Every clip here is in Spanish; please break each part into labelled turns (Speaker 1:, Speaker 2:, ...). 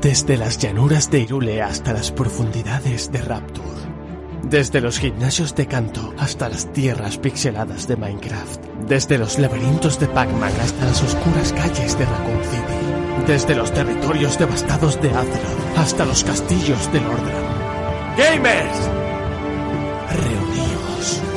Speaker 1: Desde las llanuras de Irule hasta las profundidades de Rapture. Desde los gimnasios de Kanto hasta las tierras pixeladas de Minecraft. Desde los laberintos de Pac-Man hasta las oscuras calles de Raccoon City. Desde los territorios devastados de Azeroth hasta los castillos de Lordran. ¡Gamers! Reuníos.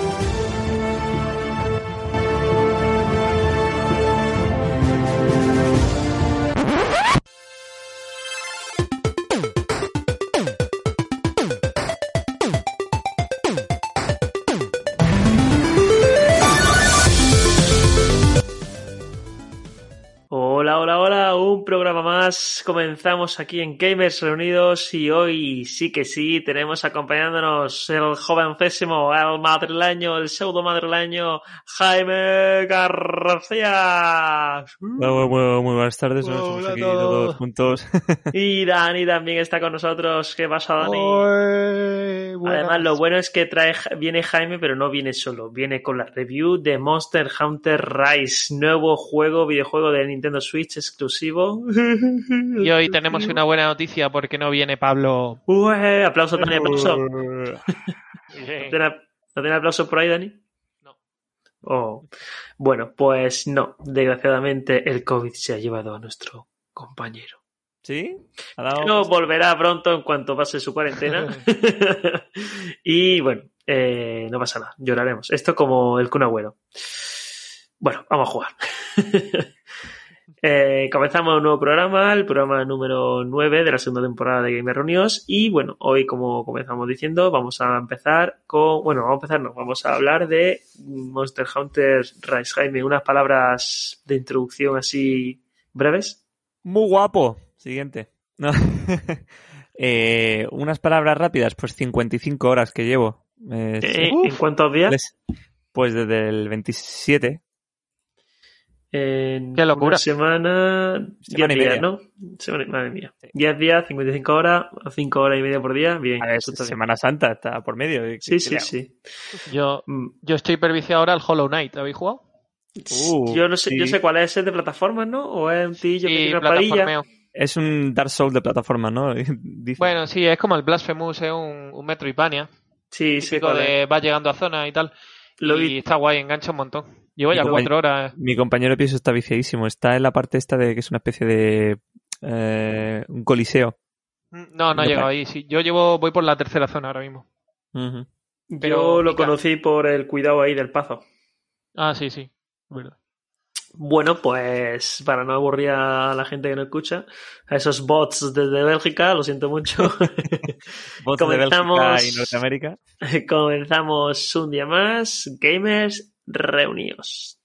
Speaker 2: Comenzamos aquí en Gamers Reunidos y hoy sí que sí tenemos acompañándonos el jovencísimo, el madrileño, el pseudo madrileño Jaime García.
Speaker 3: Muy, muy, muy, buenas tardes,
Speaker 2: Hola
Speaker 3: estamos aquí
Speaker 2: todos.
Speaker 3: todos juntos.
Speaker 2: Y Dani también está con nosotros. ¿Qué pasa, Dani?
Speaker 4: Oy.
Speaker 2: Además, lo bueno es que trae, viene Jaime, pero no viene solo. Viene con la review de Monster Hunter Rise, nuevo juego, videojuego de Nintendo Switch exclusivo.
Speaker 4: Y hoy tenemos una buena noticia porque no viene Pablo.
Speaker 2: Ué, aplauso, Dani, aplauso. ¿No tiene, ¿No tiene aplauso por ahí, Dani?
Speaker 4: No.
Speaker 2: Oh. Bueno, pues no. Desgraciadamente, el COVID se ha llevado a nuestro compañero.
Speaker 3: ¿Sí? ¿Ha dado-
Speaker 2: No volverá pronto en cuanto pase su cuarentena. y bueno, eh, no pasa nada, lloraremos. Esto como el Kun Agüero. Bueno, vamos a jugar. Eh, comenzamos un nuevo programa, el programa número 9 de la segunda temporada de Gamer Reunidos. Y bueno, hoy, como comenzamos diciendo, vamos a empezar con. Bueno, vamos a empezar, no, vamos a hablar de Monster Hunter Rise. Jaime, unas palabras de introducción así breves.
Speaker 3: Muy guapo. Siguiente. No. Eh, unas palabras rápidas, pues 55 horas que llevo. Eh, uf,
Speaker 2: ¿En cuántos días?
Speaker 3: Pues desde el 27.
Speaker 2: En
Speaker 4: Qué locura.
Speaker 2: Una semana, 10
Speaker 3: Semana y
Speaker 2: días,
Speaker 3: media.
Speaker 2: ¿no? Semana, madre mía.
Speaker 3: Sí.
Speaker 2: 10 días, 55 horas, 5 horas y media por día. Bien.
Speaker 3: A ver,
Speaker 2: eso está bien.
Speaker 3: Semana Santa está por medio. ¿Qué-
Speaker 2: Sí, sí, sí.
Speaker 4: Yo,
Speaker 2: Mm,
Speaker 4: yo estoy perviciado ahora al Hollow Knight. ¿Lo habéis jugado?
Speaker 3: Uh,
Speaker 2: yo no sé, yo
Speaker 3: sí.
Speaker 2: sé cuál es ese de plataformas, ¿no? O es un tillo que
Speaker 4: Sí,
Speaker 2: tiene una parilla.
Speaker 4: plataformeo.
Speaker 3: Es un Dark Souls de plataforma, ¿no? Dice.
Speaker 4: Bueno, sí, es como el Blasphemous, es un, un Metroidvania.
Speaker 2: Sí, sí, es.
Speaker 4: de vas llegando a zonas y tal.
Speaker 2: Lo
Speaker 4: y
Speaker 2: vi.
Speaker 4: está guay, engancha un montón. Llevo ya cuatro horas.
Speaker 3: Mi compañero de piso está viciadísimo. Está en la parte esta de que es una especie de eh, un coliseo.
Speaker 4: No, no he llegado ahí. Sí, yo llevo, voy por la tercera zona ahora mismo. Pero
Speaker 2: Yo lo conocí por el cuidado ahí del pazo.
Speaker 4: Ah, sí, sí. Verdad.
Speaker 2: Bueno, pues para no aburrir a la gente que no escucha, a esos bots desde Bélgica, lo siento mucho.
Speaker 3: Voz de Bélgica y Norteamérica.
Speaker 2: Comenzamos un día más, gamers reunidos.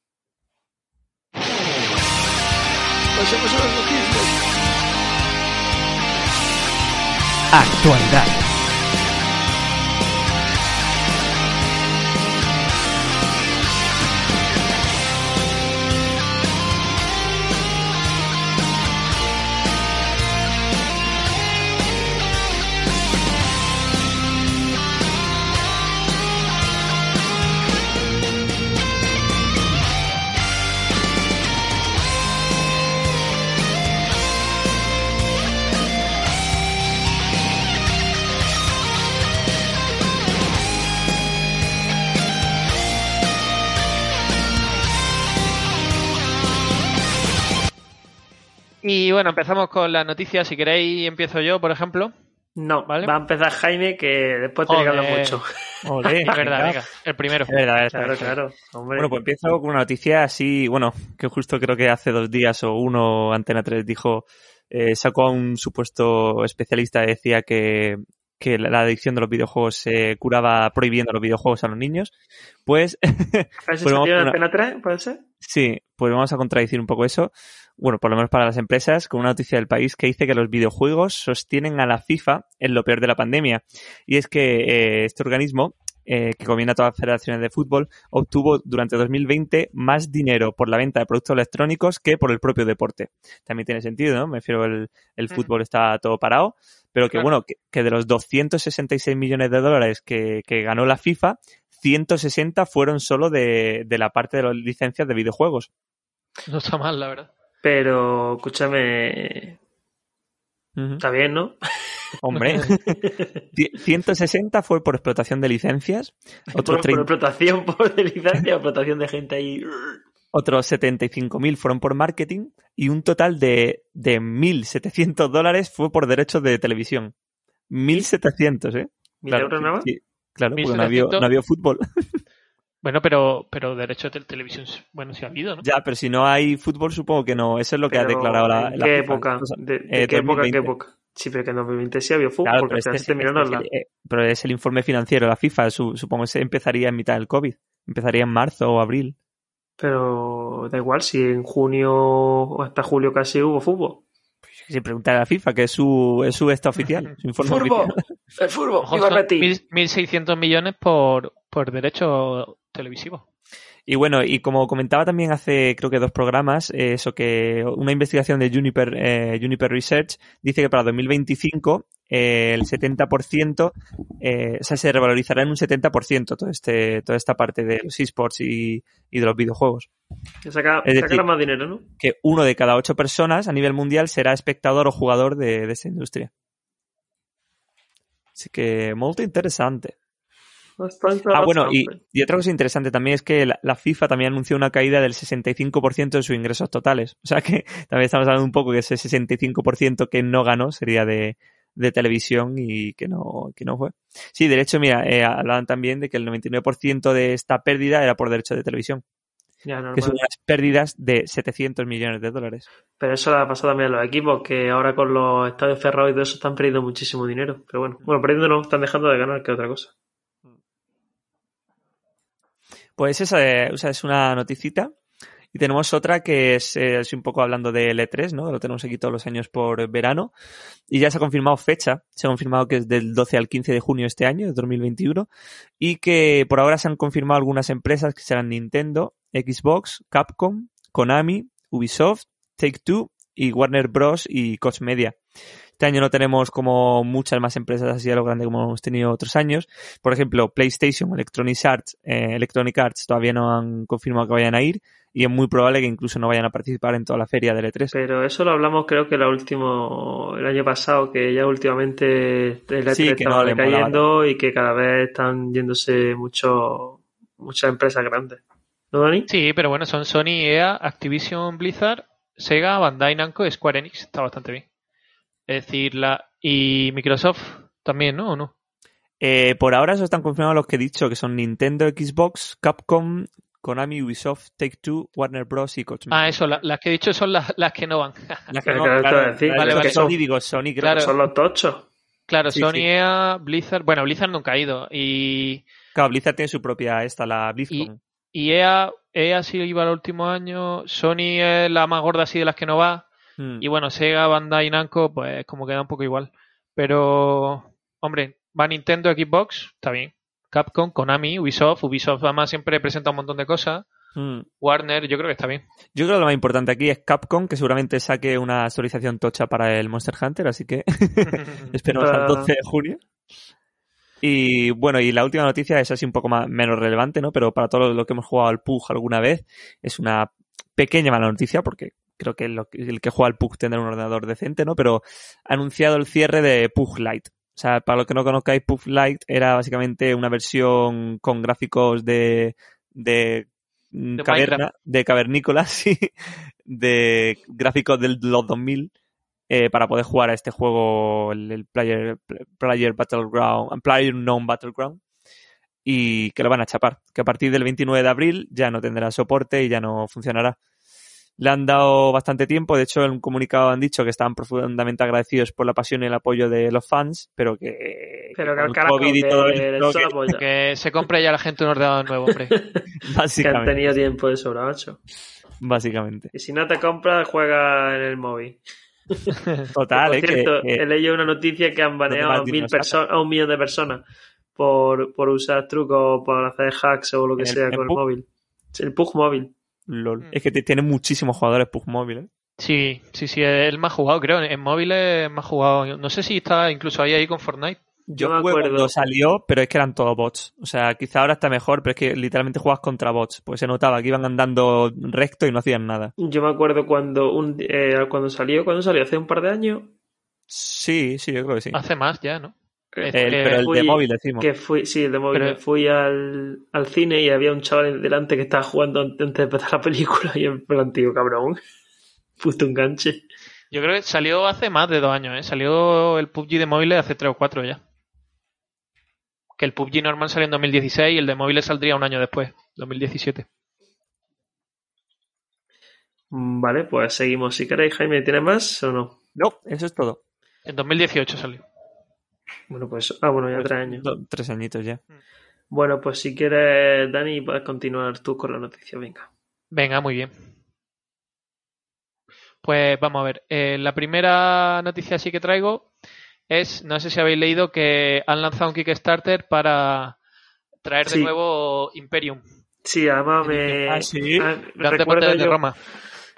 Speaker 2: Pasemos a las noticias.
Speaker 1: Actualidad.
Speaker 4: Bueno, empezamos con las noticias. Si queréis, empiezo yo, por ejemplo.
Speaker 2: No,
Speaker 4: Vale.
Speaker 2: va a empezar Jaime, que después tiene que hablar mucho.
Speaker 3: Olé,
Speaker 4: Es verdad,
Speaker 3: venga.
Speaker 4: El primero.
Speaker 3: Es verdad, es
Speaker 2: Claro,
Speaker 3: verdad.
Speaker 2: claro. Hombre.
Speaker 3: Bueno, pues empiezo con una noticia así, bueno, que justo creo que hace dos días o uno, Antena 3 dijo, eh, sacó a un supuesto especialista decía que, que la adicción de los videojuegos se curaba prohibiendo los videojuegos a los niños. Pues,
Speaker 2: ¿Has
Speaker 3: pues una-
Speaker 2: Antena 3, puede ser?
Speaker 3: sí, pues vamos a contradecir un poco eso. Bueno, por lo menos para las empresas, con una noticia del país que dice que los videojuegos sostienen a la FIFA en lo peor de la pandemia. Y es que eh, este organismo, eh, que combina todas las federaciones de fútbol, obtuvo durante 2020 más dinero por la venta de productos electrónicos que por el propio deporte. También tiene sentido, ¿no? Me refiero, el, el
Speaker 4: Mm.
Speaker 3: fútbol está todo parado, pero que
Speaker 4: Claro.
Speaker 3: bueno, que, que de los 266 millones de dólares que, que ganó la FIFA, 160 fueron solo de, de la parte de las licencias de videojuegos.
Speaker 4: No está mal, la verdad.
Speaker 2: Pero, escúchame. Está bien, ¿no?
Speaker 3: Hombre, Ci- 160 fue por explotación de licencias,
Speaker 2: por,
Speaker 3: otros,
Speaker 2: por
Speaker 3: 30
Speaker 2: explotación, por de licencia, explotación de gente ahí.
Speaker 3: otros 75.000 fueron por marketing y un total de, de 1.700 dólares fue por derechos de televisión. 1.700, ¿eh?
Speaker 2: ¿Mil euros nada más?
Speaker 3: sí, claro, porque no había,
Speaker 4: 1.700.
Speaker 3: no había fútbol.
Speaker 4: Bueno, pero, pero derechos de televisión, bueno, sí ha habido, ¿no?
Speaker 3: ya, pero si no hay fútbol, supongo que no. Eso es lo que ha declarado la,
Speaker 2: ¿en
Speaker 3: la
Speaker 2: qué
Speaker 3: FIFA.
Speaker 2: época? ¿De, de
Speaker 3: eh,
Speaker 2: qué época qué
Speaker 3: 2020.
Speaker 2: época? Sí, pero que en 2020 sí había fútbol,
Speaker 3: Claro,
Speaker 2: porque
Speaker 3: pero, este
Speaker 2: se
Speaker 3: este el- eh, pero es el informe financiero de la FIFA. su- supongo que se empezaría en mitad del COVID. Empezaría en marzo o abril.
Speaker 2: Pero da igual si en junio o hasta julio casi hubo fútbol.
Speaker 3: Si preguntar a la FIFA, que es su, es su esta oficial. Su informe
Speaker 2: ¡Furbo!
Speaker 3: oficial.
Speaker 2: ¡El furbo!
Speaker 4: Ojo,
Speaker 2: ¡Viva
Speaker 4: son
Speaker 2: Betis!
Speaker 4: mil- 1.600 millones por, por derechos televisivos.
Speaker 3: Y bueno, y como comentaba también hace creo que dos programas, eh, eso que una investigación de Juniper, eh, Juniper Research dice que para 2025 eh, el 70%, eh, o sea, se revalorizará en un 70% todo este, toda esta parte de los esports y, y de los videojuegos.
Speaker 2: Que saca,
Speaker 3: Es
Speaker 2: sacará
Speaker 3: decir-
Speaker 2: más dinero, ¿no?
Speaker 3: Que uno de cada ocho personas a nivel mundial será espectador o jugador de, de esa industria. Así que, muy interesante.
Speaker 2: Bastante,
Speaker 3: Ah, bueno, y, otra cosa interesante también es que la, la FIFA también anunció una caída del 65% de sus ingresos totales. O sea que también estamos hablando un poco que ese 65% que no ganó sería de, de televisión y que no, que no fue. Sí, de hecho, mira, eh, hablaban también de que el 99% de esta pérdida era por derecho de televisión,
Speaker 2: Ya,
Speaker 3: que son unas pérdidas de 700 millones de dólares.
Speaker 2: Pero eso le ha pasado también a los equipos, que ahora con los estadios cerrados y todo eso están perdiendo muchísimo dinero. Pero bueno, bueno, perdiendo no, están dejando de ganar, que otra cosa.
Speaker 3: Pues esa es, o sea, es una noticita. Y tenemos otra que es, eh, un poco hablando de L3, ¿no? Lo tenemos aquí todos los años por verano. Y ya se ha confirmado fecha. Se ha confirmado que es del 12 al 15 de junio de este año, de 2021. Y que por ahora se han confirmado algunas empresas que serán Nintendo, Xbox, Capcom, Konami, Ubisoft, Take-Two y Warner Bros. y Koch Media. Este año no tenemos como muchas más empresas así a lo grande como hemos tenido otros años. Por ejemplo, PlayStation, Electronic Arts, eh, Electronic Arts todavía no han confirmado que vayan a ir y es muy probable que incluso no vayan a participar en toda la feria del E3.
Speaker 2: Pero eso lo hablamos creo que la último, el año pasado, que ya últimamente el E3
Speaker 3: Sí, que
Speaker 2: estaba
Speaker 3: no le
Speaker 2: decayendo y que cada vez están yéndose mucho, muchas empresas grandes. ¿No, Dani?
Speaker 4: Sí, pero bueno, son Sony, EA, Activision, Blizzard, Sega, Bandai Namco Square Enix. Está bastante bien. Es decir, la y Microsoft también, ¿no? ¿O no?
Speaker 3: Eh, por ahora eso están confirmados los que he dicho, que son Nintendo, Xbox, Capcom, Konami, Ubisoft, Take-Two, Warner Bros. y Koch Media.
Speaker 4: Ah, eso, la- las que he dicho son las, las que no van.
Speaker 3: Las que
Speaker 2: Claro,
Speaker 3: no,
Speaker 2: claro,
Speaker 3: claro,
Speaker 2: decir.
Speaker 4: Vale, vale.
Speaker 3: que Sony, digo, Sony creo
Speaker 4: Claro.
Speaker 3: que
Speaker 2: Son los tochos.
Speaker 4: Claro,
Speaker 3: Sí,
Speaker 4: Sony,
Speaker 3: sí.
Speaker 4: EA, Blizzard. Bueno, Blizzard nunca ha ido. Y,
Speaker 3: Claro, Blizzard tiene su propia, esta, la BlizzCon.
Speaker 4: Y EA, EA sí iba el último año. Sony es la más gorda así de las que no va.
Speaker 3: Hmm.
Speaker 4: Y bueno, Sega, Bandai Namco, pues como queda un poco igual. Pero, hombre, va Nintendo, Xbox, está bien. Capcom, Konami, Ubisoft. Ubisoft además siempre presenta un montón de cosas.
Speaker 3: Hmm.
Speaker 4: Warner, yo creo que está bien.
Speaker 3: Yo creo que lo más importante aquí es Capcom, que seguramente saque una actualización tocha para el Monster Hunter, así que esperemos al
Speaker 2: Ah.
Speaker 3: 12 de junio. Y bueno, y la última noticia es así un poco más, menos relevante, ¿no? Pero para todos los que hemos jugado al PUG alguna vez, es una pequeña mala noticia, porque creo que lo el que juega al PUG tendrá un ordenador decente, ¿no? Pero ha anunciado el cierre de PUG Lite. O sea, para los que no conozcáis, PUG Lite era básicamente una versión con gráficos de, de,
Speaker 4: De
Speaker 3: caverna,
Speaker 4: Minecraft.
Speaker 3: de cavernícolas, sí, de gráficos de los 2000 eh, para poder jugar a este juego, el, el Player, Player Battleground, Player Known Battleground, y que lo van a chapar, que a partir del 29 de abril ya no tendrá soporte y ya no funcionará. Le han dado bastante tiempo, de hecho en un comunicado han dicho que estaban profundamente agradecidos por la pasión y el apoyo de los fans, pero que,
Speaker 2: Pero que al
Speaker 3: el
Speaker 2: carajo,
Speaker 3: COVID y
Speaker 2: que
Speaker 3: todo esto, que.
Speaker 4: Que se compre ya la gente un ordenador nuevo, hombre.
Speaker 2: Que han
Speaker 3: básicamente,
Speaker 2: tenido tiempo de sobra,
Speaker 3: básicamente.
Speaker 2: Y si no te compras, juega en el móvil.
Speaker 3: Total,
Speaker 2: por
Speaker 3: que-
Speaker 2: cierto,
Speaker 3: que-
Speaker 2: he leído una noticia que han baneado a, mil a un millón de personas por, por usar trucos, por hacer hacks o lo que
Speaker 3: ¿En el-
Speaker 2: sea con el móvil. El Pug móvil.
Speaker 3: lol.
Speaker 4: Mm.
Speaker 3: Es que tiene muchísimos jugadores PUG móvil, ¿eh?
Speaker 4: Sí, sí, sí, es el más jugado, creo. En móviles es más jugado. No sé si está incluso ahí, ahí con Fortnite.
Speaker 3: Yo
Speaker 2: me acuerdo.
Speaker 3: cuando salió, pero es que eran todos bots. O sea, quizá ahora está mejor, pero es que literalmente juegas contra bots. Pues se notaba que iban andando recto y no hacían nada.
Speaker 2: Yo me acuerdo cuando un, eh, cuando salió, cuando salió hace un par de años,
Speaker 3: Sí, sí, yo creo que sí.
Speaker 4: Hace más ya, ¿no? El-
Speaker 2: que
Speaker 3: pero el
Speaker 2: fui-
Speaker 3: de móvil decimos.
Speaker 2: Que fui, sí, el de móvil.
Speaker 4: Pero-
Speaker 2: Fui al, al cine y había un chaval delante que estaba jugando antes de empezar la película y en plan, tío, cabrón. Puto enganche.
Speaker 4: Yo creo que salió hace más de dos años, ¿eh? Salió el PUBG de móviles hace tres o cuatro ya. Que el PUBG normal salió en 2016 y el de móviles saldría un año después, 2017.
Speaker 2: Mm, Vale, pues seguimos. Si queréis, Jaime, ¿tienes más o no?
Speaker 3: No, eso es todo.
Speaker 4: En 2018 salió.
Speaker 2: Bueno, pues. Ah, bueno, ya tres años.
Speaker 3: Do- tres añitos ya.
Speaker 2: Bueno, pues si quieres, Dani, puedes continuar tú con la noticia. Venga.
Speaker 4: Venga, muy bien. Pues vamos a ver. Eh, la primera noticia así que traigo es, no sé si habéis leído que han lanzado un Kickstarter para traer de nuevo Imperium,
Speaker 2: Sí, además me.
Speaker 3: Ah, sí.
Speaker 2: ah, recuerdo
Speaker 4: Poder de
Speaker 2: yo-
Speaker 4: Roma.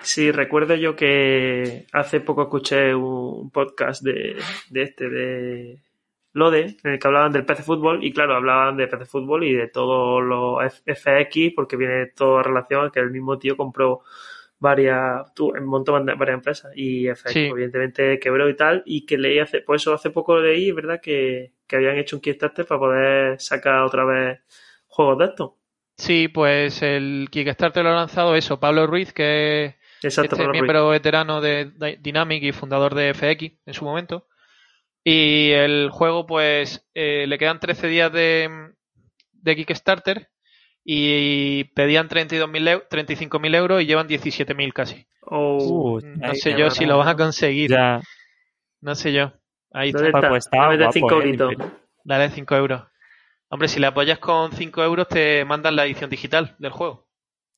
Speaker 2: Sí, recuerdo yo que hace poco escuché un podcast de, de este, de Lode, en el que hablaban del PC Fútbol, y claro, hablaban de PC Fútbol y de todos los FX, porque viene todo en relación a que el mismo tío compró varias, tú, montó banda- varias empresas, y FX
Speaker 4: Sí.
Speaker 2: evidentemente quebró y tal, y que leí hace, por eso hace poco leí, ¿verdad? Que, que habían hecho un Kickstarter para poder sacar otra vez juegos de estos.
Speaker 4: Sí, pues el Kickstarter lo ha lanzado eso, Pablo Ruiz, que
Speaker 2: Exacto,
Speaker 4: este
Speaker 2: Ruiz.
Speaker 4: miembro veterano de Dy- Dynamic y fundador de FX en su momento. Y el juego, pues, eh, le quedan 13 días de, de Kickstarter y pedían 32.000 eu- 35.000 euros y llevan 17.000 casi.
Speaker 2: Oh,
Speaker 3: Uh,
Speaker 4: No
Speaker 3: ahí
Speaker 4: sé yo si lo vas a conseguir.
Speaker 3: Ya.
Speaker 4: No sé yo. Ahí
Speaker 2: ¿Dónde
Speaker 4: está.
Speaker 2: está?
Speaker 3: pues está
Speaker 2: Dame de
Speaker 3: guapo,
Speaker 2: cinco
Speaker 3: eh, el
Speaker 2: euritos.
Speaker 4: Dale 5 euros. Hombre, si le apoyas con 5 euros te mandan la edición digital del juego.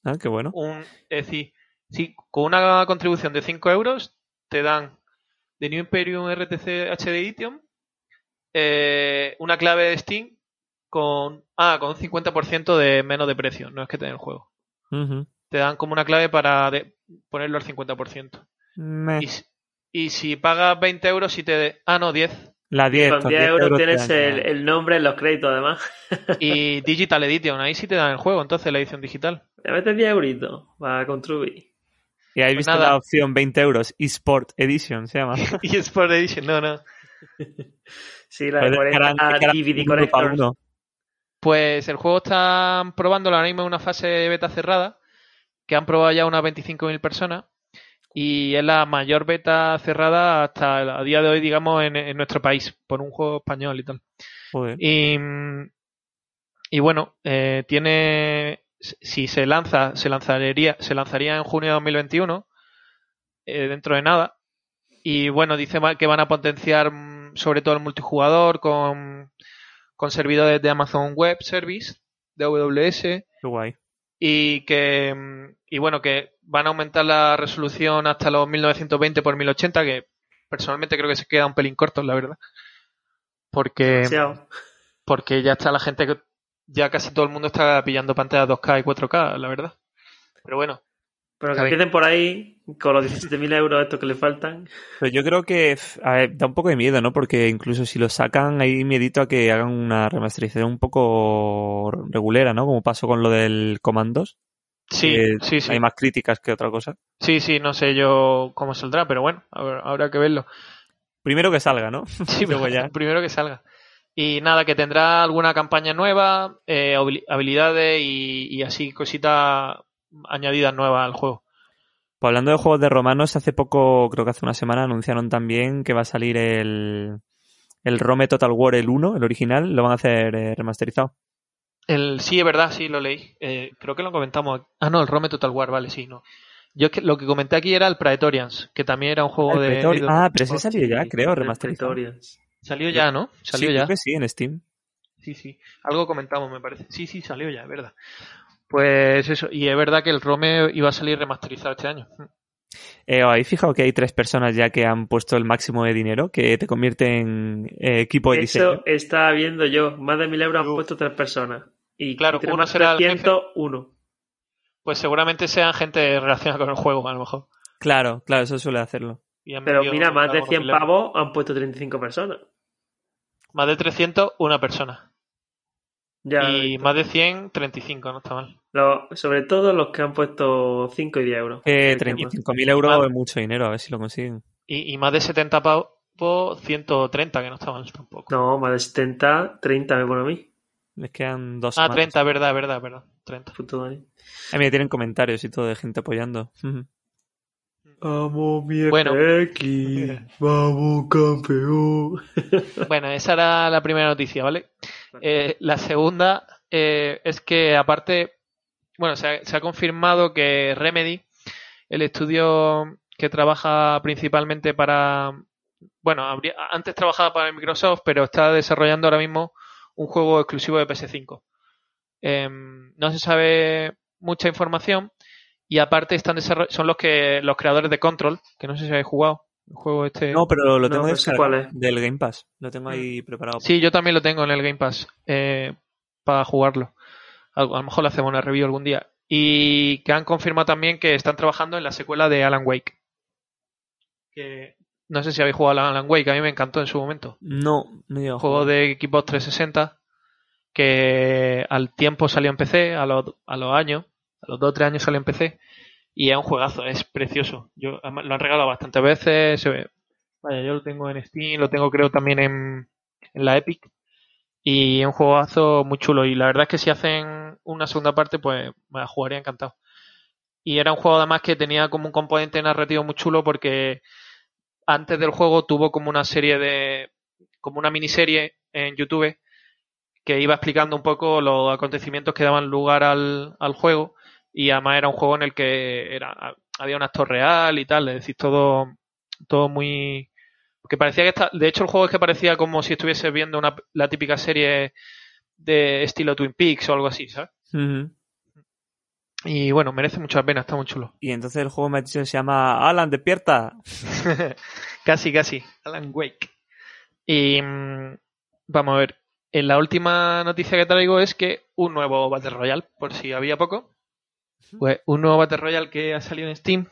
Speaker 3: Ah, qué bueno.
Speaker 4: un, es decir, si con una contribución de 5 euros te dan de New Imperium RTC HD Edition eh, una clave de Steam con, ah, con un 50% de menos de precio, no es que te den el juego. Te dan como una clave para de- ponerlo al 50%.
Speaker 3: Meh.
Speaker 4: Y, si- y si pagas 20 euros, si te... de- ah, no, 10.
Speaker 3: La 10.
Speaker 2: Con 10 euros
Speaker 3: te
Speaker 2: tienes
Speaker 3: dan
Speaker 2: el, el nombre en los créditos, además.
Speaker 4: Y Digital Edition, ahí sí te dan el juego, entonces la edición digital.
Speaker 2: Le metes 10 euritos para contribuir.
Speaker 3: Y ahí
Speaker 4: Pues
Speaker 3: visto
Speaker 4: nada.
Speaker 3: la opción 20 euros. eSport Edition se llama.
Speaker 4: Y Sport Edition, no, no.
Speaker 2: Sí, la de
Speaker 3: Puedes ganar-
Speaker 2: 40
Speaker 3: ganar
Speaker 2: DVD
Speaker 3: uno.
Speaker 4: Pues el juego están probándolo ahora mismo en una fase beta cerrada, que han probado ya unas 25.000 personas, y es la mayor beta cerrada hasta a día de hoy, digamos, en, en nuestro país, por un juego español y tal. Y, y bueno, eh, tiene, si se lanza, se lanzaría, se lanzaría en junio de 2021, eh, dentro de nada. Y bueno, dice que van a potenciar mm, sobre todo el multijugador con, con servidores de Amazon Web Service, de AWS,
Speaker 3: Qué guay.
Speaker 4: y que y bueno que van a aumentar la resolución hasta los 1920 x 1080 que personalmente creo que se queda un pelín corto la verdad porque
Speaker 2: Demasiado.
Speaker 4: porque ya está la gente que ya casi todo el mundo está pillando pantallas 2K y 4K la verdad pero bueno
Speaker 2: Pero que empiecen por ahí, con los 17.000 euros estos que le faltan.
Speaker 3: Pero yo creo que f- a ver, da un poco de miedo, ¿no? Porque incluso si lo sacan, hay miedito a que hagan una remasterización un poco regulera, ¿no? Como pasó con lo del Commandos.
Speaker 4: sí sí sí
Speaker 3: Hay más críticas que otra cosa.
Speaker 4: sí sí no sé yo cómo saldrá pero bueno habrá, que verlo
Speaker 3: Primero que salga, ¿no?
Speaker 4: Sí,
Speaker 3: Luego ya.
Speaker 4: primero que salga. Y nada, que tendrá alguna campaña nueva, eh, habili- habilidades y, y así cositas añadidas nuevas al juego.
Speaker 3: Pues hablando de juegos de romanos, hace poco, creo que hace una semana, anunciaron también que va a salir el, el Rome Total War, el 1, el original, lo van a hacer eh, remasterizado.
Speaker 4: El, sí, es verdad, sí, lo leí. Eh, creo que lo comentamos. Ah, no, el Rome Total War, vale, sí, no. Yo es que lo que comenté aquí era el Praetorians, que también era un juego
Speaker 3: El
Speaker 4: de... De-
Speaker 3: Ah, pero ese salió ya, creo, remasterizado.
Speaker 4: Salió ya, ¿no? Salió
Speaker 3: sí,
Speaker 4: ya.
Speaker 3: creo que sí, en Steam.
Speaker 4: Sí, sí. Algo comentamos, me parece. Sí, sí, salió ya, es verdad. Pues eso. Y es verdad que el Rome iba a salir remasterizado este año.
Speaker 3: Eh, ¿os ¿Habéis fijado que hay tres personas ya que han puesto el máximo de dinero que te convierte en eh, equipo de diseño?
Speaker 2: Eso estaba viendo yo. Más de 1.000 euros han puesto tres personas. Y
Speaker 4: Claro, uno será el jefe.
Speaker 2: 301.
Speaker 4: Pues seguramente sean gente relacionada con el juego, a lo mejor.
Speaker 3: Claro, claro, eso suele hacerlo.
Speaker 2: Pero mira, más de
Speaker 4: algunos
Speaker 2: 100
Speaker 4: mil euros.
Speaker 2: pavos han puesto 35 personas.
Speaker 4: Más de 300, una persona.
Speaker 2: Ya,
Speaker 4: y más de 100, 35, no está mal.
Speaker 2: Lo- sobre todo los que han puesto 5 y 10 euros.
Speaker 3: Eh,
Speaker 2: El tema.
Speaker 3: 35.000 euros
Speaker 4: Vale.
Speaker 3: es mucho dinero, a ver si lo consiguen.
Speaker 4: Y, y más de 70 pavos, tiempo 130, que no está mal tampoco.
Speaker 2: No, más de 70, 30 me pone a mí.
Speaker 3: Les quedan dos
Speaker 4: ah,
Speaker 3: semanas.
Speaker 4: 30, verdad, verdad, verdad. 30.
Speaker 2: Puto Dani.
Speaker 3: Ah, mira, tienen comentarios y todo de gente apoyando.
Speaker 2: Vamos, mi
Speaker 4: Bueno.
Speaker 2: FX, vamos, campeón.
Speaker 4: Bueno, esa era la primera noticia, ¿vale? Eh, la segunda eh, es que aparte, bueno, se ha, se ha confirmado que Remedy, el estudio que trabaja principalmente para, bueno, habría- antes trabajaba para Microsoft, pero está desarrollando ahora mismo un juego exclusivo de PS5. Em, no se sabe mucha información y aparte están desarroll- son los que los creadores de Control, que no sé si habéis jugado el juego este.
Speaker 3: No, pero lo tengo
Speaker 2: no sé
Speaker 3: descargado
Speaker 2: cuál es.
Speaker 3: del Game Pass. Lo tengo ahí preparado.
Speaker 4: Sí, yo también lo tengo en el Game Pass eh, para jugarlo. A, a lo mejor le hacemos una review algún día. Y que han confirmado también que están trabajando en la secuela de Alan Wake. Que no sé si habéis jugado a Alan Wake, a mí me encantó en su momento.
Speaker 3: No, no
Speaker 4: Juego de Xbox 360 que al tiempo salió en PC, a los, a los años, a los 2 o 3 años salió en PC. Y es un juegazo, es precioso. Yo lo han regalado bastantes veces. se ve- Vaya, yo lo tengo en Steam, lo tengo creo también en, en la Epic. Y es un juegazo muy chulo. Y la verdad es que si hacen una segunda parte, pues me la jugaría encantado. Y era un juego además que tenía como un componente narrativo muy chulo porque antes del juego tuvo como una serie de. como una miniserie en YouTube que iba explicando un poco los acontecimientos que daban lugar al, al juego. Y además era un juego en el que era, había un actor real y tal, es decir, todo, todo muy, que parecía que está, de hecho el juego es que parecía como si estuviese viendo una, la típica serie de estilo Twin Peaks o algo así, ¿sabes? Y bueno, merece mucho la pena, está muy chulo.
Speaker 3: Y entonces el juego me ha dicho se llama Alan, despierta.
Speaker 4: casi, casi. Alan Wake. Y mm, vamos a ver. En la última noticia que traigo es que un nuevo Battle Royale, por si había poco, pues un nuevo Battle Royale que ha salido en Steam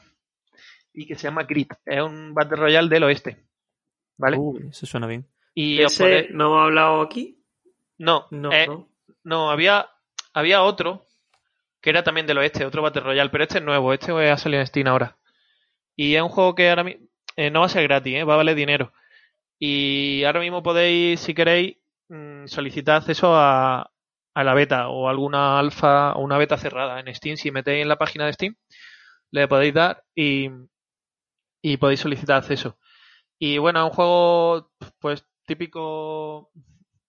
Speaker 4: y que se llama Grid. Es un Battle Royale del oeste. ¿Vale?
Speaker 3: Uy, eso suena bien.
Speaker 4: y
Speaker 2: ¿Ese
Speaker 4: podéis-
Speaker 2: no hemos hablado aquí?
Speaker 4: No,
Speaker 2: No,
Speaker 4: eh,
Speaker 2: no.
Speaker 4: no, había, había otro que era también del oeste, otro Battle Royale, pero este es nuevo, este ha salido en Steam ahora. Y es un juego que ahora mismo no va a ser gratis, ¿eh? va a valer dinero. Y ahora mismo podéis, si queréis, mm, solicitar acceso a, a la beta o alguna alfa o una beta cerrada en Steam. Si metéis en la página de Steam, le podéis dar y, y podéis solicitar acceso. Y bueno, es un juego pues típico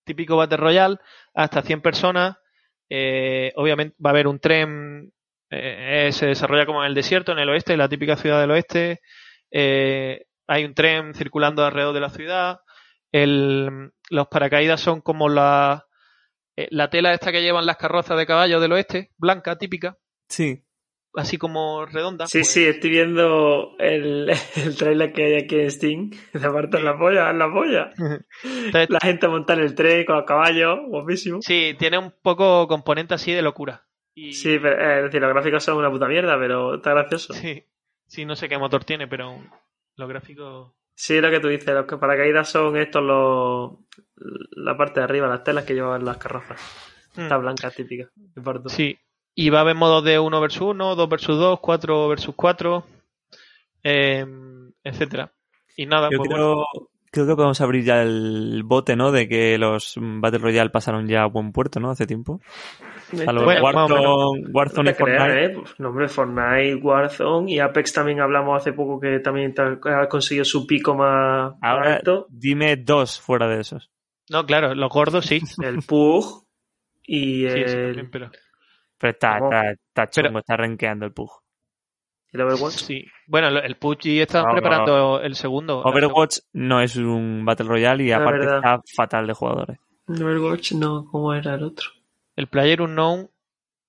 Speaker 4: típico Battle Royale, hasta 100 personas. Eh, obviamente va a haber un tren, eh, se desarrolla como en el desierto, en el oeste, la típica ciudad del oeste. Eh, hay un tren circulando alrededor de la ciudad. El- los paracaídas son como la, eh, la tela esta que llevan las carrozas de caballo del oeste, blanca, típica,
Speaker 3: Sí.
Speaker 4: Así como redonda.
Speaker 2: Sí,
Speaker 4: pues-
Speaker 2: sí, estoy viendo el, el trailer que hay aquí en Steam. De aparte en la polla, en la polla.
Speaker 4: Entonces,
Speaker 2: La gente monta en el tren con los caballos, guapísimo.
Speaker 4: sí, tiene un poco componente así de locura. Y,
Speaker 2: Sí, pero, eh, es decir, los gráficos son una puta mierda, pero está gracioso. Sí,
Speaker 4: sí, sí, no sé qué motor tiene, pero los gráficos...
Speaker 2: lo que tú dices, los que paracaídas son estos los la parte de arriba, las telas que llevan las carrozas.
Speaker 4: Mm.
Speaker 2: Esta blanca típica.
Speaker 4: Sí. Y va a haber modos de 1 versus 1, 2 versus 2, 4 versus 4, eh, etcétera. Y nada,
Speaker 3: Yo
Speaker 4: pues
Speaker 3: creo,
Speaker 4: bueno.
Speaker 3: creo que podemos abrir ya el bote, ¿no? De que los Battle Royale pasaron ya a buen puerto, ¿no? Hace tiempo. A los
Speaker 4: Bueno,
Speaker 3: Warzone, Warzone
Speaker 2: No
Speaker 3: y
Speaker 2: te creas,
Speaker 3: Fortnite.
Speaker 2: ¿eh? Pues, no, hombre, Fortnite, Warzone y Apex también hablamos hace poco que también ta- ha conseguido su pico más
Speaker 3: Ahora
Speaker 2: alto.
Speaker 3: dime dos fuera de esos.
Speaker 4: No, claro, los gordos sí.
Speaker 2: El PUG y
Speaker 4: Sí, sí,
Speaker 2: el,
Speaker 4: también, pero...
Speaker 3: Pero está,
Speaker 2: ¿Cómo?
Speaker 3: está, está chungo,
Speaker 4: Pero-
Speaker 3: está renqueando el PUG.
Speaker 2: el Overwatch.
Speaker 4: Sí. Bueno, el- PUBG está
Speaker 3: No, no,
Speaker 4: preparando el segundo.
Speaker 3: Overwatch no es un Battle Royale y
Speaker 2: La
Speaker 3: aparte
Speaker 2: verdad.
Speaker 3: está fatal de jugadores.
Speaker 2: Overwatch no, ¿cómo era el otro?
Speaker 4: El Player Unknown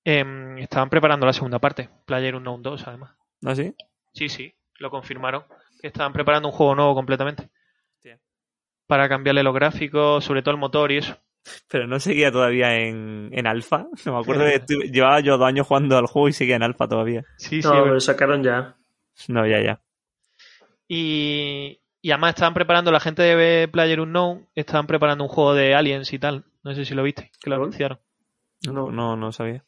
Speaker 4: em, estaban preparando la segunda parte. Player Unknown 2, además.
Speaker 3: ¿No sí?
Speaker 4: Sí, sí, lo confirmaron. Que estaban preparando un juego nuevo completamente.
Speaker 3: Hostia.
Speaker 4: Para cambiarle los gráficos, sobre todo el motor y eso.
Speaker 3: Pero no seguía todavía en, en alfa. No me acuerdo que tu- llevaba yo dos años jugando al juego y seguía en alfa todavía.
Speaker 4: Sí,
Speaker 2: No, pero lo sacaron ya.
Speaker 3: No, ya, ya.
Speaker 4: Y, y además estaban preparando, la gente de Player Unknown, estaban preparando un juego de Aliens y tal. No sé si lo viste, que lo anunciaron.
Speaker 3: No, no, no sabía.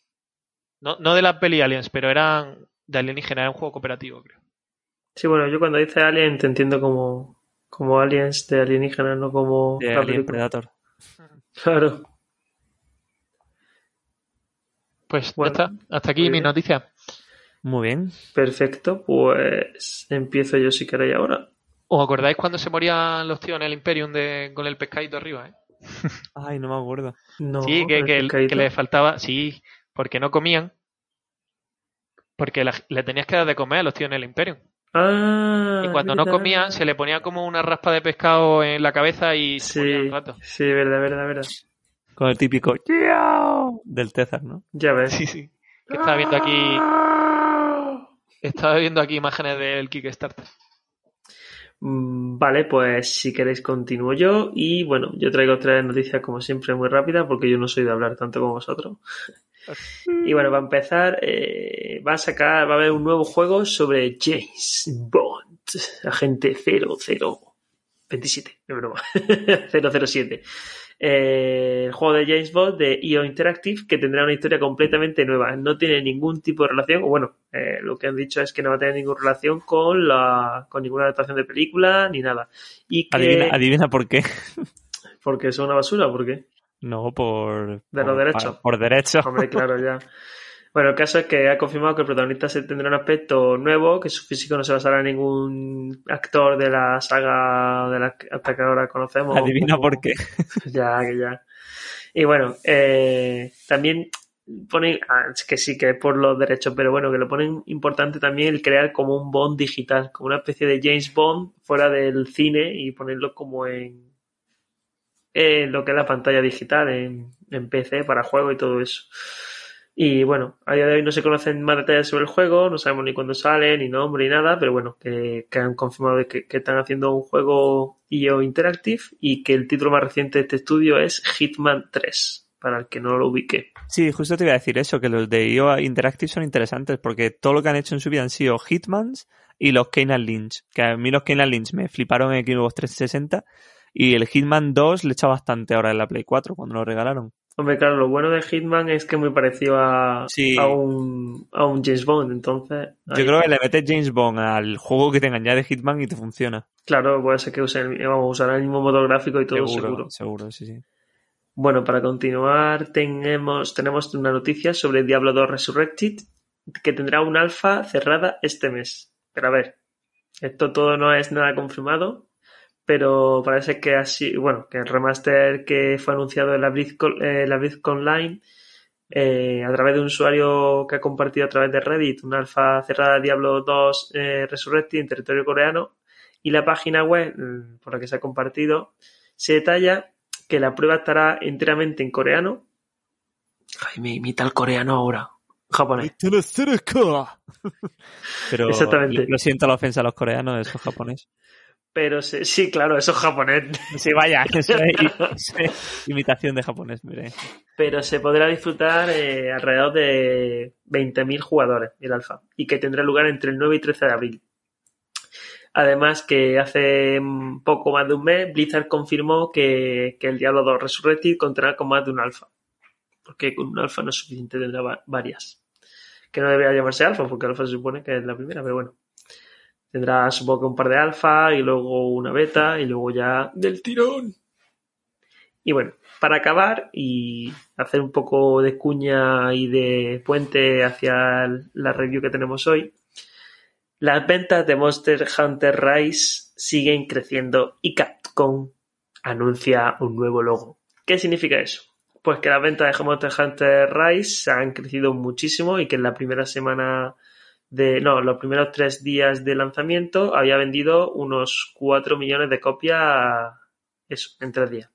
Speaker 4: No, no de la peli Aliens, pero eran de alienígena, era un juego cooperativo, creo.
Speaker 2: Sí, bueno, yo cuando dice Alien te entiendo como, Como aliens de alienígenas, no como
Speaker 3: De Alien. Predator.
Speaker 2: Claro.
Speaker 4: Pues
Speaker 2: Bueno,
Speaker 4: ya está. Hasta aquí mi noticia.
Speaker 3: Muy bien.
Speaker 2: Perfecto, pues empiezo yo si queréis ahora.
Speaker 4: ¿Os acordáis cuando se morían los tíos en el Imperium de, con el pescadito arriba? eh?
Speaker 3: Ay, no me acuerdo.
Speaker 2: No,
Speaker 4: sí, que, que le faltaba. Sí, porque no comían. Porque la- le tenías que dar de comer a los tíos en el Imperium.
Speaker 2: Ah,
Speaker 4: Y cuando no comían, se le ponía como una raspa de pescado en la cabeza y se moría
Speaker 2: Sí,
Speaker 4: al rato.
Speaker 2: sí, verdad, verdad, verdad.
Speaker 3: Con el típico del César, ¿no?
Speaker 2: Ya ves.
Speaker 4: Sí, sí. Que estaba viendo aquí. Estaba viendo aquí imágenes del Kickstarter.
Speaker 2: Mm, Vale, pues si queréis continúo yo y bueno, yo traigo tres noticias como siempre muy rápidas porque yo no soy de hablar tanto como vosotros. Y bueno, para empezar, eh, va a sacar, va a haber un nuevo juego sobre James Bond, agente 0027, no broma, 007. Eh, el juego de James Bond de EO Interactive que tendrá una historia completamente nueva. No tiene ningún tipo de relación, o bueno, eh, lo que han dicho es que no va a tener ninguna relación con la con ninguna adaptación de película ni nada. Y que,
Speaker 3: Adivina, adivina por qué.
Speaker 2: porque es una basura, ¿por qué?
Speaker 3: No, por...
Speaker 2: De
Speaker 3: por,
Speaker 2: los derechos.
Speaker 3: Por derecho.
Speaker 2: Hombre, claro, ya. Bueno, el caso es que ha confirmado que el protagonista se tendrá un aspecto nuevo, que su físico no se basará en ningún actor de la saga de la que hasta que ahora conocemos.
Speaker 3: Adivina por qué.
Speaker 2: Ya, que ya. Y bueno, eh, también ponen, ah, es que sí que es por los derechos, pero bueno, que lo ponen importante también el crear como un Bond digital, como una especie de James Bond fuera del cine y ponerlo como en, lo que es la pantalla digital, en, en PC para juego y todo eso. Y bueno, a día de hoy no se conocen más detalles sobre el juego, no sabemos ni cuándo sale, ni nombre, ni nada, pero bueno, que, han confirmado que, que están haciendo un juego IO Interactive y que el título más reciente de este estudio es Hitman 3, para el que no lo ubique.
Speaker 3: Sí, justo te iba a decir eso, que los de IO Interactive son interesantes porque todo lo que han hecho en su vida han sido Hitmans y los Keynan Lynch. Que a mí los Keynan Lynch me fliparon en Xbox 360 y el Hitman 2 le echa bastante ahora en la Play 4 cuando lo regalaron.
Speaker 2: Hombre, claro, lo bueno de Hitman es que es muy parecido a,
Speaker 3: Sí.
Speaker 2: a, un, a un James Bond, entonces...
Speaker 3: Yo creo que le metes James Bond al juego que tengan ya de Hitman y te funciona.
Speaker 2: Claro, puede ser que usen, vamos, usarán el mismo motor gráfico y todo
Speaker 3: seguro,
Speaker 2: seguro.
Speaker 3: seguro, sí, sí.
Speaker 2: Bueno, para continuar, tenemos, tenemos una noticia sobre Diablo 2 Resurrected que tendrá un alfa cerrada este mes. Pero a ver, esto todo no es nada confirmado, pero parece que así, bueno, que el remaster que fue anunciado en la BlizzCon, eh, la BlizzCon Online eh, a través de un usuario que ha compartido a través de Reddit una alfa cerrada de Diablo 2 eh, Resurrected en territorio coreano y la página web mm, por la que se ha compartido se detalla que la prueba estará enteramente en coreano. Ay, me imita el coreano ahora. Japonés.
Speaker 3: Pero
Speaker 2: Exactamente.
Speaker 3: lo siento la ofensa a los coreanos, eso es japonés.
Speaker 2: Pero se- sí, claro, eso es japonés.
Speaker 3: Sí, vaya, eso es, imitación de japonés, mire.
Speaker 2: Pero se podrá disfrutar eh, alrededor de 20.000 jugadores el alfa y que tendrá lugar entre el 9 y 13 de abril. Además que hace poco más de un mes Blizzard confirmó que, que el Diablo 2 Resurrected contará con más de un alfa. Porque con un alfa no es suficiente, tendrá va- varias. Que no debería llamarse alfa porque alfa se supone que es la primera, pero bueno. Tendrá supongo que un par de alfa y luego una beta y luego ya del tirón. Y bueno, para acabar y hacer un poco de cuña y de puente hacia la review que tenemos hoy, las ventas de Monster Hunter Rise siguen creciendo y Capcom anuncia un nuevo logo. ¿Qué significa eso? Pues que las ventas de Monster Hunter Rise han crecido muchísimo y que en la primera semana de, no, los primeros tres días de lanzamiento había vendido unos 4 millones de copias, eso, en tres días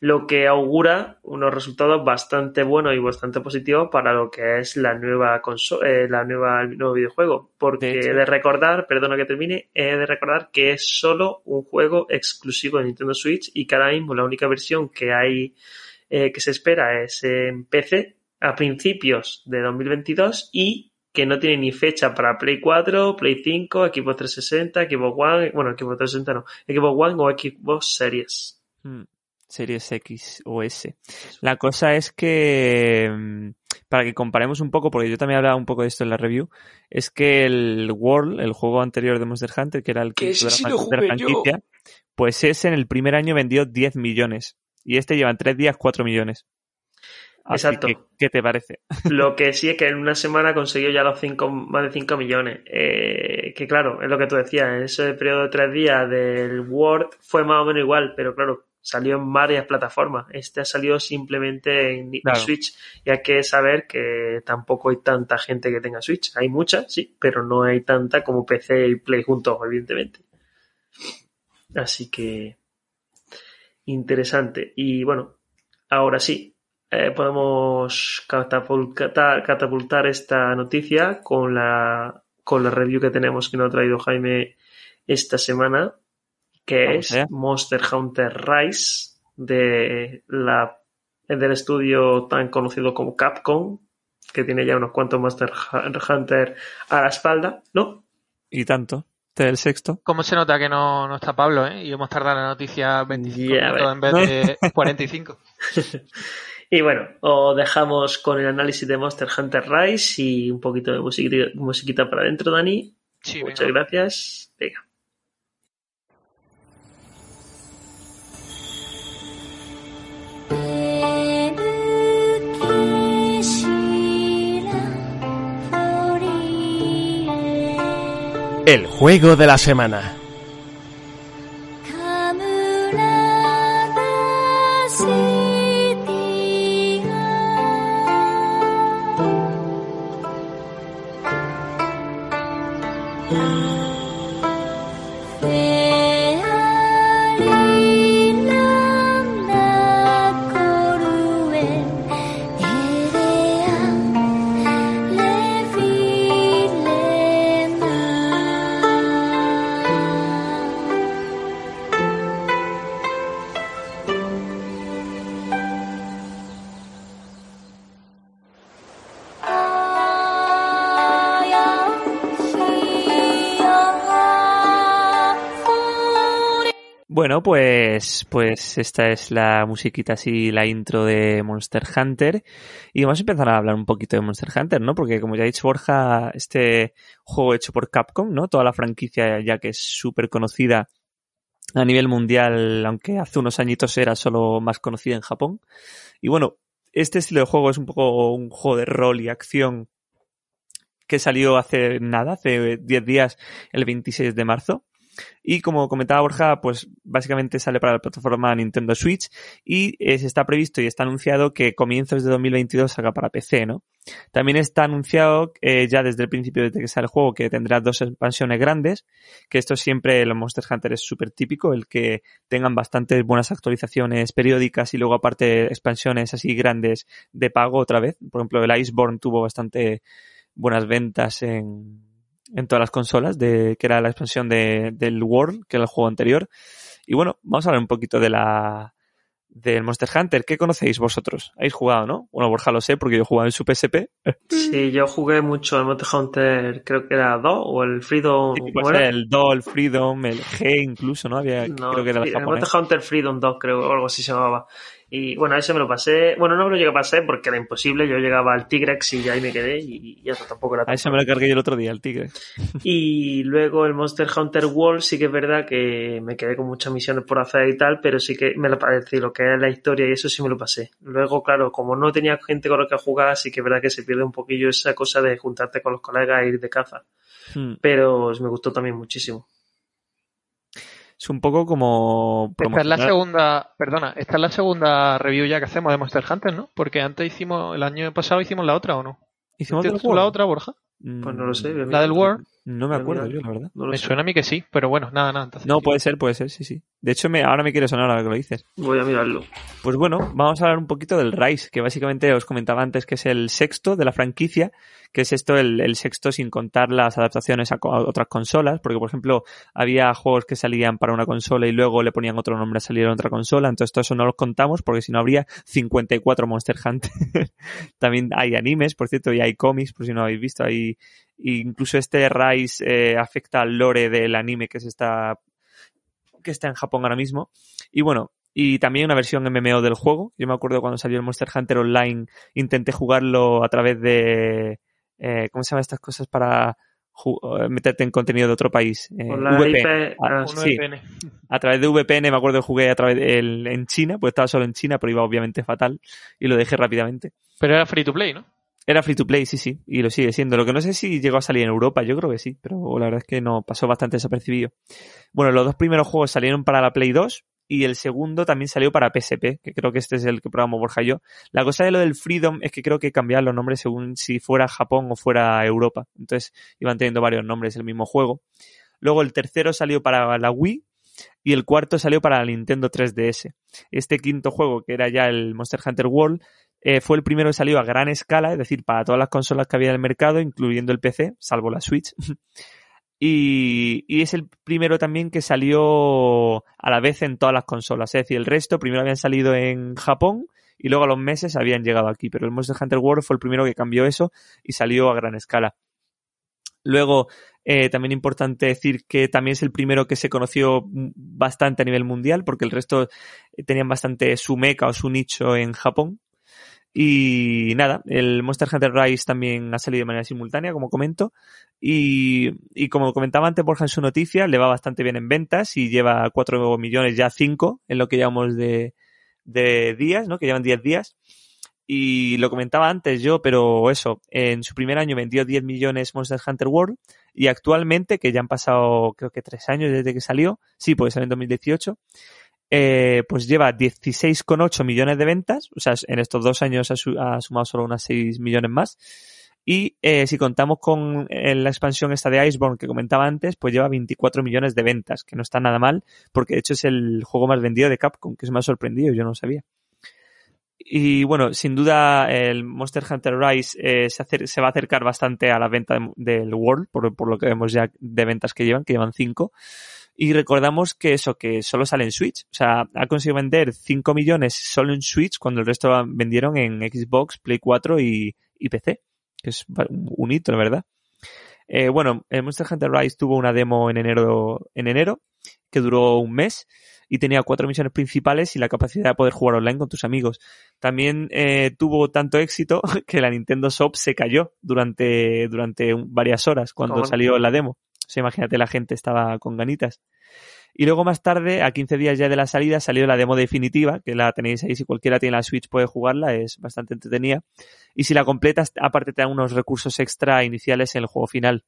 Speaker 2: lo que augura unos resultados bastante buenos y bastante positivos para lo que es la nueva consola, la nueva, el nuevo videojuego. Porque
Speaker 3: De
Speaker 2: he de recordar, perdona que termine, he de recordar que es solo un juego exclusivo de Nintendo Switch y que ahora mismo la única versión que hay, eh, que se espera es en PC a principios de 2022 y que no tiene ni fecha para Play 4, Play 5, Xbox 360, Xbox One, bueno, Xbox 360 no, Xbox One o Xbox Series.
Speaker 3: Mm, Series X o S. La cosa es que, mm, para que comparemos un poco, porque yo también hablaba un poco de esto en la review, es que el World, el juego anterior de Monster Hunter, que era el
Speaker 2: Que
Speaker 3: la,
Speaker 2: sí
Speaker 3: de la
Speaker 2: yo.
Speaker 3: franquicia, pues ese en el primer año vendió 10 millones. Y este lleva en tres días 4 millones. Así
Speaker 2: Exacto.
Speaker 3: que, ¿qué te parece?
Speaker 2: Lo que sí es que en una semana consiguió ya los cinco, más de 5 millones. Eh, que claro, es lo que tú decías, en ese periodo de tres días del Word fue más o menos igual, pero claro, salió en varias plataformas. Este ha salido simplemente en
Speaker 3: Claro.
Speaker 2: Switch. Y hay que saber que tampoco hay tanta gente que tenga Switch. Hay mucha, sí, pero no hay tanta como PC y Play juntos, evidentemente. Así que interesante. Y bueno, ahora sí, eh, podemos catapultar, catapultar esta noticia con la, con la review que tenemos que nos ha traído Jaime esta semana, que es. Monster Hunter Rise de la, del estudio tan conocido como Capcom, que tiene ya unos cuantos Monster Hunter a la espalda, ¿no?
Speaker 3: Y tanto. Este es el sexto.
Speaker 4: ¿Cómo se nota que no, no está Pablo, eh? Y hemos tardado la noticia 25
Speaker 2: Ya
Speaker 4: minutos en vez de 45.
Speaker 2: Y bueno, os dejamos con el análisis de Monster Hunter Rise y un poquito de musiquita, musiquita para adentro, Dani. Muchas gracias. Venga.
Speaker 1: El juego de la semana.
Speaker 3: Pues, pues esta es la musiquita así, la intro de Monster Hunter. Y vamos a empezar a hablar un poquito de Monster Hunter, ¿no? Porque como ya ha dicho Borja, este juego hecho por Capcom, ¿no? Toda la franquicia ya que es súper conocida a nivel mundial, aunque hace unos añitos era solo más conocida en Japón. Y bueno, este estilo de juego es un poco un juego de rol y acción que salió hace nada, hace 10 días, el 26 de marzo. Y como comentaba Borja, pues básicamente sale para la plataforma Nintendo Switch y eh, está previsto y está anunciado que comienzos de 2022 salga para PC, ¿no? También está anunciado eh, ya desde el principio, desde que sale el juego, que tendrá dos expansiones grandes, que esto siempre los Monster Hunter es súper típico, el que tengan bastantes buenas actualizaciones periódicas y luego aparte expansiones así grandes de pago otra vez. Por ejemplo, el Iceborne tuvo bastante buenas ventas en, en todas las consolas, de, que era la expansión de, del World, que era el juego anterior. Y bueno, vamos a hablar un poquito de la del Monster Hunter. ¿Qué conocéis vosotros? ¿Habéis jugado, no? Bueno, Borja lo sé porque yo jugaba en su PSP.
Speaker 2: Sí, yo jugué mucho al Monster Hunter, creo que era 2 o el Freedom.
Speaker 3: Sí,
Speaker 2: ¿cómo
Speaker 3: pues
Speaker 2: era?
Speaker 3: el Doll, Freedom, el G incluso, ¿no? Había,
Speaker 2: No,
Speaker 3: creo que era el
Speaker 2: el. Monster Hunter Freedom 2, creo, o algo así se llamaba. Y bueno, ese me lo pasé. Bueno, no me lo llegué a pasar porque era imposible. Yo llegaba al Tigrex y ahí me quedé y ya tampoco era
Speaker 3: A ese me lo cargué yo el otro día, el tigre.
Speaker 2: Y luego el Monster Hunter World sí que es verdad que me quedé con muchas misiones por hacer y tal, pero sí que me lo parece lo que es la historia y eso sí me lo pasé. Luego, claro, como no tenía gente con la que jugar, sí que es verdad que se pierde un poquillo esa cosa de juntarte con los colegas e ir de caza.
Speaker 3: Hmm.
Speaker 2: Pero me gustó también muchísimo.
Speaker 3: Es un poco como...
Speaker 4: Esta es la segunda, perdona, esta es la segunda review ya que hacemos de Monster Hunter, ¿no? Porque antes hicimos, el año pasado hicimos la otra, ¿o no?
Speaker 3: ¿Hicimos
Speaker 4: la otra, Borja?
Speaker 2: Pues no lo sé. a
Speaker 4: La del World.
Speaker 3: No me
Speaker 2: a
Speaker 3: acuerdo yo, la verdad.
Speaker 2: No
Speaker 4: Me
Speaker 2: sé.
Speaker 4: suena a mí que sí, pero bueno, nada, nada. Entonces,
Speaker 3: No, puede ser, puede ser, sí, sí. De hecho, me, ahora me quiere sonar ahora que lo dices.
Speaker 2: Voy a mirarlo.
Speaker 3: Pues bueno, vamos a hablar un poquito del Rise, que básicamente os comentaba antes que es el sexto de la franquicia, que es esto el, el sexto sin contar las adaptaciones a, co- a otras consolas, porque por ejemplo había juegos que salían para una consola y luego le ponían otro nombre a salir en otra consola, entonces todo eso no los contamos porque si no habría 54 Monster Hunter. También hay animes, por cierto, y hay cómics, por si no habéis visto, hay incluso este Rise eh, afecta al lore del anime que se está que está en Japón ahora mismo. Y bueno, y también una versión MMO del juego. Yo me acuerdo cuando salió el Monster Hunter Online, intenté jugarlo a través de... eh, ¿Cómo se llaman estas cosas para eh, meterte en contenido de otro país. eh,
Speaker 2: Con la
Speaker 3: VPN.
Speaker 2: IP,
Speaker 3: Ah,
Speaker 2: ah,
Speaker 3: sí,
Speaker 4: VPN.
Speaker 3: a través de VPN me acuerdo que jugué a través de el- en China, pues estaba solo en China, pero iba obviamente fatal y lo dejé rápidamente.
Speaker 4: Pero era free to play, ¿no?
Speaker 3: Era free to play, sí, sí, y lo sigue siendo. Lo que no sé si llegó a salir en Europa, yo creo que sí, pero la verdad es que no pasó bastante desapercibido. Bueno, los dos primeros juegos salieron para la Play 2 y el segundo también salió para PSP, que creo que este es el que probamos Borja yo. La cosa de lo del Freedom es que creo que cambiaban los nombres según si fuera Japón o fuera Europa. Entonces iban teniendo varios nombres el mismo juego. Luego el tercero salió para la Wii y el cuarto salió para la Nintendo 3DS. Este quinto juego, que era ya el Monster Hunter World, eh, fue el primero que salió a gran escala, es decir, para todas las consolas que había en el mercado, incluyendo el PC, salvo la Switch. y, y es el primero también que salió a la vez en todas las consolas. Es decir, el resto primero habían salido en Japón y luego a los meses habían llegado aquí. Pero el Monster Hunter World fue el primero que cambió eso y salió a gran escala. Luego, eh, también importante decir que también es el primero que se conoció bastante a nivel mundial, porque el resto eh, tenían bastante su meca o su nicho en Japón. Y nada, el Monster Hunter Rise también ha salido de manera simultánea, como comento. Y, y como comentaba antes Borja en su noticia, le va bastante bien en ventas y lleva 4 millones, ya 5 en lo que llevamos de, de días, ¿no? Que llevan 10 días. Y lo comentaba antes yo, pero eso, en su primer año vendió 10 millones Monster Hunter World y actualmente, que ya han pasado creo que 3 años desde que salió, sí, pues salió en 2018, eh, pues lleva 16,8 millones de ventas, o sea, en estos dos años ha, su- ha sumado solo unas 6 millones más. Y eh, si contamos con eh, la expansión esta de Iceborne que comentaba antes, pues lleva 24 millones de ventas, que no está nada mal, porque de hecho es el juego más vendido de Capcom, que se me ha sorprendido, yo no sabía. Y bueno, sin duda el Monster Hunter Rise eh, se, va a acercar bastante a la venta de- del World, por, por lo que vemos ya de ventas que llevan, que llevan 5. Y recordamos que eso, que solo sale en Switch. O sea, ha conseguido vender 5 millones solo en Switch cuando el resto vendieron en Xbox, Play 4 y, y PC. Que es un hito, la verdad. Eh, bueno, el Monster Hunter Rise tuvo una demo en enero, en enero, que duró un mes y tenía cuatro misiones principales y la capacidad de poder jugar online con tus amigos. También eh, tuvo tanto éxito que la Nintendo Shop se cayó durante, durante varias horas cuando
Speaker 2: ¿Cómo?
Speaker 3: salió la demo. O sea, imagínate, la gente estaba con ganitas. Y luego más tarde, a 15 días ya de la salida, salió la demo definitiva, que la tenéis ahí, si cualquiera tiene la Switch puede jugarla, es bastante entretenida. Y si la completas, aparte te da unos recursos extra iniciales en el juego final.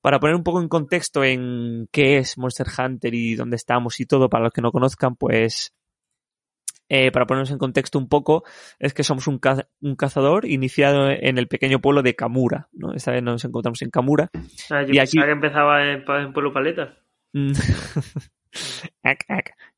Speaker 3: Para poner un poco en contexto en qué es Monster Hunter y dónde estamos y todo, para los que no conozcan, pues eh, para ponernos en contexto un poco, es que somos un, ca- un cazador iniciado en el pequeño pueblo de Kamura. ¿no? Esta vez nos encontramos en Kamura.
Speaker 2: Ah, yo
Speaker 3: Y
Speaker 2: pensaba
Speaker 3: aquí-
Speaker 2: que empezaba en, Pueblo Paleta.
Speaker 3: Mm.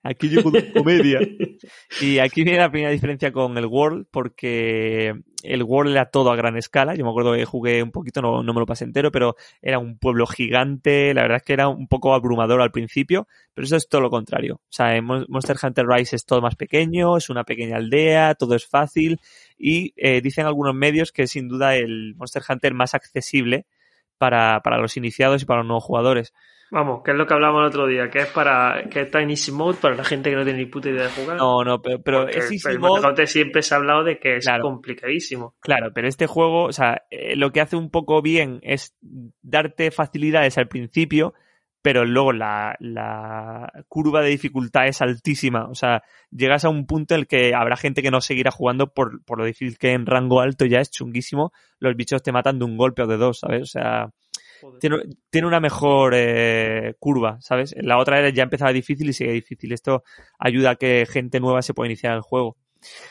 Speaker 3: Aquí llego de comedia. Y aquí viene la primera diferencia con el World, porque el World era todo a gran escala. Yo me acuerdo que jugué un poquito, no, no me lo pasé entero, pero era un pueblo gigante. La verdad es que era un poco abrumador al principio, pero eso es todo lo contrario. O sea, Monster Hunter Rise es todo más pequeño, es una pequeña aldea, todo es fácil. Y eh, dicen algunos medios que es sin duda el Monster Hunter más accesible para, para los iniciados y para los nuevos jugadores.
Speaker 2: Vamos, que es lo que hablábamos el otro día, que es para que es Tiny Easy Mode para la gente que no tiene ni puta idea de jugar.
Speaker 3: No, no, pero, pero
Speaker 2: Porque
Speaker 3: es easy
Speaker 2: el
Speaker 3: mode,
Speaker 2: siempre se ha hablado de que es
Speaker 3: Claro.
Speaker 2: complicadísimo.
Speaker 3: Claro, pero este juego, o sea, eh, lo que hace un poco bien es darte facilidades al principio, pero luego la, la curva de dificultad es altísima. O sea, llegas a un punto en el que habrá gente que no seguirá jugando por, por lo difícil que en rango alto ya es chunguísimo. Los bichos te matan de un golpe o de dos, ¿sabes? O sea. Tiene, tiene una mejor eh, curva, ¿sabes? La otra era ya empezaba difícil y sigue difícil. Esto ayuda a que gente nueva se pueda iniciar el juego.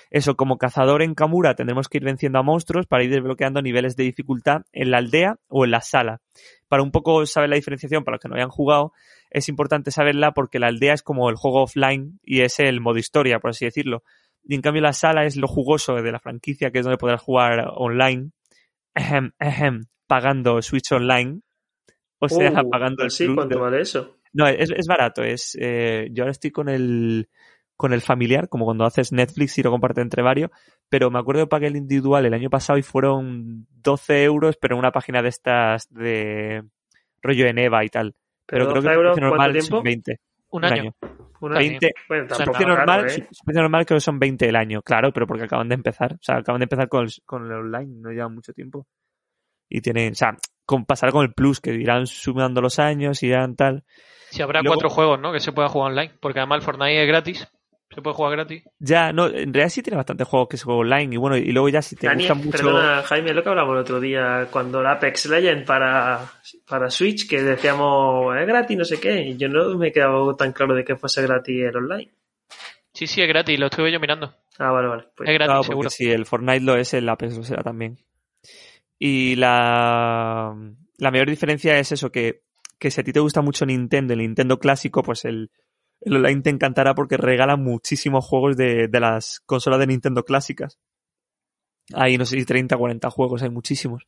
Speaker 3: Eso, como cazador en Kamura tendremos que ir venciendo a monstruos para ir desbloqueando niveles de dificultad en la aldea o en la sala. Para un poco saber la diferenciación, para los que no hayan jugado, es importante saberla porque la aldea es como el juego offline y es el modo historia, por así decirlo. Y en cambio la sala es lo jugoso de la franquicia, que es donde podrás jugar online, Ejem, ejem, pagando Switch Online. O sea,
Speaker 2: Uh,
Speaker 3: pagando el
Speaker 2: así,
Speaker 3: plus
Speaker 2: ¿cuánto
Speaker 3: de-
Speaker 2: vale eso?
Speaker 3: no, es, es barato. Es, eh, yo ahora estoy con el, con el familiar, como cuando haces Netflix y lo compartes entre varios, pero me acuerdo que pagué el individual el año pasado y fueron 12 euros, pero en una página de estas de rollo en EVA y tal. Pero, creo que
Speaker 2: 12
Speaker 3: el
Speaker 2: euros,
Speaker 3: precio
Speaker 2: ¿cuánto
Speaker 3: normal
Speaker 2: tiempo?
Speaker 3: son 20.
Speaker 4: Un año.
Speaker 2: Un
Speaker 4: año.
Speaker 3: 20.
Speaker 2: Bueno,
Speaker 4: O sea,
Speaker 3: Su
Speaker 2: tampoco
Speaker 3: precio,
Speaker 2: caro,
Speaker 3: normal,
Speaker 2: ¿eh?
Speaker 3: su- su precio normal creo que son 20 el año, claro, pero porque acaban de empezar. O sea, acaban de empezar con el, con el online, no llevan mucho tiempo. Y tienen, o sea, con, pasará con el Plus, que irán sumando los años, irán tal.
Speaker 4: Si habrá
Speaker 3: Y luego-
Speaker 4: cuatro juegos, ¿no? Que se pueda jugar online. Porque además el Fortnite es gratis. Se puede jugar gratis.
Speaker 3: Ya, no, en realidad sí tiene bastantes juegos que se juegan online y bueno, y luego ya si te
Speaker 2: Dani,
Speaker 3: gustan mucho...
Speaker 2: perdona, Jaime, lo que hablamos el otro día cuando el Apex Legend para, para Switch, que decíamos es gratis, no sé qué, y yo no me he quedado tan claro de que fuese gratis el online.
Speaker 4: Sí, sí, es gratis. Lo estuve yo mirando.
Speaker 2: Ah, vale, vale. Pues,
Speaker 4: Es gratis,
Speaker 3: Claro, porque
Speaker 4: seguro.
Speaker 3: si el Fortnite lo es, el Apex lo será también. Y la, la mayor diferencia es eso, que, que si a ti te gusta mucho Nintendo, el Nintendo clásico, pues el, el online te encantará porque regala muchísimos juegos de, de las consolas de Nintendo clásicas. Hay, no sé si 30, 40 juegos, hay muchísimos.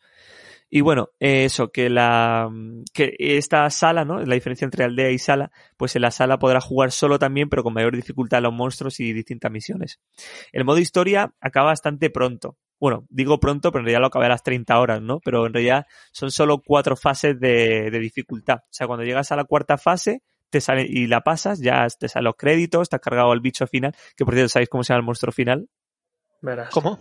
Speaker 3: Y bueno, eso, que la que esta sala, ¿no? La diferencia entre aldea y sala, pues en la sala podrá jugar solo también, pero con mayor dificultad los monstruos y distintas misiones. El modo historia acaba bastante pronto. Bueno, digo pronto, pero en realidad lo acaba a las 30 horas, ¿no? Pero en realidad son solo cuatro fases de, de dificultad. O sea, cuando llegas a la cuarta fase te sale, y la pasas, ya te salen los créditos, te has cargado el bicho final, que por cierto, ¿sabéis cómo se llama el monstruo final?
Speaker 2: verás.
Speaker 4: ¿Cómo?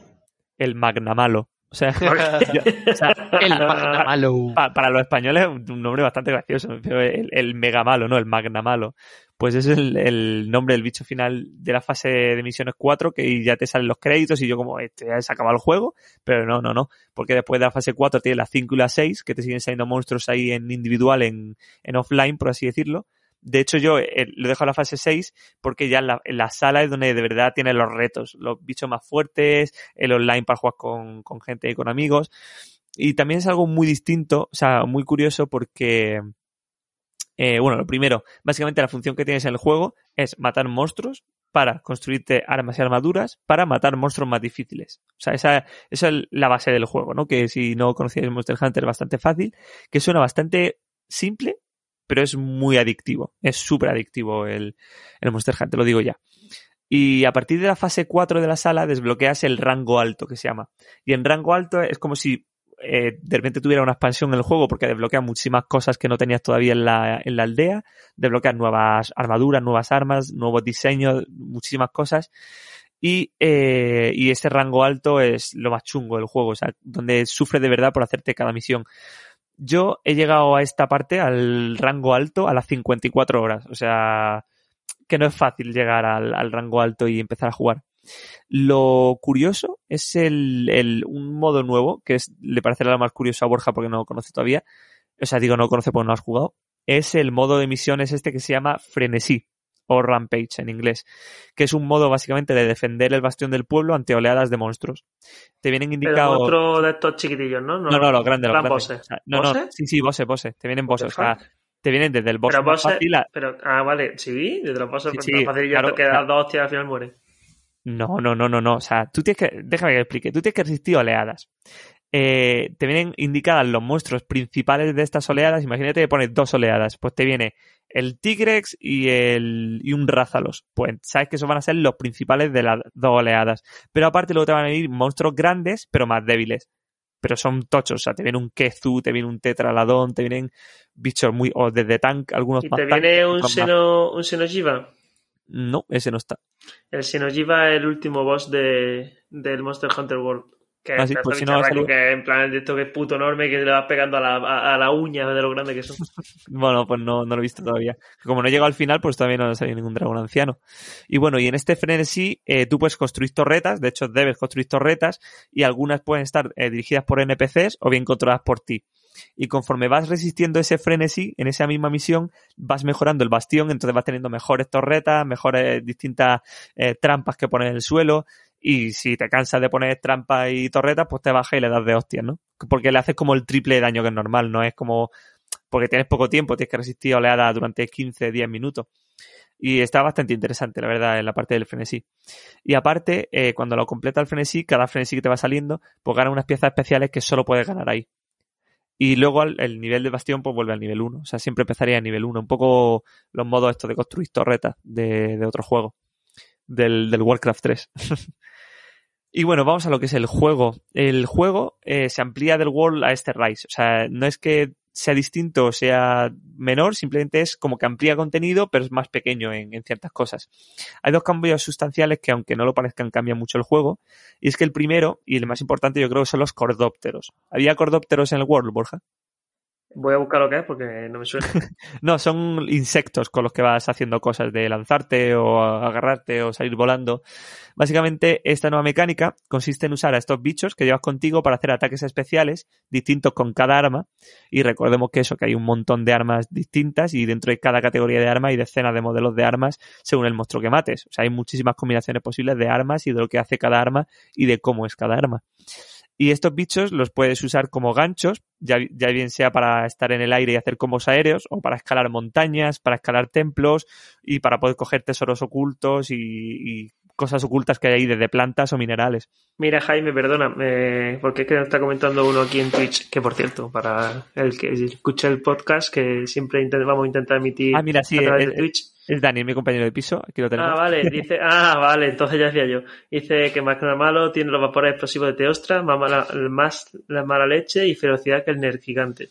Speaker 3: El Magnamalo. O sea, yo- o sea,
Speaker 4: El Magna Malo.
Speaker 3: pa- para los españoles un nombre bastante gracioso, el, el mega malo, ¿no? El magna malo. Pues ese es el, el nombre del bicho final de la fase de misiones 4, que ya te salen los créditos y yo como, este ya se acaba el juego, pero no, no, no, porque después de la fase 4 tienes la 5 y la 6, que te siguen saliendo monstruos ahí en individual, en, en offline, por así decirlo. De hecho, yo eh, lo dejo en la fase 6 porque ya la, la sala es donde de verdad tiene los retos, los bichos más fuertes, el online para jugar con, con gente y con amigos. Y también es algo muy distinto, o sea, muy curioso porque, eh, bueno, lo primero, básicamente la función que tienes en el juego es matar monstruos para construirte armas y armaduras para matar monstruos más difíciles. O sea, esa, esa es la base del juego, ¿no? Que si no conocíais Monster Hunter es bastante fácil, que suena bastante simple, pero es muy adictivo. Es súper adictivo el, Monster Hunter, lo digo ya. Y a partir de la fase 4 de la sala desbloqueas el rango alto que se llama. Y en rango alto es como si eh, de repente tuviera una expansión en el juego porque desbloquea muchísimas cosas que no tenías todavía en la, en la aldea, desbloqueas nuevas armaduras, nuevas armas, nuevos diseños, muchísimas cosas. Y, eh, y ese rango alto es lo más chungo del juego, o sea, donde sufre de verdad por hacerte cada misión. Yo he llegado a esta parte, al rango alto, a las 54 horas, o sea, que no es fácil llegar al, rango alto y empezar a jugar. Lo curioso es el, el, un modo nuevo, que es, le parecerá lo más curioso a Borja porque no lo conoce todavía. O sea, digo no lo conoce porque no has jugado. Es el modo de misiones este que se llama Frenesí o Rampage en inglés, que es un modo básicamente de defender el bastión del pueblo ante oleadas de monstruos. Te vienen indicados...
Speaker 2: otro de estos chiquitillos, ¿no?
Speaker 3: No, no, los grandes, los
Speaker 2: Gran
Speaker 3: grandes.
Speaker 2: bosses.
Speaker 3: O sea, no, no,
Speaker 2: ¿Bosses?
Speaker 3: sí, sí, bosses, bosses. Te vienen bosses. O sea, te vienen desde el boss
Speaker 2: Pero
Speaker 3: más
Speaker 2: bosses,
Speaker 3: fácil a-
Speaker 2: pero, ah, vale, sí, desde los bosses,
Speaker 3: Sí, sí,
Speaker 2: tan fácil ya
Speaker 3: claro,
Speaker 2: te quedas
Speaker 3: claro.
Speaker 2: dos hostias y al final muere.
Speaker 3: No, no, no, no, no. O sea, tú tienes que, déjame que te explique, tú tienes que resistir oleadas. Eh, te vienen indicadas los monstruos principales de estas oleadas. Imagínate que pones dos oleadas. Pues te viene el Tigrex y el y un Rázalos. Pues sabes que esos van a ser los principales de las dos oleadas. Pero aparte luego te van a venir monstruos grandes, pero más débiles. Pero son tochos. O sea, te viene un Kezu, te viene un Tetraladón, te vienen bichos muy, o desde tank, algunos
Speaker 2: Y
Speaker 3: más
Speaker 2: te viene un, seno, un Xenojiva.
Speaker 3: No, ese no está.
Speaker 2: El Xenojiva es el último boss de, del Monster Hunter World. Que
Speaker 3: pues si no
Speaker 2: de
Speaker 3: va a
Speaker 2: bicharraco
Speaker 3: salir-
Speaker 2: que en plan de esto que es puto enorme que le vas pegando a la, a, a la uña de lo grande que son.
Speaker 3: Bueno, pues no, no lo he visto todavía. Como no he llegado al final, pues todavía no ha salido ningún dragón anciano. Y bueno, y en este frenesí eh, tú puedes construir torretas, de hecho debes construir torretas, y algunas pueden estar eh, dirigidas por NPCs o bien controladas por ti. Y conforme vas resistiendo ese frenesí, en esa misma misión, vas mejorando el bastión, entonces vas teniendo mejores torretas, mejores distintas eh, trampas que poner en el suelo, y si te cansas de poner trampas y torretas, pues te bajas y le das de hostias, ¿no? Porque le haces como el triple de daño que es normal, no es como porque tienes poco tiempo, tienes que resistir oleadas durante 15, 10 minutos. Y está bastante interesante, la verdad, en la parte del frenesí. Y aparte, eh, cuando lo completa el frenesí, cada frenesí que te va saliendo, pues gana unas piezas especiales que solo puedes ganar ahí. Y luego el nivel de bastión pues vuelve al nivel 1. O sea, siempre empezaría en nivel 1. Un poco los modos estos de construir torretas de, de otro juego. Del, del Warcraft 3. y bueno, vamos a lo que es el juego. El juego eh, se amplía del World a este Rise. O sea, no es que sea distinto o sea menor, simplemente es como que amplía contenido, pero es más pequeño en, en ciertas cosas. Hay dos cambios sustanciales que, aunque no lo parezcan, cambian mucho el juego. Y es que el primero, y el más importante, yo creo son los cordópteros. ¿Había cordópteros en el World, Borja?
Speaker 2: Voy a buscar lo que es porque no me suena.
Speaker 3: No, son insectos con los que vas haciendo cosas de lanzarte o agarrarte o salir volando. Básicamente, esta nueva mecánica consiste en usar a estos bichos que llevas contigo para hacer ataques especiales distintos con cada arma. Y recordemos que eso, que hay un montón de armas distintas y dentro de cada categoría de arma hay decenas de modelos de armas según el monstruo que mates. O sea, hay muchísimas combinaciones posibles de armas y de lo que hace cada arma y de cómo es cada arma. Y estos bichos los puedes usar como ganchos, ya, ya bien sea para estar en el aire y hacer combos aéreos, o para escalar montañas, para escalar templos y para poder coger tesoros ocultos y, y cosas ocultas que hay ahí desde plantas o minerales.
Speaker 2: Mira, Jaime, perdona, eh, porque es que nos está comentando uno aquí en Twitch, que por cierto, para el que escuche el podcast, que siempre vamos a intentar emitir
Speaker 3: Ah, mira, sí,
Speaker 2: a través
Speaker 3: es-
Speaker 2: de Twitch.
Speaker 3: Es Dani, mi compañero de piso, aquí lo tenemos.
Speaker 2: Ah, vale, dice, ah, vale, entonces ya decía yo. Dice que más que malo tiene los vapores explosivos de Teostra, más mala, más la mala leche y ferocidad que el Nerd gigante.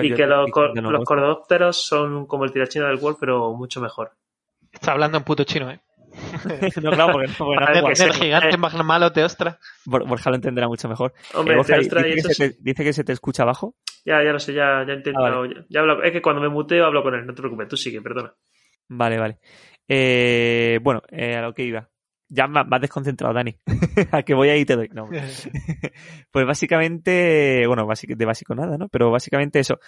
Speaker 2: y que los, cor-
Speaker 3: no,
Speaker 2: los cordópteros son como el tirachino del World, pero mucho mejor.
Speaker 4: Está hablando en puto chino, ¿eh?
Speaker 3: No, claro, porque, porque no guay.
Speaker 2: sí.
Speaker 4: El gigante
Speaker 2: eh.
Speaker 4: más malo te ostra.
Speaker 3: Bor- Borja lo entenderá mucho mejor.
Speaker 2: Hombre,
Speaker 3: Eh, Borja,
Speaker 2: Teostra
Speaker 3: dice,
Speaker 2: y
Speaker 3: que
Speaker 2: eso
Speaker 3: se
Speaker 2: es-
Speaker 3: te, dice que se te escucha abajo.
Speaker 2: Ya, ya lo sé, ya, ya he intentado.
Speaker 3: Ah,
Speaker 2: ya, ya hablo- es que cuando me muteo hablo con él, no te preocupes, tú sigue, perdona.
Speaker 3: Vale, vale. Eh, bueno, eh, a lo que iba. Ya me has desconcentrado, Dani. a que voy ahí y te doy. No, Pues básicamente, bueno, de básico nada, ¿no? Pero básicamente eso,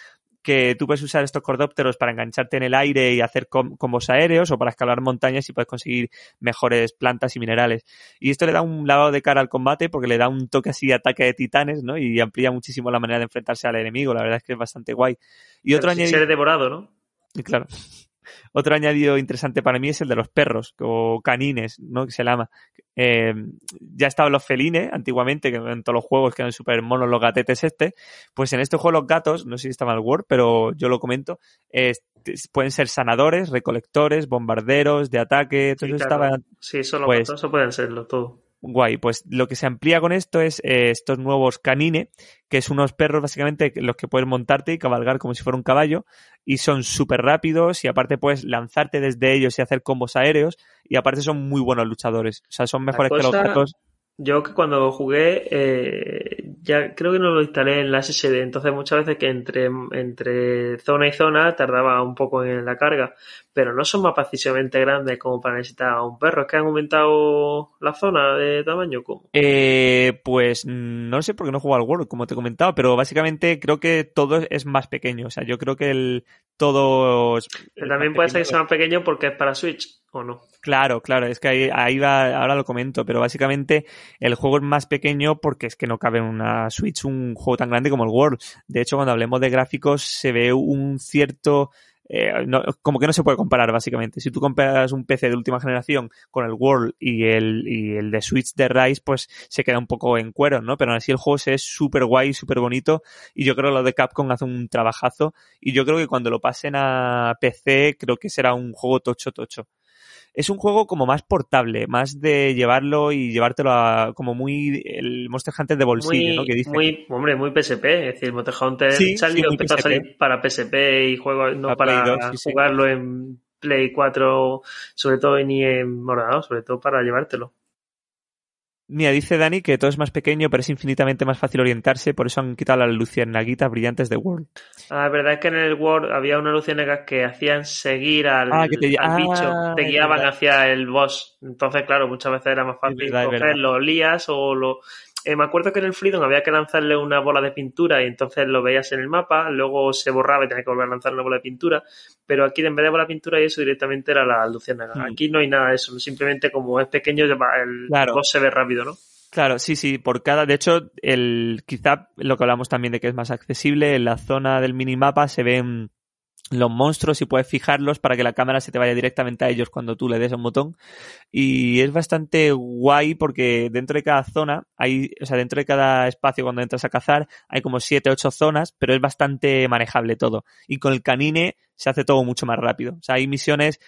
Speaker 3: que tú puedes usar estos cordópteros para engancharte en el aire y hacer com- combos aéreos o para escalar montañas y puedes conseguir mejores plantas y minerales. Y esto le da un lavado de cara al combate porque le da un toque así ataque de titanes, ¿no? Y amplía muchísimo la manera de enfrentarse al enemigo. La verdad es que es bastante guay. Y otro
Speaker 2: Si
Speaker 3: añadido...
Speaker 2: eres devorado, ¿no?
Speaker 3: Y Claro. Otro añadido interesante para mí es el de los perros o canines, ¿no? Que se llama. Eh, ya estaban los felines antiguamente, que en todos los juegos que eran súper monos los gatetes este. Pues en este juego los gatos, no sé si estaba en el Word, pero yo lo comento, pueden ser sanadores, recolectores, bombarderos de ataque, todo
Speaker 2: Sí,
Speaker 3: eso
Speaker 2: claro.
Speaker 3: estaba
Speaker 2: Sí, solo
Speaker 3: Pues-
Speaker 2: gatos, eso pueden serlo todo.
Speaker 3: Guay, pues lo que se amplía con esto es eh, estos nuevos canine, que es unos perros básicamente los que puedes montarte y cabalgar como si fuera un caballo, y son súper rápidos y aparte puedes lanzarte desde ellos y hacer combos aéreos, y aparte son muy buenos luchadores, o sea, son mejores que los gatos.
Speaker 2: Yo que cuando jugué, eh, ya creo que no lo instalé en la SSD, entonces muchas veces que entre, entre zona y zona tardaba un poco en la carga, pero no son mapas excesivamente grandes como para necesitar a un perro. Es que han aumentado la zona de tamaño, ¿cómo?
Speaker 3: Eh, pues no sé por qué no juego al World, como te he comentado, pero básicamente creo que todo es más pequeño, o sea, yo creo que el todo...
Speaker 2: Pero también puede ser que sea más pequeño porque es para Switch, ¿o no?
Speaker 3: Claro, claro, es que ahí, ahí va, ahora lo comento, pero básicamente el juego es más pequeño porque es que no cabe en una Switch un juego tan grande como el World. De hecho, cuando hablemos de gráficos se ve un cierto... eh, no- como que no se puede comparar, básicamente. Si tú comparas un PC de última generación con el World y el, y el de Switch de Rise, pues se queda un poco en cuero, ¿no? Pero aún así el juego se es súper guay, súper bonito y yo creo que lo de Capcom hace un trabajazo y yo creo que cuando lo pasen a PC creo que será un juego tocho tocho es un juego como más portable, más de llevarlo y llevártelo a como muy el Monster Hunter de bolsillo,
Speaker 2: Muy,
Speaker 3: ¿no? Que dice.
Speaker 2: muy, hombre, muy PSP. Es decir, Monster Hunter
Speaker 3: Sí,
Speaker 2: salió,
Speaker 3: sí,
Speaker 2: empezó a salir para PSP y juegos no
Speaker 3: Para
Speaker 2: para
Speaker 3: Play 2, sí, sí.
Speaker 2: jugarlo en Play 4, sobre todo ni en ordenador, sobre todo para llevártelo.
Speaker 3: Mira, dice Dani que todo es más pequeño, pero es infinitamente más fácil orientarse, por eso han quitado las luciérnaguitas brillantes de World.
Speaker 2: Ah, es verdad es que en el World había unas luciérnagas que hacían seguir al,
Speaker 3: Ah, que te-
Speaker 2: al
Speaker 3: ah,
Speaker 2: bicho, te guiaban hacia el boss. Entonces, claro, muchas veces era más fácil
Speaker 3: es verdad.
Speaker 2: cogerlo, lías o lo... Eh, me acuerdo que en el Freedom había que lanzarle una bola de pintura y entonces lo veías en el mapa, luego se borraba y tenías que volver a lanzar una bola de pintura, pero aquí en vez de bola de pintura y eso directamente era la luciérnaga.
Speaker 3: Hmm.
Speaker 2: Aquí no hay nada de eso, simplemente como es pequeño el
Speaker 3: Claro.
Speaker 2: boss se ve rápido, ¿no?
Speaker 3: Claro, sí, sí, por cada, de hecho, el, quizá lo que hablamos también de que es más accesible, en la zona del minimapa se ven los monstruos y puedes fijarlos para que la cámara se te vaya directamente a ellos cuando tú le des un botón. Y es bastante guay porque dentro de cada zona hay, o sea, dentro de cada espacio cuando entras a cazar hay como 7, 8 zonas, pero es bastante manejable todo. Y con el canine se hace todo mucho más rápido. O sea, hay misiones,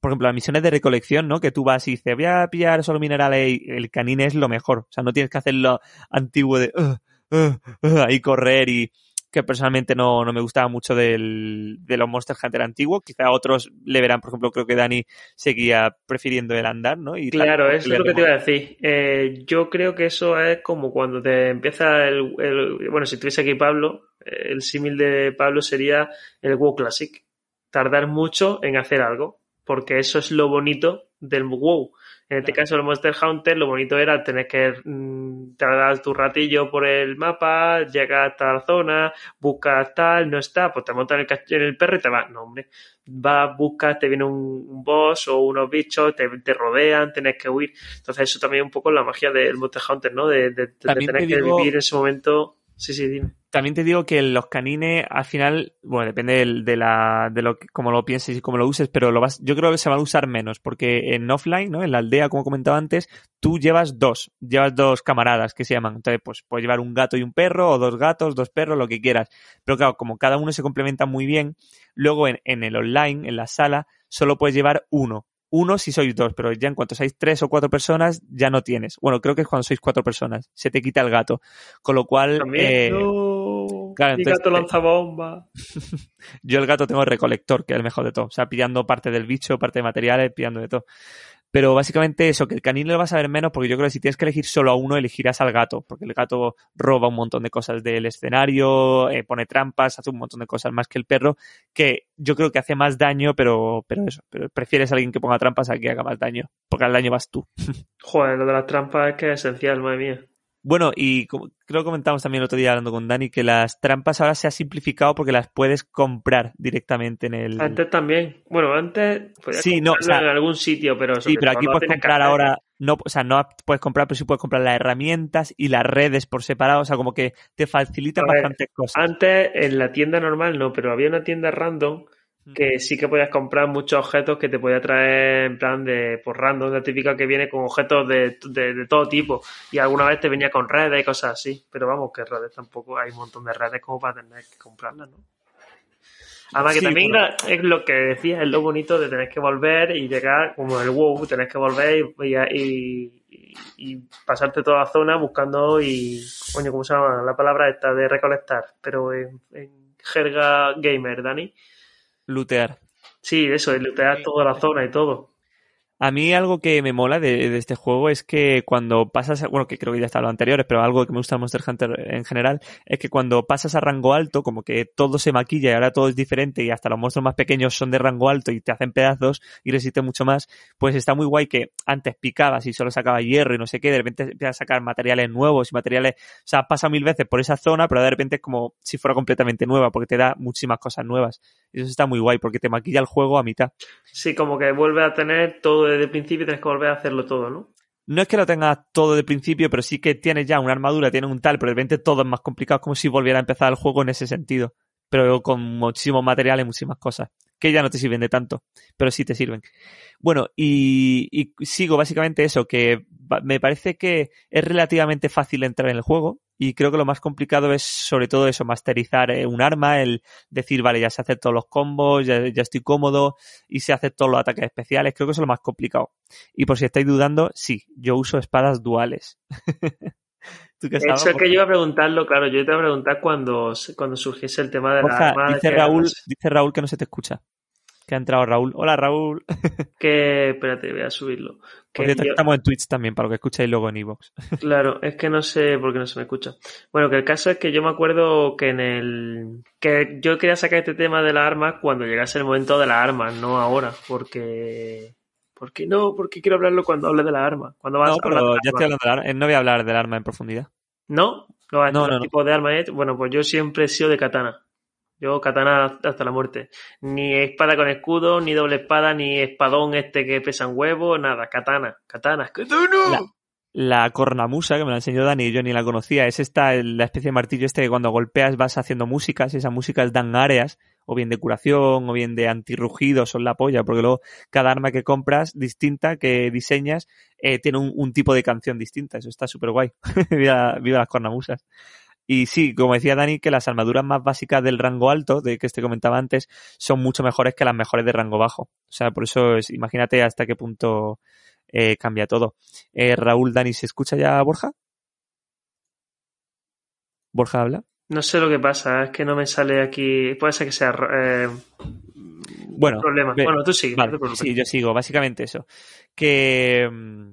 Speaker 3: por ejemplo, las misiones de recolección, ¿no? Que tú vas y dices, voy a pillar solo minerales y el canine es lo mejor. O sea, no tienes que hacerlo antiguo de "Ugh, ugh, ugh", ahí correr y que personalmente no, no me gustaba mucho del, de los Monster Hunter antiguos. Quizá otros le verán, por ejemplo, creo que Dani seguía prefiriendo el andar, ¿no? Y
Speaker 2: Claro, eso es lo que te iba a decir. Eh, yo creo que eso es como cuando te empieza el, el- Bueno, si tuviese aquí Pablo, El símil de Pablo sería el WoW Classic. Tardar mucho en hacer algo, porque eso es lo bonito del WoW. En este
Speaker 4: Claro.
Speaker 2: caso, el Monster Hunter, lo bonito era tener que mm, tardar tu ratillo por el mapa, llegar hasta la zona, buscas tal, no está, pues te montas en el, en el perro y te vas. No, hombre. Vas, buscas, te viene un, un boss o unos bichos, te, te rodean, tienes que huir. Entonces, eso también es un poco la magia del Monster Hunter, ¿no? De, de- de tener
Speaker 3: te
Speaker 2: que vivir ese momento. Sí, sí, dime.
Speaker 3: También te digo que los canines, al final, bueno, depende de, la, de lo como lo pienses y cómo lo uses, pero lo vas, yo creo que se van a usar menos, porque en offline, ¿no? En la aldea, como comentaba antes, tú llevas dos, llevas dos camaradas que se llaman. Entonces, pues puedes llevar un gato y un perro, o dos gatos, dos perros, lo que quieras. Pero claro, como cada uno se complementa muy bien, luego en, en el online, en la sala, solo puedes llevar uno. Uno si sois dos, pero ya en cuanto sois tres o cuatro personas, ya no tienes. Bueno, creo que es cuando sois cuatro personas. Se te quita el gato. Con lo cual,
Speaker 2: También.
Speaker 3: eh,
Speaker 2: no.
Speaker 3: claro,
Speaker 2: Mi
Speaker 3: entonces-
Speaker 2: gato lanza bomba.
Speaker 3: yo el gato tengo el recolector, que es el mejor de todo. O sea, pillando parte del bicho, parte de materiales, pillando de todo. Pero básicamente eso, que el canino lo vas a ver menos, porque yo creo que si tienes que elegir solo a uno, elegirás al gato, porque el gato roba un montón de cosas del escenario, eh, pone trampas, hace un montón de cosas más que el perro, que yo creo que hace más daño, pero, pero eso, pero prefieres a alguien que ponga trampas a que haga más daño, porque al daño vas tú.
Speaker 2: Joder, lo de las trampas es que es esencial, madre mía.
Speaker 3: Bueno, y como, creo que comentamos también el otro día hablando con Dani que las trampas ahora se ha simplificado porque las puedes comprar directamente en el...
Speaker 2: Antes también. Bueno, antes
Speaker 3: Sí, no, o sea,
Speaker 2: en algún sitio, pero
Speaker 3: Sí, pero aquí puedes comprar ahora, no, o sea, no puedes comprar, pero sí puedes comprar las herramientas y las redes por separado, o sea, como que te facilitan
Speaker 2: A ver,
Speaker 3: bastantes cosas.
Speaker 2: Antes en la tienda normal no, pero había una tienda random. Que sí que podías comprar muchos objetos que te podía traer en plan de por random, la típica que viene con objetos de, de, de todo tipo y alguna vez te venía con redes y cosas así, pero vamos, que redes tampoco hay un montón de redes como para tener que comprarlas, ¿no? Además que
Speaker 3: Sí,
Speaker 2: también la- es lo que decía, es lo bonito de tener que volver y llegar como el WoW, tener que volver y, y, y- y pasarte toda la zona buscando y, coño, ¿cómo se llama? La palabra esta de recolectar, pero en, en jerga gamer, Dani.
Speaker 3: Lootear.
Speaker 2: Sí, eso, es lootear toda la zona y todo.
Speaker 3: A mí algo que me mola de, de este juego es que cuando pasas, a- bueno, que creo que ya está lo anteriores, pero algo que me gusta de Monster Hunter en general, es que cuando pasas a rango alto, como que todo se maquilla y ahora todo es diferente y hasta los monstruos más pequeños son de rango alto y te hacen pedazos y resisten mucho más, pues está muy guay que antes picabas y solo sacaba hierro y no sé qué, de repente empiezas a sacar materiales nuevos y materiales, o sea, has pasado mil veces por esa zona, pero de repente es como si fuera completamente nueva, porque te da muchísimas cosas nuevas. Y eso está muy guay, porque te maquilla el juego a mitad.
Speaker 2: Sí, como que vuelve a tener todo desde el principio y tienes que volver a hacerlo todo, ¿no?
Speaker 3: no es que lo tengas todo de principio, pero sí que tienes ya una armadura, tienes un tal, pero de repente todo es más complicado, como si volviera a empezar el juego en ese sentido. Pero con muchísimos materiales y muchísimas cosas, que ya no te sirven de tanto, pero sí te sirven. Bueno, y, y sigo básicamente eso, que me parece que es relativamente fácil entrar en el juego, y creo que lo más complicado es sobre todo eso, masterizar eh, un arma, el decir, vale, ya sé hacer todos los combos, ya, ya estoy cómodo, y sé hacer todos los ataques especiales, creo que eso es lo más complicado. Y por si estáis dudando, sí, yo uso espadas duales. ¿Tú qué sabes?
Speaker 2: Eso es que yo iba a preguntarlo, claro, yo te iba a preguntar cuando, cuando surgiese el tema de la arma.
Speaker 3: dice Raúl, dice Raúl que no se te escucha. Que ha entrado Raúl. Hola Raúl.
Speaker 2: Que, espérate, voy a subirlo. Que yo-
Speaker 3: estamos en Twitch también, para lo que escucháis luego en Evox.
Speaker 2: Claro, es que no sé por qué no se me escucha. Bueno, que el caso es que yo me acuerdo que en el... que yo quería sacar este tema de las armas cuando llegase el momento de las armas, no ahora, porque... ¿Por qué no? Porque quiero hablarlo cuando hable de las armas. Cuando vas
Speaker 3: No,
Speaker 2: a hablar
Speaker 3: pero
Speaker 2: de
Speaker 3: ya estoy hablando del arma. Eh, No voy a hablar del arma en profundidad.
Speaker 2: ¿No? No,
Speaker 3: No, no, no.
Speaker 2: tipos de armas. ¿eh? Bueno, pues yo siempre he sido de katana. Yo katana hasta la muerte. Ni espada con escudo, ni doble espada, ni espadón este que pesa un huevo, nada. Katana, katana, katana.
Speaker 3: La, la cornamusa, que me la enseñó Dani y yo ni la conocía, es esta, la especie de martillo este que cuando golpeas vas haciendo músicas y esas músicas dan áreas, o bien de curación, o bien de antirrugido, son la polla, porque luego cada arma que compras distinta, que diseñas, eh, tiene un, un tipo de canción distinta. Eso está súper guay. viva, viva las cornamusas. Y sí, como decía Dani, que las armaduras más básicas del rango alto, de que te comentaba antes, son mucho mejores que las mejores de rango bajo. O sea, por eso es, imagínate hasta qué punto eh, cambia todo. Eh, Raúl, Dani, ¿se escucha ya Borja? ¿Borja habla?
Speaker 2: No sé lo que pasa, es que no me sale aquí. Puede ser que sea. Eh,
Speaker 3: Bueno,
Speaker 2: problema. Bueno, tú sigue,
Speaker 3: Vale,
Speaker 2: no
Speaker 3: sí, yo sigo, básicamente eso. Que, mm,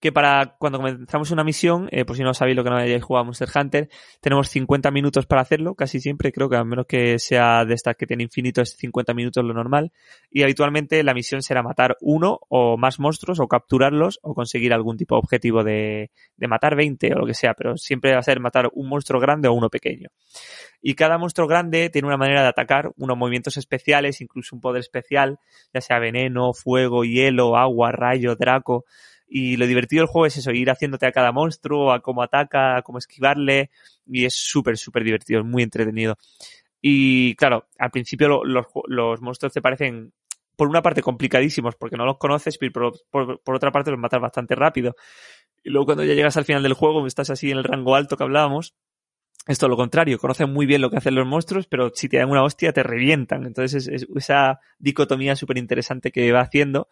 Speaker 3: que para cuando comenzamos una misión, eh, por si no sabéis lo que no hayáis jugado a Monster Hunter, tenemos 50 minutos para hacerlo, casi siempre, creo que a menos que sea de estas que tiene infinito es 50 minutos lo normal, y habitualmente la misión será matar uno o más monstruos o capturarlos o conseguir algún tipo de objetivo de, de matar 20 o lo que sea, pero siempre va a ser matar un monstruo grande o uno pequeño. Y cada monstruo grande tiene una manera de atacar, unos movimientos especiales, incluso un poder especial, ya sea veneno, fuego, hielo, agua, rayo, draco. Y lo divertido del juego es eso, ir haciéndote a cada monstruo, a cómo ataca, a cómo esquivarle. Y es súper, súper divertido, es muy entretenido. Y claro, al principio lo- los, los monstruos te parecen, por una parte, complicadísimos porque no los conoces, pero por, por- otra parte los matas bastante rápido. Y luego cuando ya llegas al final del juego, estás así en el rango alto que hablábamos, es todo lo contrario, conocen muy bien lo que hacen los monstruos, pero si te dan una hostia te revientan. Entonces es, es esa dicotomía súper interesante que va haciendo.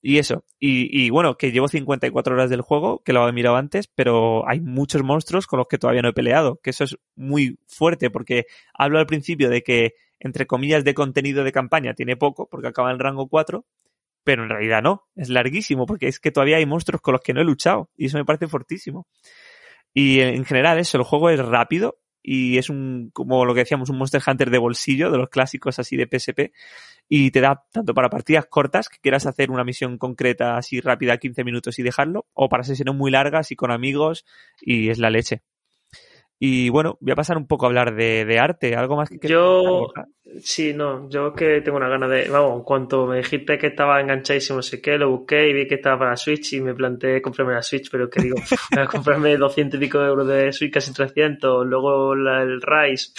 Speaker 3: Y eso, y, y bueno, que llevo 54 horas del juego, que lo había mirado antes, pero hay muchos monstruos con los que todavía no he peleado, que eso es muy fuerte, porque hablo al principio de que, entre comillas, de contenido de campaña tiene poco, porque acaba en rango 4, pero en realidad no, es larguísimo, porque es que todavía hay monstruos con los que no he luchado, y eso me parece fortísimo. Y en general eso, el juego es rápido y es un, como lo que decíamos, un Monster Hunter de bolsillo, de los clásicos así de PSP, y te da tanto para partidas cortas, que quieras hacer una misión concreta así rápida, 15 minutos y dejarlo, o para sesiones muy largas y con amigos, y es la leche. Y bueno, voy a pasar un poco a hablar de, de arte, algo más que
Speaker 2: Yo,
Speaker 3: comentar, Borja?
Speaker 2: sí, no, yo que tengo una gana de, vamos, en cuanto me dijiste que estaba enganchadísimo, no sé qué, lo busqué y vi que estaba para Switch y me planteé comprarme la Switch, pero que digo, voy a comprarme 200 y pico euros de Switch, casi 300, luego la- el Rise,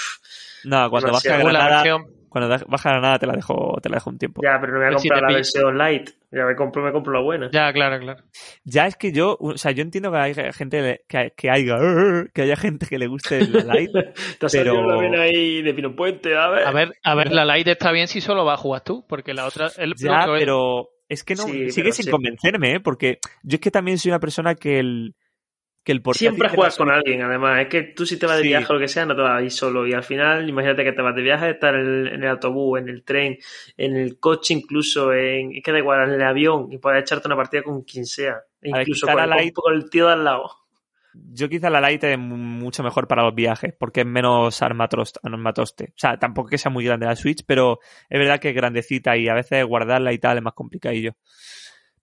Speaker 3: No, cuando baja
Speaker 4: la versión.
Speaker 3: cuando baja a Granada te la dejo, te la dejo un tiempo.
Speaker 2: ya, pero no voy a
Speaker 4: si
Speaker 2: comprar la versión light, ya me compro, me compro la buena.
Speaker 4: Ya, claro, claro.
Speaker 3: Ya es que yo, o sea, yo entiendo que hay gente que, que haya, que haya gente que le guste el light,
Speaker 2: Te ha salido
Speaker 3: pero-
Speaker 2: la vena ahí de Pino Puente, a ver.
Speaker 4: A ver, a ver, la Lite está bien si solo va a jugar tú, porque la otra. El,
Speaker 3: Ya, pero es que no
Speaker 2: Sí,
Speaker 3: sigue sin
Speaker 2: sí.
Speaker 3: convencerme, ¿eh? Porque yo es que también soy una persona que el que el portátil
Speaker 2: Siempre juegas con alguien, además. Es que tú si te vas de
Speaker 3: Sí.
Speaker 2: viaje o lo que sea, no te vas a ir solo. Y al final, imagínate que te vas de viaje, estar en el, autobús, en el tren, en el coche incluso, en, es que da igual, en el avión, y puedes echarte una partida con quien sea. E
Speaker 3: ver,
Speaker 2: incluso
Speaker 3: quizá
Speaker 2: con, el-
Speaker 3: Lite-
Speaker 2: con el tío de al lado.
Speaker 3: Yo quizá la Lite es mucho mejor para los viajes, porque es menos armatrost- armatoste. O sea, tampoco que sea muy grande la Switch, pero es verdad que es grandecita y a veces guardarla y tal es más complicadillo.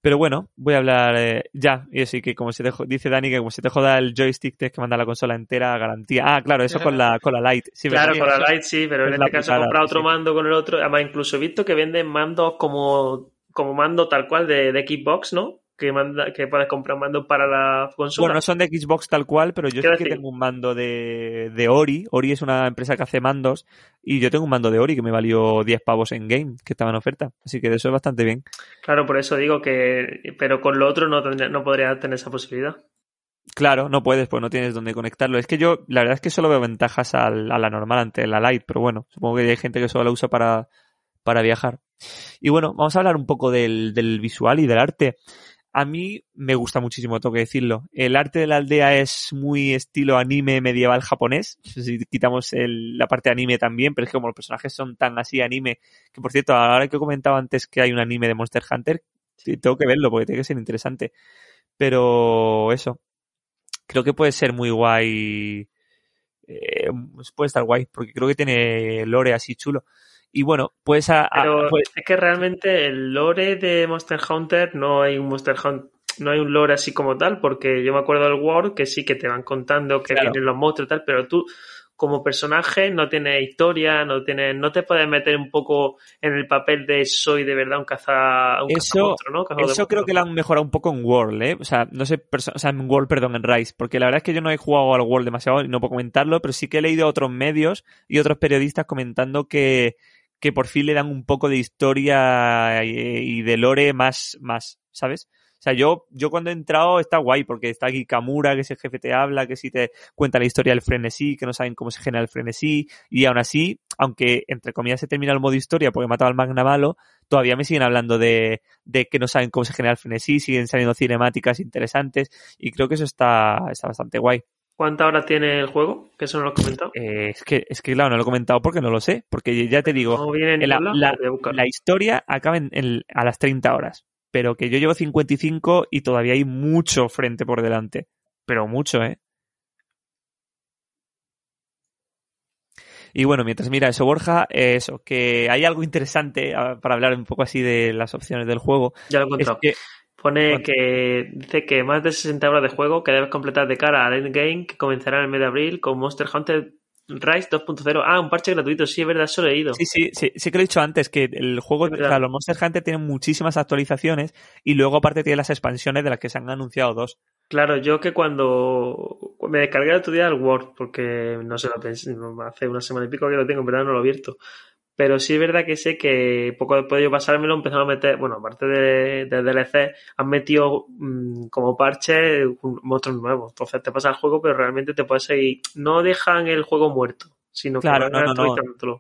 Speaker 3: Pero bueno, voy a hablar eh, ya. Y así que como se te, dice Dani, que como se te joda el joystick, tienes que mandar la consola entera a garantía. Ah, claro, eso con la, con la Lite. Sí,
Speaker 2: claro, con la Lite sí, pero en este caso
Speaker 3: putada,
Speaker 2: comprar otro
Speaker 3: sí.
Speaker 2: mando con el otro. Además, incluso he visto que venden mandos como, como mando tal cual de, de Xbox, ¿no? Que, manda, que puedes comprar mandos para la consola.
Speaker 3: Bueno, no son de Xbox tal cual, pero yo sí que tengo un mando de, de Ori. Ori es una empresa que hace mandos y yo tengo un mando de Ori que me valió 10 pavos en game, que estaba en oferta. Así que de eso es bastante bien.
Speaker 2: Claro, por eso digo que. Pero con lo otro no, tendría, no podría tener esa posibilidad.
Speaker 3: Claro, no puedes, pues no tienes dónde conectarlo. Es que yo, la verdad es que solo veo ventajas al- a la normal ante la Lite, pero bueno, supongo que hay gente que solo la usa para, para viajar. Y bueno, vamos a hablar un poco del, del visual y del arte. A mí me gusta muchísimo, tengo que decirlo. El arte de la aldea es muy estilo anime medieval japonés. Si quitamos el- la parte anime también, pero es que como los personajes son tan así anime, que por cierto, ahora que he comentado antes que hay un anime de Monster Hunter, tengo que verlo porque tiene que ser interesante. Pero eso, creo que puede ser muy guay. eh, puede estar guay, porque creo que tiene lore así chulo. Y bueno, pues a, a-
Speaker 2: Pero
Speaker 3: pues-
Speaker 2: es que realmente el lore de Monster Hunter no hay un Monster Hunter. No hay un lore así como tal, porque yo me acuerdo del World que sí que te van contando que
Speaker 3: Claro.
Speaker 2: vienen los monstruos y tal, pero tú como personaje no tienes historia, no tienes, no te puedes meter un poco en el papel de soy de verdad un caza, un
Speaker 3: Eso-
Speaker 2: ¿no?
Speaker 3: Eso creo que lo han mejorado un poco en World, ¿eh? O sea, no sé, o sea, en World, perdón, en Rise, porque la verdad es que yo no he jugado al World demasiado y no puedo comentarlo, pero sí que he leído otros medios y otros periodistas comentando que, que por fin le dan un poco de historia y, y de lore más, más, ¿sabes? O sea, yo, yo cuando he entrado está guay, porque está aquí Kamura, que ese jefe te habla, que sí te cuenta la historia del frenesí, que no saben cómo se genera el frenesí, y aún así, aunque entre comillas se termina el modo historia porque he matado al Magna Malo, todavía me siguen hablando de, de que no saben cómo se genera el frenesí, siguen saliendo cinemáticas interesantes, y creo que eso está, está bastante guay.
Speaker 2: ¿Cuántas horas tiene el juego? Que eso no lo has comentado.
Speaker 3: Eh, es que, es que claro, no lo he comentado porque no lo sé, porque ya te digo,
Speaker 2: No viene en
Speaker 3: la, historia acaba en, a las 30 horas. pero que yo llevo 55 y todavía hay mucho frente por delante. Pero mucho, ¿eh? Y bueno, mientras mira eso, Borja, eh, eso, que hay algo interesante ah, para hablar un poco así de las opciones del juego.
Speaker 2: Ya lo he
Speaker 3: Es
Speaker 2: encontrado.
Speaker 3: que,
Speaker 2: Pone
Speaker 3: Bueno.
Speaker 2: que dice que más de 60 horas de juego que debes completar de cara al endgame que comenzará en el mes de abril con Monster Hunter Rise 2.0. Ah, un parche gratuito, sí, es verdad, eso lo he leído.
Speaker 3: Sí, sí, sí, sí que lo he dicho antes, que el juego, o sea, los Monster Hunter tienen muchísimas actualizaciones y luego aparte tiene las expansiones de las que se han anunciado dos.
Speaker 2: Claro, yo que cuando me descargué el otro día el Word, porque no se lo pensé, hace una semana y pico que lo tengo, en verdad no lo he abierto. Pero sí es verdad que sé que poco después de yo pasármelo empezaron a meter, bueno, aparte de, de DLC, han metido mm, como parche monstruos nuevos. Entonces te pasa el juego, pero realmente te puedes seguir. No dejan el juego muerto, sino
Speaker 3: Claro, no, no, no.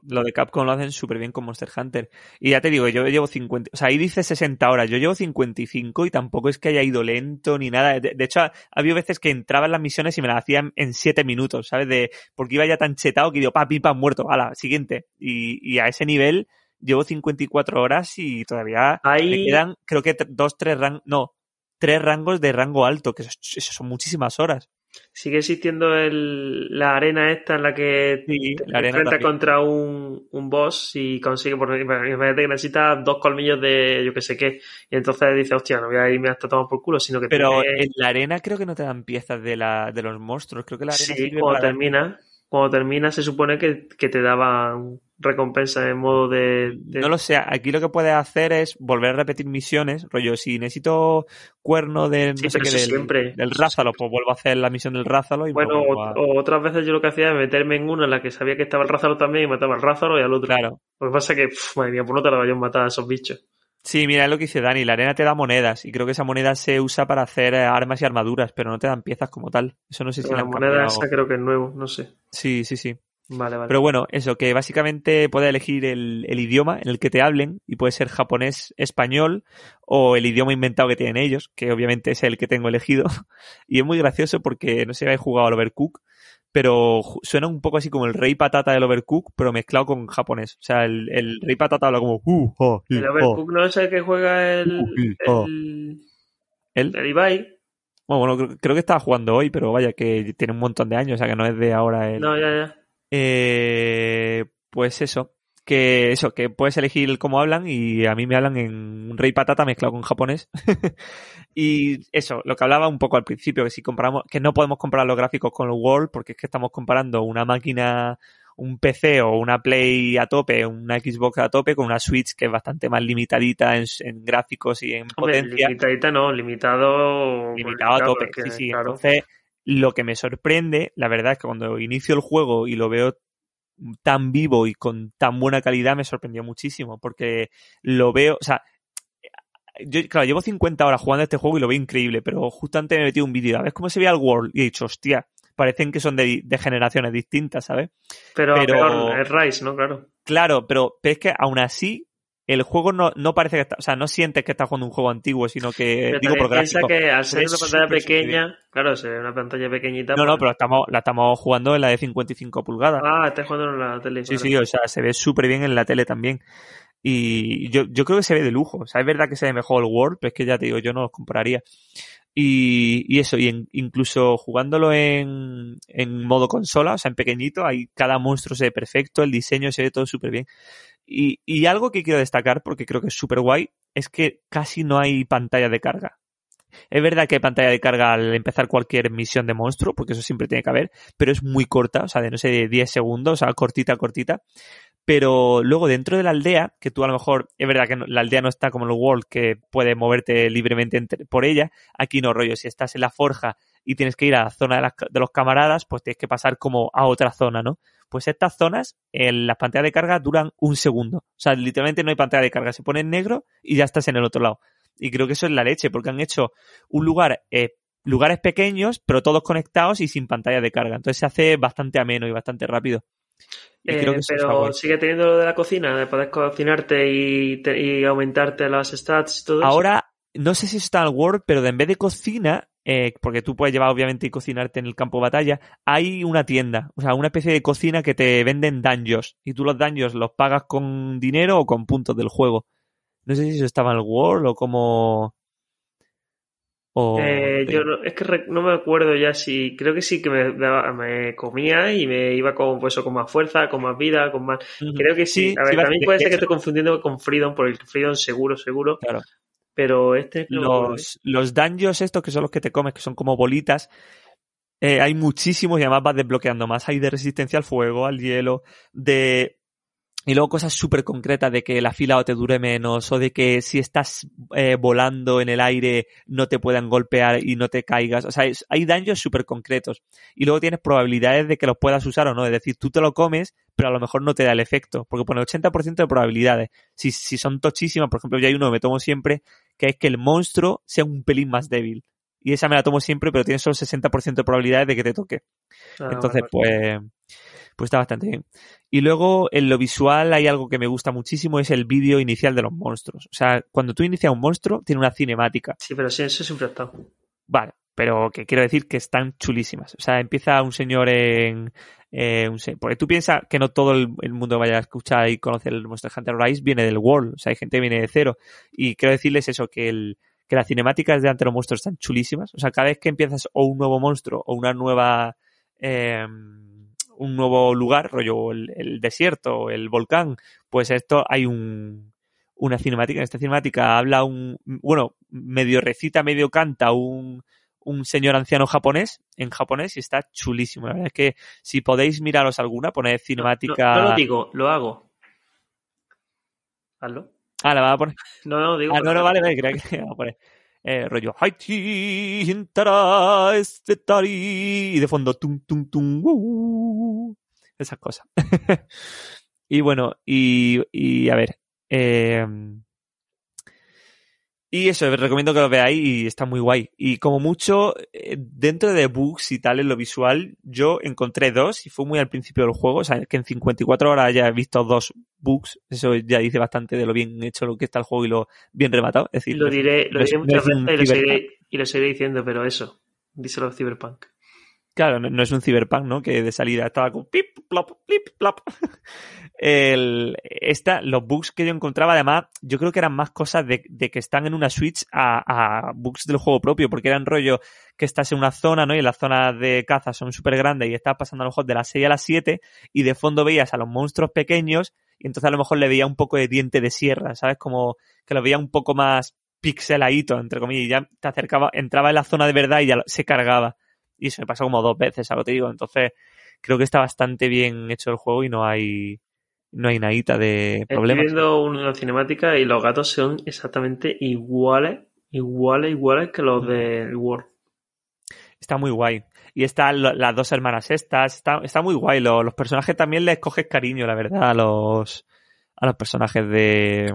Speaker 3: Lo de Capcom lo hacen súper bien con Monster Hunter. Y ya te digo, yo llevo 50, o sea, ahí dice 60 horas, yo llevo 55 y tampoco es que haya ido lento ni nada. De, de hecho, ha, ha habido veces que entraba en las misiones y me las hacían en 7 minutos, ¿sabes? De, porque iba ya tan chetado que digo, pa, pim, pam, muerto, ala, siguiente. Y, y a ese nivel llevo 54 horas y todavía me
Speaker 2: Ahí,
Speaker 3: quedan, creo que t- dos, tres rangos, no, tres rangos de rango alto, que eso, eso son muchísimas horas.
Speaker 2: Sigue existiendo el, la arena esta en la que
Speaker 3: Sí,
Speaker 2: te
Speaker 3: la arena
Speaker 2: enfrentas
Speaker 3: también.
Speaker 2: contra un, un boss y consigue, por imagínate que necesitas dos colmillos de yo que sé qué, y entonces dices, hostia, no voy a irme hasta tomar por culo, sino que
Speaker 3: Pero en la arena creo que no te dan piezas de, la, de los monstruos. Creo que la arena
Speaker 2: sí, cuando termina, cuando termina se supone que, que te daban recompensa en modo de, de-
Speaker 3: No lo sé, aquí lo que puedes hacer es volver a repetir misiones, rollo, si necesito cuerno de no
Speaker 2: Sí,
Speaker 3: sé
Speaker 2: pero
Speaker 3: qué
Speaker 2: eso
Speaker 3: del,
Speaker 2: siempre.
Speaker 3: del Rázalo, pues vuelvo a hacer la misión del Rázalo y
Speaker 2: Bueno,
Speaker 3: a-
Speaker 2: o otras veces yo lo que hacía era meterme en una en la que sabía que estaba el Rázaro también y mataba al Rázaro y al otro.
Speaker 3: Claro.
Speaker 2: Lo que pasa es que, madre mía, pues no tardaba yo en matar a esos bichos.
Speaker 3: Sí, mira, es lo que dice Dani, la arena te da monedas y creo que esa moneda se usa para hacer eh, armas y armaduras, pero no te dan piezas como tal. Eso no sé si
Speaker 2: la
Speaker 3: la
Speaker 2: moneda esa creo que es nuevo, no sé.
Speaker 3: Sí, sí, sí.
Speaker 2: Vale, vale.
Speaker 3: Pero bueno, eso, que básicamente puedes elegir el, el idioma en el que te hablen y puede ser japonés, español o el idioma inventado que tienen ellos, que obviamente es el que tengo elegido. Y es muy gracioso porque no sé si habéis jugado al Overcook, pero suena un poco así como el rey patata del Overcook, pero mezclado con japonés. O sea, el, el rey patata habla como... "Uh, oh,
Speaker 2: el
Speaker 3: oh".
Speaker 2: Overcook no es el que juega el,
Speaker 3: Uy, oh.
Speaker 2: el,
Speaker 3: ¿Él?
Speaker 2: el Ibai.
Speaker 3: Bueno, bueno, creo, creo que estaba jugando hoy, pero vaya, que tiene un montón de años, o sea, que no es de ahora el...
Speaker 2: No, ya, ya.
Speaker 3: Eh, pues eso, que eso, que puedes elegir cómo hablan y a mí me hablan en rey patata mezclado con japonés. y eso, lo que hablaba un poco al principio, que si compramos, que no podemos comparar los gráficos con el World, porque es que estamos comparando una máquina, un PC o una Play a tope, una Xbox a tope con una Switch que es bastante más limitadita en, en gráficos y en
Speaker 2: Hombre,
Speaker 3: potencia
Speaker 2: limitadita no, limitado.
Speaker 3: limitado a tope. sí, sí.
Speaker 2: claro.
Speaker 3: Entonces, lo que me sorprende, la verdad es que cuando inicio el juego y lo veo tan vivo y con tan buena calidad, me sorprendió muchísimo. Porque lo veo, o sea, yo, claro, llevo 50 horas jugando a este juego y lo veo increíble, pero justo antes me metí un vídeo a ver cómo se ve el World y he dicho, hostia, parecen que son de, de generaciones distintas, ¿sabes?
Speaker 2: Pero, es Rise, ¿no? Claro.
Speaker 3: Claro, pero, pero es que aún así, el juego no, no parece que está, o sea, no sientes que estás jugando un juego antiguo, sino que,
Speaker 2: Pero
Speaker 3: digo por
Speaker 2: piensa
Speaker 3: gráficos.
Speaker 2: que al
Speaker 3: se
Speaker 2: ser una pantalla pequeña, claro, se ve una pantalla pequeñita.
Speaker 3: No, no,
Speaker 2: pues-
Speaker 3: pero estamos, la estamos jugando en la de 55 pulgadas.
Speaker 2: Ah, estás jugando en la tele.
Speaker 3: sí, sí, o sea, se ve súper bien en la tele también. Y yo, yo creo que se ve de lujo. O sea, es verdad que se ve mejor el World, pero es que ya te digo, yo no los compraría. Y, y eso, y en- incluso jugándolo en, en modo consola, o sea, en pequeñito, ahí cada monstruo se ve perfecto, el diseño se ve todo súper bien. Y, y algo que quiero destacar, porque creo que es súper guay, es que casi no hay pantalla de carga. Es verdad que hay pantalla de carga al empezar cualquier misión de monstruo, porque eso siempre tiene que haber, pero es muy corta, o sea, de no sé, de 10 segundos, o sea, cortita, cortita. Pero luego dentro de la aldea, que tú a lo mejor, es verdad que no- la aldea no está como el World, que puedes moverte libremente entre- por ella, aquí no, rollo, si estás en la forja y tienes que ir a la zona de, las de los camaradas, pues tienes que pasar como a otra zona, ¿no? Pues estas zonas, en las pantallas de carga duran un segundo. O sea, literalmente no hay pantalla de carga, se pone en negro y ya estás en el otro lado. Y creo que eso es la leche, porque han hecho un lugar, eh, lugares pequeños, pero todos conectados y sin pantalla de carga. Entonces se hace bastante ameno y bastante rápido.
Speaker 2: Eh,
Speaker 3: creo que
Speaker 2: pero sigue teniendo lo de la cocina, de poder cocinarte y, te- y aumentarte las stats y todo eso.
Speaker 3: Ahora, no sé si eso está en el Word, pero de en vez de cocina, eh, porque tú puedes llevar obviamente y cocinarte en el campo de batalla, hay una tienda, o sea, una especie de cocina que te venden daños y tú los daños los pagas con dinero o con puntos del juego. No sé si eso estaba en el World o como... O...
Speaker 2: Eh, yo no, es que re- no me acuerdo ya si. Creo que sí que me, comía y me iba con, pues, con más fuerza, con más vida, con más. Creo que sí. A ver,
Speaker 3: iba
Speaker 2: también puede ser que estoy confundiendo con Freedom, por el Freedom seguro, seguro.
Speaker 3: Claro.
Speaker 2: Pero este no
Speaker 3: los, los dungeons estos que son los que te comes, que son como bolitas, eh, hay muchísimos y además vas desbloqueando más. Hay de resistencia al fuego, al hielo, de... Y luego cosas súper concretas de que el afilado te dure menos o de que si estás eh, volando en el aire no te puedan golpear y no te caigas. O sea, es- hay daños súper concretos. Y luego tienes probabilidades de que los puedas usar o no. Es decir, tú te lo comes, pero a lo mejor no te da el efecto. Porque pone 80% de probabilidades. Si, si son tochísimas, por ejemplo, yo hay uno que me tomo siempre, que es que el monstruo sea un pelín más débil. Y esa me la tomo siempre, pero tiene solo 60% de probabilidades de que te toque.
Speaker 2: Ah,
Speaker 3: Entonces,
Speaker 2: vale.
Speaker 3: pues, pues está bastante bien. Y luego, en lo visual, hay algo que me gusta muchísimo, es el vídeo inicial de los monstruos. O sea, cuando tú inicias un monstruo, tiene una cinemática.
Speaker 2: Sí, pero sí, eso siempre ha estado.
Speaker 3: Vale, pero que quiero decir que están chulísimas. O sea, empieza un señor en... Eh, un se- porque tú piensas que no todo el, el mundo vaya a escuchar y conocer el Monster Hunter Rise viene del World. O sea, hay gente que viene de cero. Y quiero decirles eso, que el que las cinemáticas de ante los monstruos están chulísimas. O sea, cada vez que empiezas o un nuevo monstruo o una nueva... eh, un nuevo lugar, rollo el, el desierto el volcán, pues esto hay un, una cinemática. En esta cinemática habla un, bueno, medio recita, medio canta un, un señor anciano japonés en japonés y está chulísimo. La verdad es que si podéis miraros alguna, poned cinemática.
Speaker 2: No, no lo digo, lo hago. ¿Hazlo?
Speaker 3: Ah, la va a poner.
Speaker 2: No, no, digo.
Speaker 3: Ah, no, no, vale, vale, creía que la va a poner. Eh, rollo Haiti, Hintara, Estetari, y de fondo tum, tum, tum, uh, esas cosas. y bueno, y, y a ver, eh, y eso, os recomiendo que lo veáis y está muy guay. Y como mucho, eh, dentro de bugs y tal en lo visual, yo encontré dos y fue muy al principio del juego. O sea, que en 54 horas ya he visto dos bugs. Eso ya dice bastante de lo bien hecho lo que está el juego y lo bien rematado. Es decir,
Speaker 2: Lo diré, lo diré muchas veces y lo, seguiré, y lo seguiré diciendo, pero eso. Díselo a Cyberpunk.
Speaker 3: Claro, no, es un Cyberpunk, ¿no? Que de salida estaba con pip, plop, plip, plop. El, esta, los bugs que yo encontraba, además, yo creo que eran más cosas de, de que están en una Switch a, a bugs del juego propio, porque eran rollo que estás en una zona, ¿no? Y las zonas de caza son súper grandes y estás pasando a lo mejor de las 6 a las 7 y de fondo veías a los monstruos pequeños y entonces a lo mejor le veía un poco de diente de sierra, ¿sabes? Como que lo veía un poco más pixeladito, entre comillas, y ya te acercaba, entraba en la zona de verdad y ya se cargaba. Y eso me pasó como dos veces, algo te digo. Entonces, creo que está bastante bien hecho el juego y no hay, no hay nadita de
Speaker 2: Estoy
Speaker 3: problemas.
Speaker 2: viendo una cinemática y los gatos son exactamente iguales, iguales, iguales que los
Speaker 3: Mm.
Speaker 2: del World.
Speaker 3: Está muy guay. Y están las dos hermanas estas, está, está muy guay. Lo- Los, personajes también les coges cariño, la verdad, a los, a los personajes de,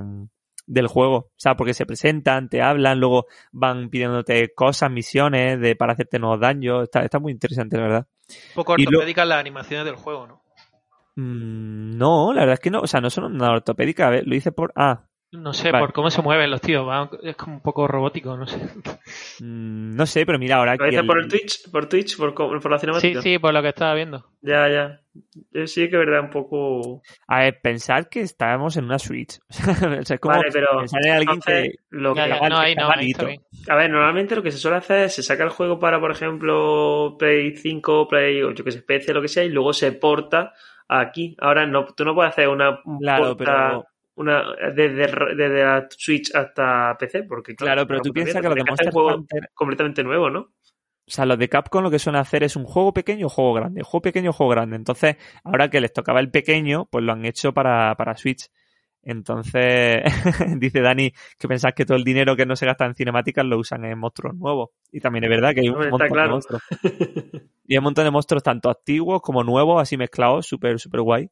Speaker 3: del juego. O sea, porque se presentan, te hablan, luego van pidiéndote cosas, misiones de, para hacerte nuevos daños. Está, está muy interesante, la verdad.
Speaker 4: Un poco ortopédicas las animaciones del juego, ¿no?
Speaker 3: Mm, no, la verdad es que no. O sea, no son una ortopédica. A ver, lo hice por. Ah,
Speaker 4: No sé,
Speaker 3: Vale.
Speaker 4: por cómo se mueven los tíos. va, Es como un poco robótico, no sé.
Speaker 3: mm, no sé, pero mira, ahora
Speaker 2: ¿Lo dices
Speaker 3: el-
Speaker 2: por el Twitch? ¿Por Twitch? ¿Por, por la
Speaker 4: Sí,
Speaker 2: cinemática?
Speaker 4: sí, por lo que estaba viendo.
Speaker 2: Ya, ya. Yo sí que es verdad, un poco.
Speaker 3: A ver, pensar que estábamos en una Switch. o sea, es como
Speaker 2: Vale, pero.
Speaker 3: pensar en alguien
Speaker 2: entonces,
Speaker 3: que.
Speaker 2: lo
Speaker 4: Ya,
Speaker 2: que-
Speaker 4: ya,
Speaker 3: vale,
Speaker 4: no, ahí no, ahí está
Speaker 3: malito.
Speaker 4: bien.
Speaker 2: A ver, normalmente lo que se suele hacer es se saca el juego para, por ejemplo, Play 5, Play, o yo que sé, PC, lo que sea, y luego se porta aquí. Ahora no, tú no puedes hacer una un
Speaker 3: Claro,
Speaker 2: porta,
Speaker 3: pero.
Speaker 2: Una desde, desde la Switch hasta PC, porque
Speaker 3: Claro, pero
Speaker 2: no
Speaker 3: tú piensas que
Speaker 2: tienes hacer
Speaker 3: Monster
Speaker 2: un juego
Speaker 3: Hunter.
Speaker 2: completamente nuevo, ¿no?
Speaker 3: O sea, los de Capcom lo que suelen hacer es un juego pequeño, juego grande, juego pequeño, juego grande. Entonces, ahora que les tocaba el pequeño, pues lo han hecho para, para Switch. Entonces, dice Dani que pensás que todo el dinero que no se gasta en cinemáticas lo usan en monstruos nuevos. Y también es verdad que hay un
Speaker 2: está
Speaker 3: montón de monstruos. Y hay un montón de monstruos tanto antiguos como nuevos, así mezclados, súper, súper guay.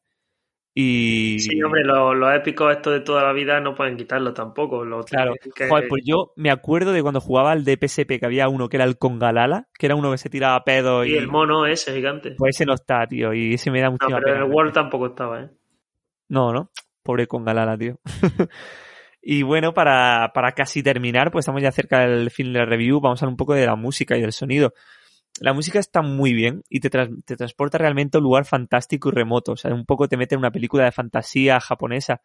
Speaker 3: Y...
Speaker 2: Sí, hombre, los, los épicos estos de toda la vida no pueden quitarlo tampoco. Lo
Speaker 3: Claro,
Speaker 2: que-
Speaker 3: Joder, pues yo me acuerdo de cuando jugaba al de PSP que había uno que era el Congalala, que era uno que se tiraba pedo
Speaker 2: y
Speaker 3: y...
Speaker 2: el mono ese gigante.
Speaker 3: Pues ese no está, tío, y ese me da
Speaker 2: no,
Speaker 3: muchísima
Speaker 2: pero en el World tampoco estaba, ¿eh?
Speaker 3: No, ¿no? Pobre Congalala, tío. y bueno, para, para casi terminar, pues estamos ya cerca del fin de la review, vamos a hablar un poco de la música y del sonido. La música está muy bien y te, transporta realmente a un lugar fantástico y remoto. O sea, un poco te mete en una película de fantasía japonesa.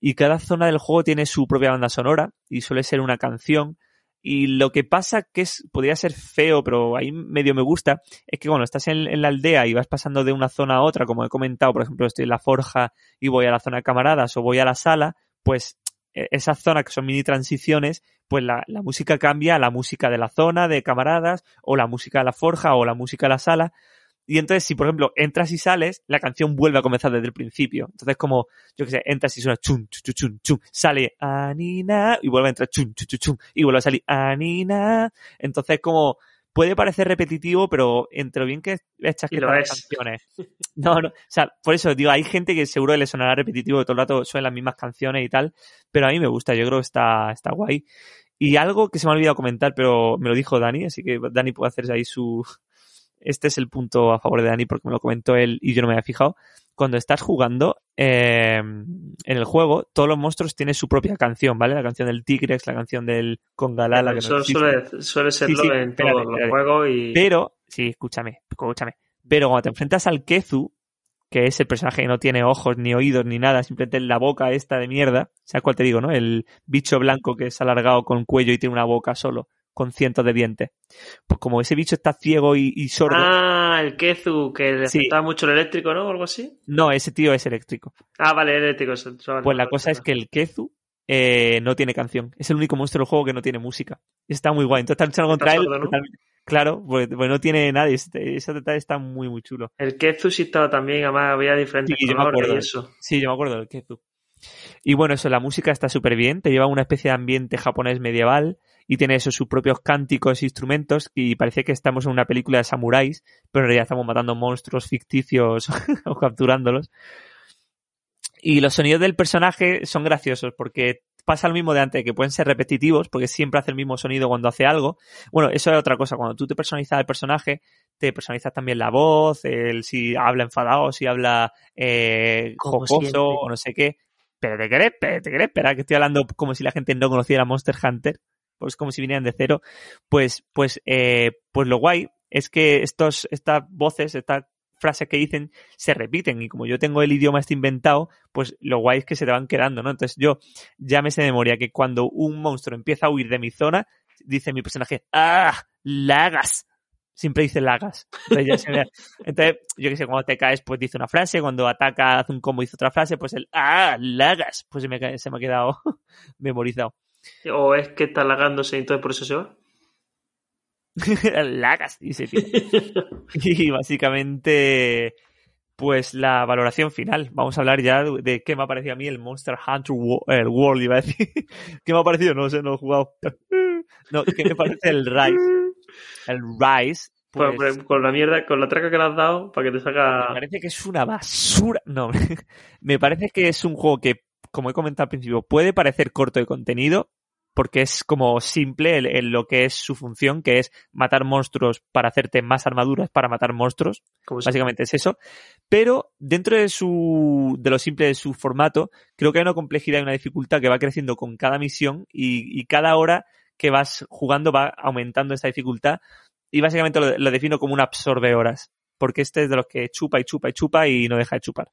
Speaker 3: Y cada zona del juego tiene su propia banda sonora y suele ser una canción. Y lo que pasa que es, podría ser feo, pero ahí medio me gusta, es que cuando estás en, en la aldea y vas pasando de una zona a otra, como he comentado, por ejemplo, estoy en la forja y voy a la zona de camaradas o voy a la sala, pues esas zonas que son mini transiciones, pues la, la música cambia a la música de la zona de camaradas, o la música de la forja, o la música de la sala. Y entonces, si por ejemplo entras y sales, la canción vuelve a comenzar desde el principio. Entonces, como, yo que sé, entras y suena chun, chun, chun, chun, sale Anina, y vuelve a entrar chun, chun, chun, chun, y vuelve a salir Anina. Entonces, como, puede parecer repetitivo, pero entre lo bien que echas
Speaker 2: Y
Speaker 3: que las
Speaker 2: es.
Speaker 3: canciones. No, no, o sea, por eso digo, hay gente que seguro le sonará repetitivo que todo el rato suenan las mismas canciones y tal, pero a mí me gusta, yo creo que está, está guay. Y algo que se me ha olvidado comentar, pero me lo dijo Dani, así que Dani puede hacerse ahí su... Este es el punto a favor de Dani porque me lo comentó él y yo no me había fijado. Cuando estás jugando eh, en el juego, todos los monstruos tienen su propia canción, ¿vale? La canción del Tigrex, la canción del no
Speaker 2: Eso
Speaker 3: existe.
Speaker 2: suele, suele serlo
Speaker 3: Sí, sí,
Speaker 2: en
Speaker 3: espérate,
Speaker 2: todos los juegos y...
Speaker 3: Pero, sí, escúchame, escúchame. Pero cuando te enfrentas al Kezu, que es el personaje que no tiene ojos, ni oídos, ni nada, simplemente la boca esta de mierda, ¿sabes cuál te digo, no? El bicho blanco que es alargado con cuello y tiene una boca solo, con cientos de dientes. Pues como ese bicho está ciego y, y sordo,
Speaker 2: Ah, el Kezu, que le
Speaker 3: Sí.
Speaker 2: mucho el eléctrico, ¿no? O algo así.
Speaker 3: no, ese tío es eléctrico.
Speaker 2: Ah, vale, eléctrico.
Speaker 3: Pues la cosa es que el Kezu eh, no tiene canción. Es el único monstruo del juego que no tiene música. Está muy guay. Entonces estás luchando
Speaker 2: Está
Speaker 3: contra él.
Speaker 2: ¿no?
Speaker 3: Claro, pues, pues no tiene nadie. Ese detalle está muy, muy chulo.
Speaker 2: El Kezu sí estaba también, además había diferentes
Speaker 3: Sí, yo me
Speaker 2: colores
Speaker 3: acuerdo.
Speaker 2: y eso.
Speaker 3: Sí, yo me acuerdo del Kezu. Y bueno, eso, la música está súper bien, te lleva a una especie de ambiente japonés medieval y tiene eso, sus propios cánticos e instrumentos y parece que estamos en una película de samuráis, pero en realidad estamos matando monstruos ficticios o capturándolos. Y los sonidos del personaje son graciosos porque pasa lo mismo de antes, que pueden ser repetitivos porque siempre hace el mismo sonido cuando hace algo. Bueno, eso es otra cosa, cuando tú te personalizas al personaje, te personalizas también la voz, el si habla enfadado, si habla eh, jocoso
Speaker 2: siempre.
Speaker 3: o no sé qué. Pero te querés, te querés esperar que estoy hablando como si la gente no conociera Monster Hunter, pues como si vinieran de cero. Pues, pues, eh, pues lo guay es que estos, estas voces, estas frases que dicen se repiten y como yo tengo el idioma este inventado, pues lo guay es que se te van quedando, ¿no? Entonces yo ya me sé de memoria que cuando un monstruo empieza a huir de mi zona, dice mi personaje, ¡ah! ¡Lagas! Siempre dice lagas. Entonces, me- yo que sé, cuando te caes, pues dice una frase, cuando ataca, hace un combo, dice otra frase, pues el ¡ah! ¡Lagas! Pues se me, ca- se me ha quedado memorizado.
Speaker 2: O es que está lagándose y entonces por eso se va.
Speaker 3: lagas, dice. Y básicamente, pues la valoración final. Vamos a hablar ya de, qué me ha parecido a mí el Monster Hunter World, iba a decir. ¿Qué me ha parecido? No sé, no he jugado. No, ¿qué me parece el Rise? El Rise.
Speaker 2: Pues,
Speaker 3: Pues,
Speaker 2: con la mierda, con la traca que le has dado para que te
Speaker 3: me
Speaker 2: saca.
Speaker 3: parece que es una basura. No, me parece que es un juego que, como he comentado al principio, puede parecer corto de contenido, porque es como simple en, en lo que es su función, que es matar monstruos para hacerte más armaduras para matar monstruos. Básicamente es eso. Pero dentro de su, de lo simple de su formato, creo que hay una complejidad y una dificultad que va creciendo con cada misión y, y cada hora que vas jugando va aumentando esa dificultad. Y básicamente lo, lo defino como un absorbe horas. Porque este es de los que chupa y chupa y chupa y no deja de chupar.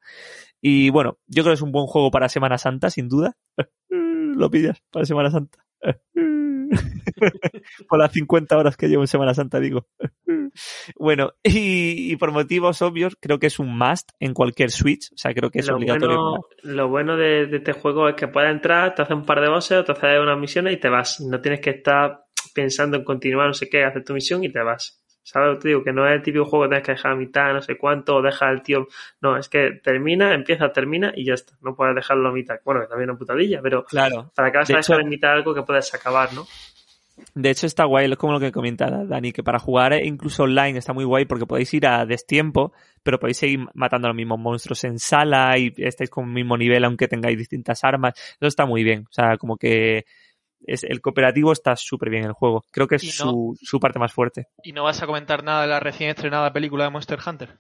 Speaker 3: Y bueno, yo creo que es un buen juego para Semana Santa, sin duda. Lo pillas para Semana Santa. Por las 50 horas que llevo en Semana Santa, digo. Bueno, y, y por motivos obvios, creo que es un must en cualquier Switch. O sea, creo que es
Speaker 2: lo,
Speaker 3: obligatorio.
Speaker 2: bueno, lo bueno de, de este juego es que puedes entrar, te haces un par de bosses, o te haces unas misiones y te vas. No tienes que estar pensando en continuar, no sé qué, hacer tu misión y te vas. ¿Sabes lo que te digo? Que no es el típico juego que tienes que dejar a mitad, no sé cuánto, o deja al tío. No, es que termina, empieza, termina y ya está. No puedes dejarlo a mitad. Bueno, que también es una putadilla, pero
Speaker 3: Claro.
Speaker 2: para que vas
Speaker 3: De
Speaker 2: a dejar
Speaker 3: hecho-
Speaker 2: en mitad algo que puedes acabar, ¿no?
Speaker 3: De hecho, está guay, es como lo que comenta Dani, que para jugar incluso online está muy guay porque podéis ir a destiempo, pero podéis seguir matando a los mismos monstruos en sala y estáis con el mismo nivel aunque tengáis distintas armas. Eso está muy bien. O sea, como que es, el cooperativo está súper bien en el juego. Creo que es
Speaker 4: no-
Speaker 3: su, su parte más fuerte.
Speaker 4: ¿Y no vas a comentar nada de la recién estrenada película de Monster Hunter?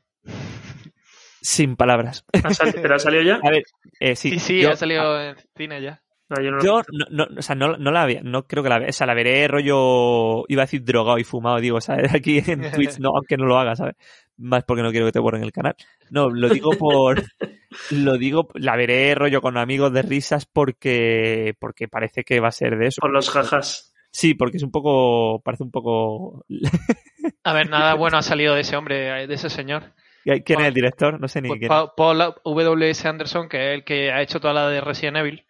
Speaker 3: Sin palabras.
Speaker 2: ¿Ha sal- ¿Pero ha salido ya?
Speaker 3: A ver, eh, sí,
Speaker 4: Sí, sí,
Speaker 3: yo-
Speaker 4: ha salido en cine ya.
Speaker 2: No, yo no
Speaker 3: Yo no, no, o sea, no, no la había, no creo que la vea, o sea, la veré rollo, iba a decir drogado y fumado, digo, ¿sabes? Aquí en Twitch, no, aunque no lo haga, ¿sabes? Más porque no quiero que te borren el canal. No, lo digo por, lo digo, la veré rollo con amigos de risas porque, porque parece que va a ser de eso.
Speaker 2: Por los jajas.
Speaker 3: Sí, porque es un poco, parece un poco,
Speaker 4: A ver, nada bueno ha salido de ese hombre, de ese señor.
Speaker 3: ¿quién es el director? No sé ni
Speaker 4: Pues
Speaker 3: quién.
Speaker 4: Pa- Paul W.S. Anderson, que es el que ha hecho toda la de Resident Evil,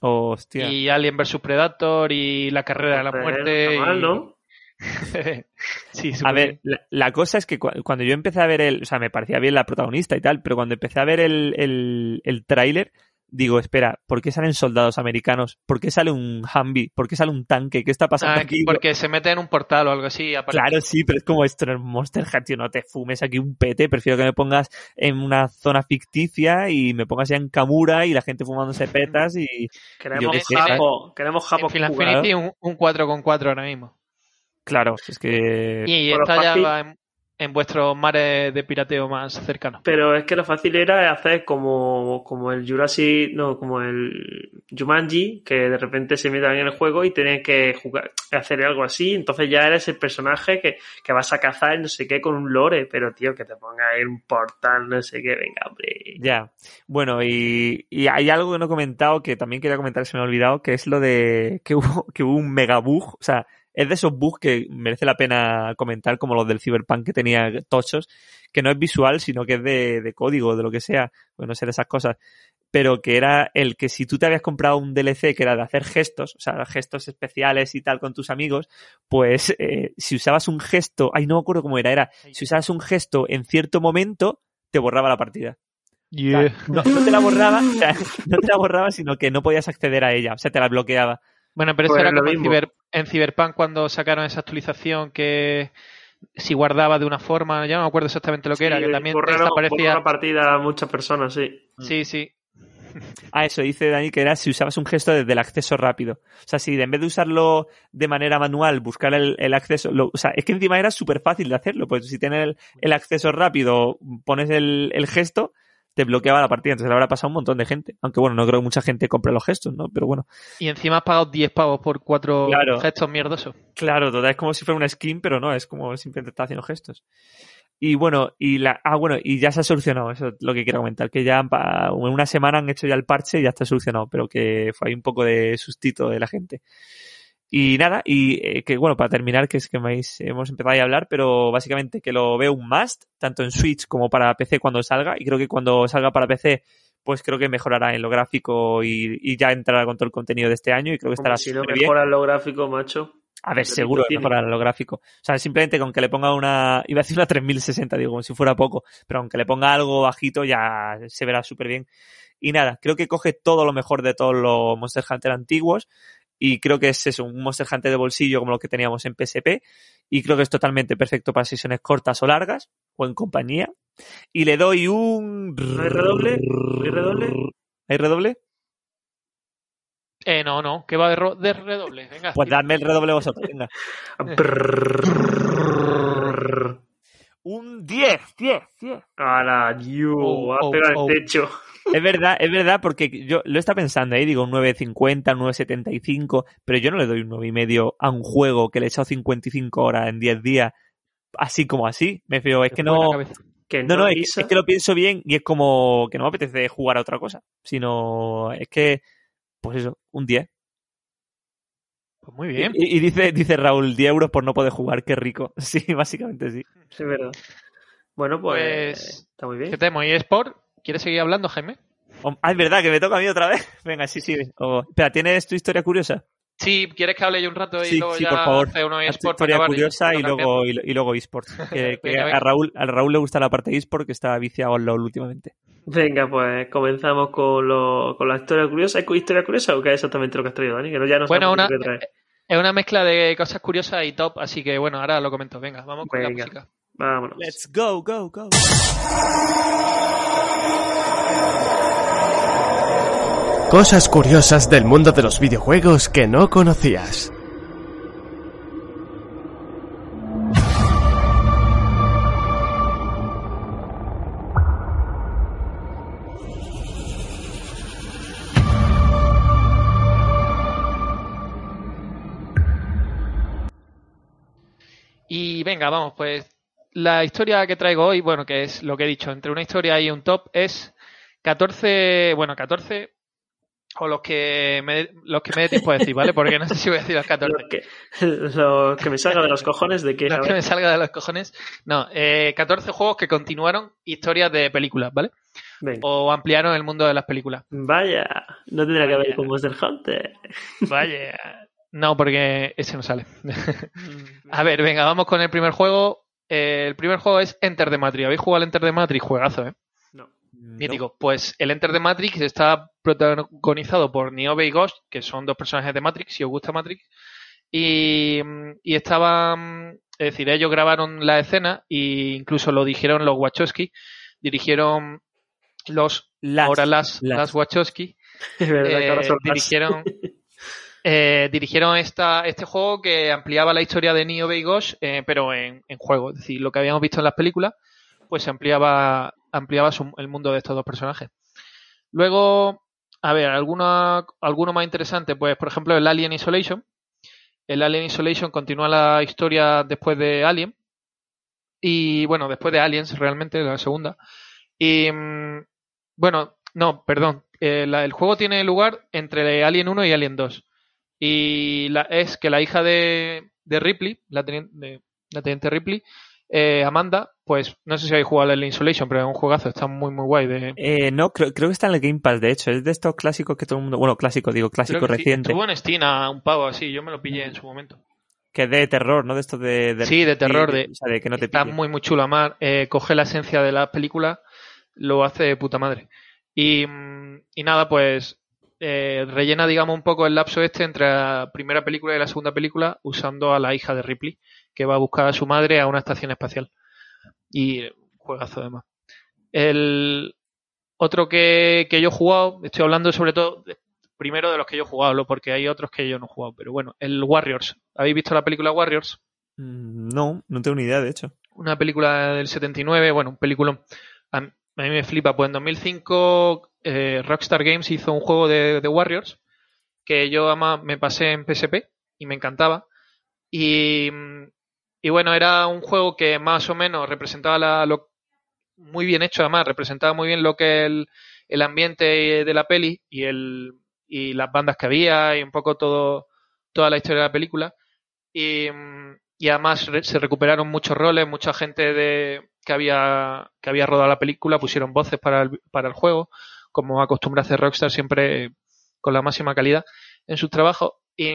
Speaker 3: Hostia.
Speaker 4: y Alien vs Predator, y La Carrera de la Muerte.
Speaker 2: mal,
Speaker 4: y-
Speaker 2: ¿no?
Speaker 4: sí,
Speaker 3: A ver, la, la cosa es que cu- cuando yo empecé a ver el, o sea, me parecía bien la protagonista y tal, pero cuando empecé a ver el, el, el tráiler, digo, espera, ¿por qué salen soldados americanos? ¿Por qué sale un Humvee? ¿Por qué sale un tanque? ¿Qué está pasando
Speaker 4: Ah,
Speaker 3: aquí?
Speaker 4: porque se mete en un portal o algo así. aparece.
Speaker 3: Claro, sí, pero es como esto en el Monster Hunter, tío, no te fumes aquí un pete, prefiero que me pongas en una zona ficticia y me pongas ya en Kamura y la gente fumándose petas y...
Speaker 2: Queremos japo. Queremos japo
Speaker 4: En Final. Fantasy un, un 4 con 4 ahora mismo.
Speaker 3: Claro, es que...
Speaker 4: Y está ya va en, en vuestros mares de pirateo más cercanos.
Speaker 2: Pero es que lo fácil era hacer como, como el Jurassic, no, como el Jumanji, que de repente se metan en el juego y tienen que jugar, hacer algo así. Entonces ya eres el personaje que, que vas a cazar no sé qué con un lore. Pero tío, que te ponga ahí un portal, no sé qué, venga, hombre.
Speaker 3: Ya. Bueno, y, y hay algo que no he comentado que también quería comentar, se me ha olvidado, que es lo de que hubo, que hubo un mega bug. O sea, es de esos bugs que merece la pena comentar, como los del Cyberpunk que tenía tochos, que no es visual, sino que es de, de código, de lo que sea, bueno, no sé de esas cosas. Pero que era el que si tú te habías comprado un DLC que era de hacer gestos, o sea, gestos especiales y tal con tus amigos, pues eh, si usabas un gesto, ay, no me acuerdo cómo era, era, si usabas un gesto en cierto momento, te borraba la partida. O sea, no, no te la borraba, o sea, no te la borraba, sino que no podías acceder a ella, o sea, te la bloqueaba.
Speaker 4: Bueno, pero
Speaker 2: Pues
Speaker 4: eso era
Speaker 2: lo
Speaker 4: como en, en Cyberpunk cuando sacaron esa actualización que si guardaba de una forma, ya no me acuerdo exactamente lo que era, que también
Speaker 2: borraron-
Speaker 4: desaparecía.
Speaker 2: la partida a muchas personas, sí.
Speaker 4: Sí, sí.
Speaker 3: Ah, eso dice Dani que era si usabas un gesto desde el acceso rápido. O sea, si en vez de usarlo de manera manual, buscar el, el acceso, lo- o sea, es que encima era súper fácil de hacerlo, pues si tienes el, el acceso rápido, pones el, el gesto, te bloqueaba la partida, entonces le habrá pasado a un montón de gente. Aunque bueno, no creo que mucha gente compre los gestos, ¿no? Pero bueno.
Speaker 4: Y encima has pagado 10 pavos por cuatro
Speaker 3: Claro.
Speaker 4: gestos mierdosos.
Speaker 3: Claro, total, es como si fuera una skin, pero no, es como simplemente está haciendo gestos. Y bueno, y la, ah, bueno, y ya se ha solucionado, eso es lo que quiero comentar, que ya en una semana han hecho ya el parche y ya está solucionado, pero que fue ahí un poco de sustito de la gente. Y nada, y eh, que bueno, para terminar, que es que me habéis- hemos empezado a hablar, pero básicamente que lo veo un must, tanto en Switch como para PC cuando salga, y creo que cuando salga para PC, pues creo que mejorará en lo gráfico y, y ya entrará con todo el contenido de este año y creo que estará
Speaker 2: si no
Speaker 3: bien.
Speaker 2: mejoran los gráficos, macho.
Speaker 3: A ver, seguro que
Speaker 2: tiene.
Speaker 3: mejorará lo gráfico. O sea, simplemente con que le ponga una, iba a decir una 3060, digo, como si fuera poco, pero aunque le ponga algo bajito ya se verá súper bien. Y nada, creo que coge todo lo mejor de todos los Monster Hunter antiguos y creo que es eso, un Monster Hunter de bolsillo como lo que teníamos en PSP y creo que es totalmente perfecto para sesiones cortas o largas o en compañía. Y le doy un...
Speaker 2: ¿No hay redoble? ¿No hay redoble?
Speaker 3: ¿Hay redoble?
Speaker 4: Eh, no, no, que va de, ro- de redoble. Venga.
Speaker 3: Pues dadme el redoble vosotros, venga. Un 10, 10, 10.
Speaker 2: ¡Hala, you!
Speaker 4: Oh,
Speaker 2: ha
Speaker 4: oh,
Speaker 2: pegado
Speaker 4: oh.
Speaker 2: el techo.
Speaker 3: Es verdad, es verdad, porque yo lo estaba pensando ahí, digo un 9.50, un 9.75, pero yo no le doy un 9.5 a un juego que le he echado 55 horas en 10 días, así como así. Me fío, es que no.
Speaker 2: Que
Speaker 3: No, no, es, que- es que lo pienso bien y es como que no me apetece jugar a otra cosa, sino es que, pues eso, un 10.
Speaker 4: Pues muy bien.
Speaker 3: Y, y dice, dice Raúl, 10 euros por no poder jugar, qué rico. Sí, básicamente sí.
Speaker 2: Sí, es verdad. Bueno, pues,
Speaker 4: Pues,
Speaker 2: está muy bien.
Speaker 4: ¿Qué tenemos? ¿Y Sport? ¿Quieres seguir hablando, Jaime?
Speaker 3: Ah, es verdad, que me toca a mí otra vez. Venga, sí, sí. Oh, espera, ¿tienes tu historia curiosa?
Speaker 4: Sí, ¿quieres que hable yo un rato y
Speaker 3: Sí,
Speaker 4: luego
Speaker 3: sí,
Speaker 4: ya
Speaker 3: por favor.
Speaker 4: hace uno eSport
Speaker 3: historia curiosa y luego, y, y luego eSports. Que, que
Speaker 4: Venga,
Speaker 3: a. Raúl, a Raúl le gusta la parte de eSport que está viciado en LOL últimamente.
Speaker 2: Venga, pues comenzamos con, lo, con la historia curiosa. ¿Es historia curiosa o qué es exactamente lo que has traído, Dani? Que no, ya no
Speaker 4: Bueno, una, es una mezcla de cosas curiosas y top, así que bueno, ahora lo comento. Venga, vamos con la música.
Speaker 2: Vámonos.
Speaker 3: Let's go, go, go.
Speaker 1: Cosas curiosas del mundo de los videojuegos que no conocías.
Speaker 4: Y venga, vamos, pues la historia que traigo hoy, bueno, que es lo que he dicho, entre una historia y un top, es 14, bueno, 14 o los que me, los que me dé tiempo a decir, ¿vale? Porque no sé si voy a decir los 14.
Speaker 2: Lo que, lo que me salga de los cojones de que...
Speaker 4: Me salga de los cojones. No, eh, 14 juegos que continuaron historias de películas, ¿vale?
Speaker 2: Venga.
Speaker 4: O ampliaron el mundo de las películas.
Speaker 2: Vaya, no tendrá que ver
Speaker 4: Vaya.
Speaker 2: con Monster Hunter.
Speaker 4: Vaya. No, porque ese no sale. a ver, venga, vamos con el primer juego. Eh, el primer juego es Enter the Matrix. ¿Habéis jugado al Enter the Matrix? Juegazo, ¿eh?
Speaker 2: No.
Speaker 4: Mítico. Pues el Enter the Matrix está protagonizado por Niobe y Ghost, que son dos personajes de Matrix, si os gusta Matrix. Y, y estaban, es decir, ellos grabaron la escena e incluso lo dijeron los Wachowski, dirigieron los,
Speaker 3: Las-
Speaker 4: ahora las,
Speaker 3: las.
Speaker 4: las Wachowski,
Speaker 2: Es verdad que ahora
Speaker 4: eh,
Speaker 2: son
Speaker 4: dirigieron, eh, dirigieron esta, este juego que ampliaba la historia de Niobe y Ghost, eh, pero en, en juego. Es decir, lo que habíamos visto en las películas, pues se ampliaba, ampliaba su- el mundo de estos dos personajes. Luego, a ver, alguna, alguno más interesante, pues por ejemplo el Alien Isolation. El Alien Isolation continúa la historia después de Alien. Y bueno, después de Aliens, realmente, la segunda. Y mm, bueno, no, perdón. eh, la- el juego tiene lugar entre Alien 1 y Alien 2. Y la, es que la hija de, de Ripley, la teniente, de- la teniente Ripley, eh, Amanda, pues no sé si habéis jugado al Alien Isolation, pero es un juegazo, está muy, muy guay. De,
Speaker 3: Eh, no, creo, creo que está en el Game Pass, de hecho. Es de estos clásicos que todo el mundo. Bueno, clásico, digo, clásico
Speaker 4: Creo que
Speaker 3: reciente.
Speaker 4: Estuvo en Steam a un pavo así, yo me lo pillé en su momento.
Speaker 3: Que es de terror, ¿no? De estos de. de-
Speaker 4: Sí, de terror, de-
Speaker 3: o sea, de que no te
Speaker 4: Está
Speaker 3: pille.
Speaker 4: muy, muy chulo. Además, eh, coge la esencia de la película, lo hace de puta madre. Y, mm, y nada, pues eh, rellena, digamos, un poco el lapso este entre la primera película y la segunda película usando a la hija de Ripley, que va a buscar a su madre a una estación espacial. Y juegazo además. El otro que, que yo he jugado, estoy hablando sobre todo de- primero de los que yo he jugado, porque hay otros que yo no he jugado, pero bueno, el Warriors. ¿Habéis visto la película Warriors?
Speaker 3: Mm, No, no tengo ni idea, de hecho.
Speaker 4: una película del 79, bueno, un película a mí, me flipa, pues en 2005 eh, Rockstar Games hizo un juego de, de Warriors que yo además me pasé en PSP y me encantaba. Y, y bueno, era un juego que más o menos representaba la, lo, muy bien hecho además, representaba muy bien lo que el, el ambiente de la peli y el y las bandas que había y un poco todo toda la historia de la película. Y, y además se recuperaron muchos roles, mucha gente de que había que había rodado la película pusieron voces para el, para el juego, como acostumbra hacer Rockstar siempre con la máxima calidad en sus trabajos y,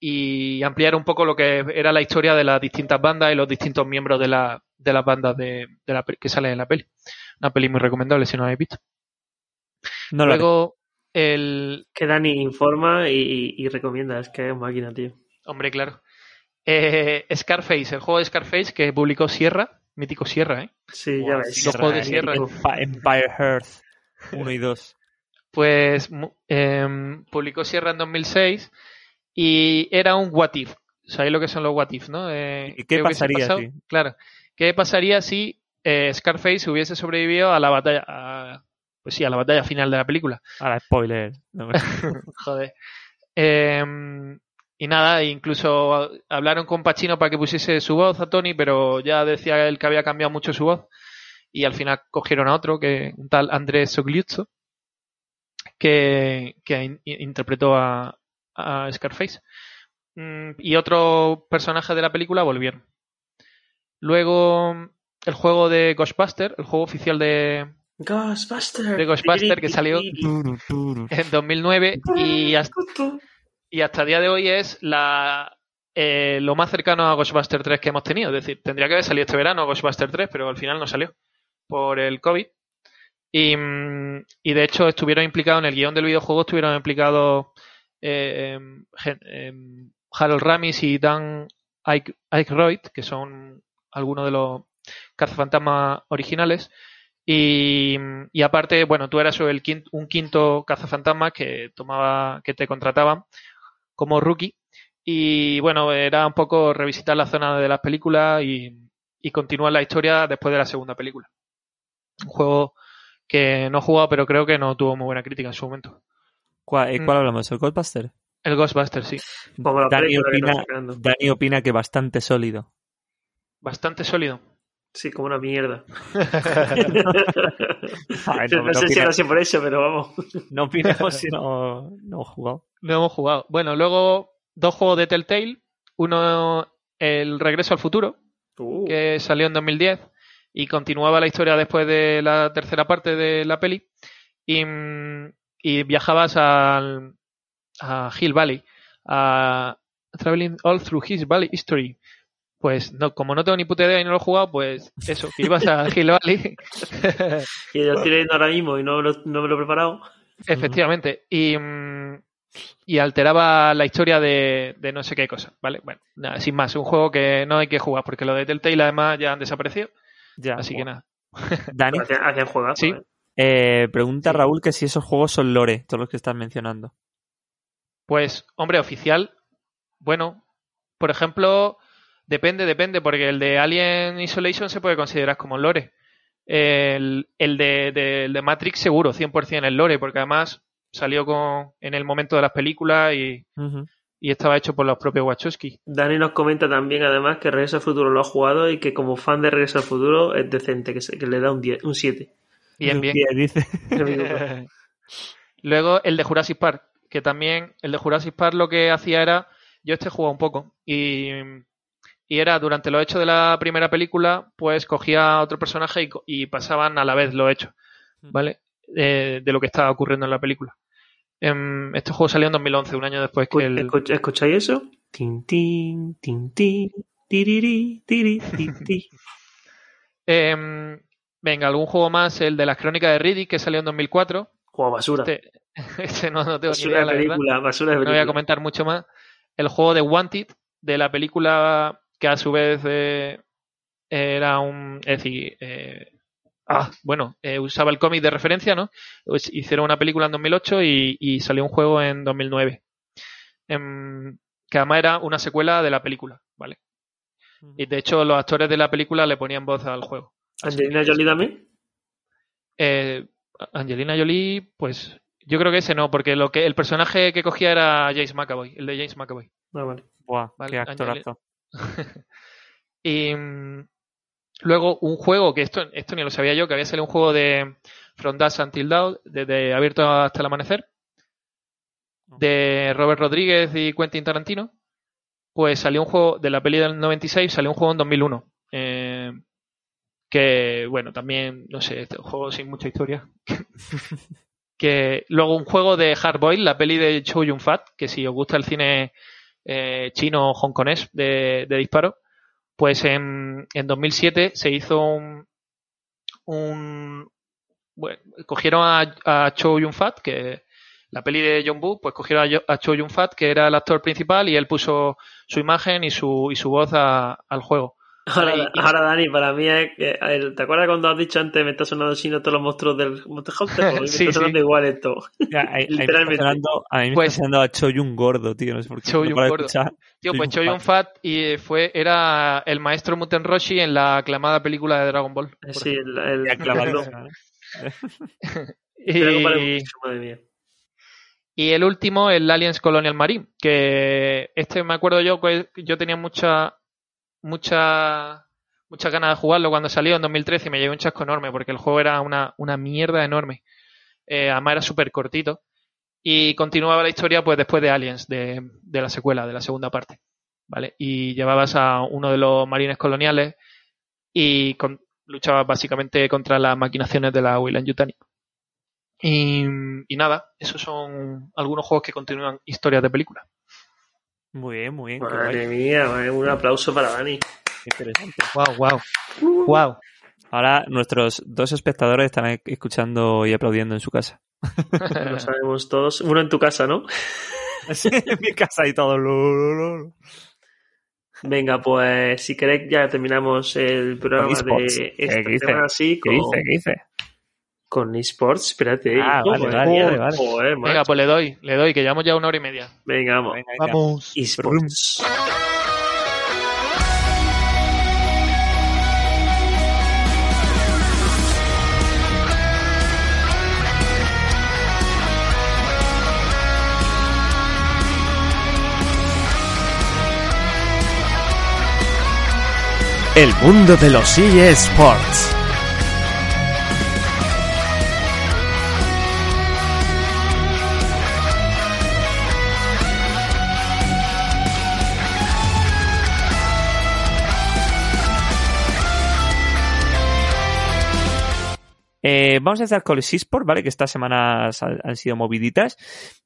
Speaker 4: y ampliar un poco lo que era la historia de las distintas bandas y los distintos miembros de, la, de las bandas de, de la, pe- que salen en la peli. Una peli muy recomendable si no la habéis visto.
Speaker 3: No
Speaker 4: Luego, el,
Speaker 2: Que Dani informa y, y recomienda, es que es máquina, tío.
Speaker 4: Hombre, claro. Eh, Scarface, el juego de Scarface que publicó Sierra, mítico Sierra, ¿eh?
Speaker 2: Sí, ya ves.
Speaker 4: los juegos de
Speaker 3: Sierra,
Speaker 4: Sierra.
Speaker 3: Empi- Empire Earth 1 y 2.
Speaker 4: Pues em, publicó Sierra en 2006 y era un what if. ¿Sabéis lo que son los what if, no? Eh,
Speaker 3: ¿Y qué pasaría
Speaker 4: pasado?
Speaker 3: si?
Speaker 4: Claro. ¿Qué pasaría si eh, Scarface hubiese sobrevivido a la batalla, a- pues sí, a la batalla final de la película?
Speaker 3: Ahora, spoiler. No,
Speaker 4: Joder. Y nada, incluso hablaron con Pacino para que pusiese su voz a Tony, pero ya decía él que había cambiado mucho su voz. Y al final cogieron a otro, que un tal Andrés Sogliuzzo, que, que in- interpretó a, a Scarface. Mm, y otros personajes de la película volvieron. Luego, el juego de Ghostbuster, el juego oficial de,
Speaker 2: Ghostbuster.
Speaker 4: De Ghostbuster, que salió- en 2009 y hasta, y hasta día de hoy es la eh, lo más cercano a Ghostbuster 3 que hemos tenido. Es decir, tendría que haber salido este verano Ghostbuster 3, pero al final no salió por el COVID. Y, mm, y de hecho estuvieron implicados en el guion del videojuego, estuvieron implicados eh, em, Harold Ramis y Dan Aykroyd, que son algunos de los cazafantasmas originales. Y, aparte, bueno, tú eras el quin- un quinto cazafantasma que tomaba, que te contrataban como rookie. Y bueno, era un poco revisitar la zona de las películas y, y continuar la historia después de la segunda película. Un juego que no he jugado, pero creo que no tuvo muy buena crítica en su momento.
Speaker 3: ¿Cuál, eh,
Speaker 4: Mm.
Speaker 3: cuál hablamos? ¿El Ghostbuster?
Speaker 4: El Ghostbuster, sí.
Speaker 2: Como la
Speaker 3: Dani opina. Dani opina que bastante sólido.
Speaker 4: Bastante sólido.
Speaker 2: Sí, como una mierda.
Speaker 3: Ay,
Speaker 2: no,
Speaker 3: no
Speaker 2: sé si era así por eso, pero vamos.
Speaker 3: no opinemos si no, no hemos jugado.
Speaker 4: No hemos jugado. Bueno, luego dos juegos de Telltale. Uno, El Regreso al Futuro,
Speaker 2: Uh,
Speaker 4: que salió en 2010 y continuaba la historia después de la tercera parte de la peli. Y, mm, y viajabas al, a Hill Valley, a Traveling All Through His Valley History. Pues no, como no tengo ni puta idea y no lo he jugado, pues eso, que ibas a Hill Valley.
Speaker 2: y yo estoy leyendo ahora mismo y no, me lo- no me lo he preparado.
Speaker 4: Efectivamente. Y, mm, y alteraba la historia de, de no sé qué cosa, ¿vale? Bueno, nada, sin más, un juego que no hay que jugar porque lo de Telltale además ya han desaparecido,
Speaker 3: Ya,
Speaker 4: así que nada.
Speaker 3: Dani,
Speaker 2: Hacían, hacían juegazos,
Speaker 4: Sí.
Speaker 2: ¿eh?
Speaker 3: eh, pregunta
Speaker 2: Sí.
Speaker 3: Raúl que si esos juegos son lore, todos los que estás mencionando.
Speaker 4: Pues, hombre, oficial, bueno, por ejemplo, depende, depende, porque el de Alien Isolation se puede considerar como lore. El, el de, de- el de Matrix seguro, 100% el lore, porque además salió con, en el momento de las películas y, y estaba hecho por los propios Wachowski.
Speaker 2: Dani nos comenta también, además, que Regreso al Futuro lo ha jugado y que como fan de Regreso al Futuro es decente, que, se- que le da un 10, un 7.
Speaker 4: Bien, bien.
Speaker 3: dice.
Speaker 4: Luego el de Jurassic Park, que también el de Jurassic Park lo que hacía era, yo este he jugado un poco y, y era durante los hechos de la primera película, pues cogía a otro personaje y, pasaban a la vez los hechos, ¿vale? Eh, de lo que estaba ocurriendo en la película. Em, este juego salió en 2011, un año después que el...
Speaker 2: Escuch- ¿Escucháis eso? Tin, tin, tin, tin, tiriri, tiri, ti, ti.
Speaker 4: Em, venga, algún juego más, el de las crónicas de Riddick, que salió en 2004.
Speaker 2: Juego basura.
Speaker 4: Este, este no, no tengo ni
Speaker 2: basura
Speaker 4: idea,
Speaker 2: de
Speaker 4: la
Speaker 2: película, basura de
Speaker 4: No voy
Speaker 2: película.
Speaker 4: a comentar mucho más. El juego de Wanted, de la película que a su vez eh, era un. Es decir, eh, ah, bueno, eh, usaba el cómic de referencia, ¿no? Pues hicieron una película en 2008 y, y salió un juego en 2009. Em, que además era una secuela de la película, ¿vale? Y de hecho, los actores de la película le ponían voz al juego.
Speaker 2: Angelina Jolie también.
Speaker 4: eh, Angelina Jolie, pues yo creo que ese no, porque lo que el personaje que cogía era James McAvoy, el de James McAvoy.
Speaker 2: Ah, vale.
Speaker 3: Buah,
Speaker 4: Vale,
Speaker 3: qué actorazo.
Speaker 4: y mm, luego un juego que esto, esto ni lo sabía yo, que había salido un juego de From Dusk Until Dawn, desde abierto hasta el amanecer, de Robert Rodríguez y Quentin Tarantino. Pues salió un juego de la peli del 96, salió un juego en 2001. eh, que, bueno, también, no sé, este juego sin mucha historia. que luego un juego de Hardboiled, la peli de Chow Yun Fat, que si os gusta el cine eh, chino hongkonés de, de disparo, pues en, en 2007 se hizo un, un cogieron a, a Chow Yun Fat, que la peli de John Woo, pues cogieron a, a Chow Yun Fat, que era el actor principal, y él puso su imagen y su, y su voz a- al juego.
Speaker 2: Ahora, Dani, para mí es que. ¿Te acuerdas cuando has dicho antes me está sonando chino todos los monstruos del Monster Hunter? Pues me
Speaker 4: Sí,
Speaker 2: está sonando
Speaker 4: sí.
Speaker 2: igual esto.
Speaker 3: Ya, ahí- ahí me está
Speaker 2: Literalmente.
Speaker 3: sonando- a mí me
Speaker 4: Pues-
Speaker 3: está sonando a Choyun gordo, tío. No sé por qué.
Speaker 4: Chow
Speaker 3: no
Speaker 4: Yun
Speaker 3: paro de
Speaker 4: gordo.
Speaker 3: escuchar.
Speaker 4: Tío, pues
Speaker 3: Yun
Speaker 4: Chow Yun Fat y fue, era el maestro Muten Roshi en la aclamada película de Dragon Ball.
Speaker 2: Sí, el.
Speaker 3: aclamado.
Speaker 4: Y-. Y el último, el Aliens Colonial Marine, que este me acuerdo yo que yo tenía mucha, mucha, muchas ganas de jugarlo cuando salió en 2013 y me llevé un chasco enorme porque el juego era una, una mierda enorme. Eh, además era súper cortito. Y continuaba la historia pues después de Aliens, de, de la secuela, de la segunda parte. ¿Vale? Y llevabas a uno de los marines coloniales y con- luchabas básicamente contra las maquinaciones de la Weyland Yutani. Y, y nada, esos son algunos juegos que continúan historias de película.
Speaker 3: Muy bien, muy bien. qué
Speaker 2: Madre mía, un aplauso para Dani.
Speaker 3: qué interesante.
Speaker 4: Wow, wow. Wow.
Speaker 3: Ahora nuestros dos espectadores están escuchando y aplaudiendo en su casa.
Speaker 2: Lo sabemos todos. Uno en tu casa, ¿no?
Speaker 3: Sí, en mi casa y todo.
Speaker 2: Venga, pues si queréis ya terminamos el programa de
Speaker 3: ¿Qué
Speaker 2: esta
Speaker 3: dice?
Speaker 2: semana así
Speaker 3: ¿Qué
Speaker 2: con,
Speaker 3: dice? ¿Qué dice?
Speaker 2: Con esports. Espérate.
Speaker 3: Ah, vale, vale, vale,
Speaker 2: joder,
Speaker 4: Venga, pues le doy, le doy, que llevamos ya una hora y media.
Speaker 2: Venga, vamos.
Speaker 3: Venga, venga.
Speaker 4: Vamos.
Speaker 2: esports.
Speaker 1: El mundo de los eSports.
Speaker 3: Eh, vamos a empezar con el eSport, ¿vale? Que estas semanas han, sido moviditas.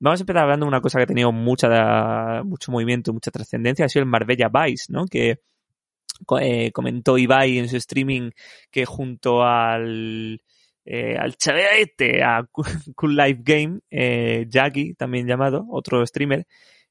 Speaker 3: Vamos a empezar hablando de una cosa que ha tenido mucha, mucho movimiento, mucha trascendencia, ha sido el Marbella Vice, ¿no? Que eh, comentó Ibai en su streaming que junto al eh, al chaval este, a Cool Life Game, eh, Jackie, también llamado, otro streamer,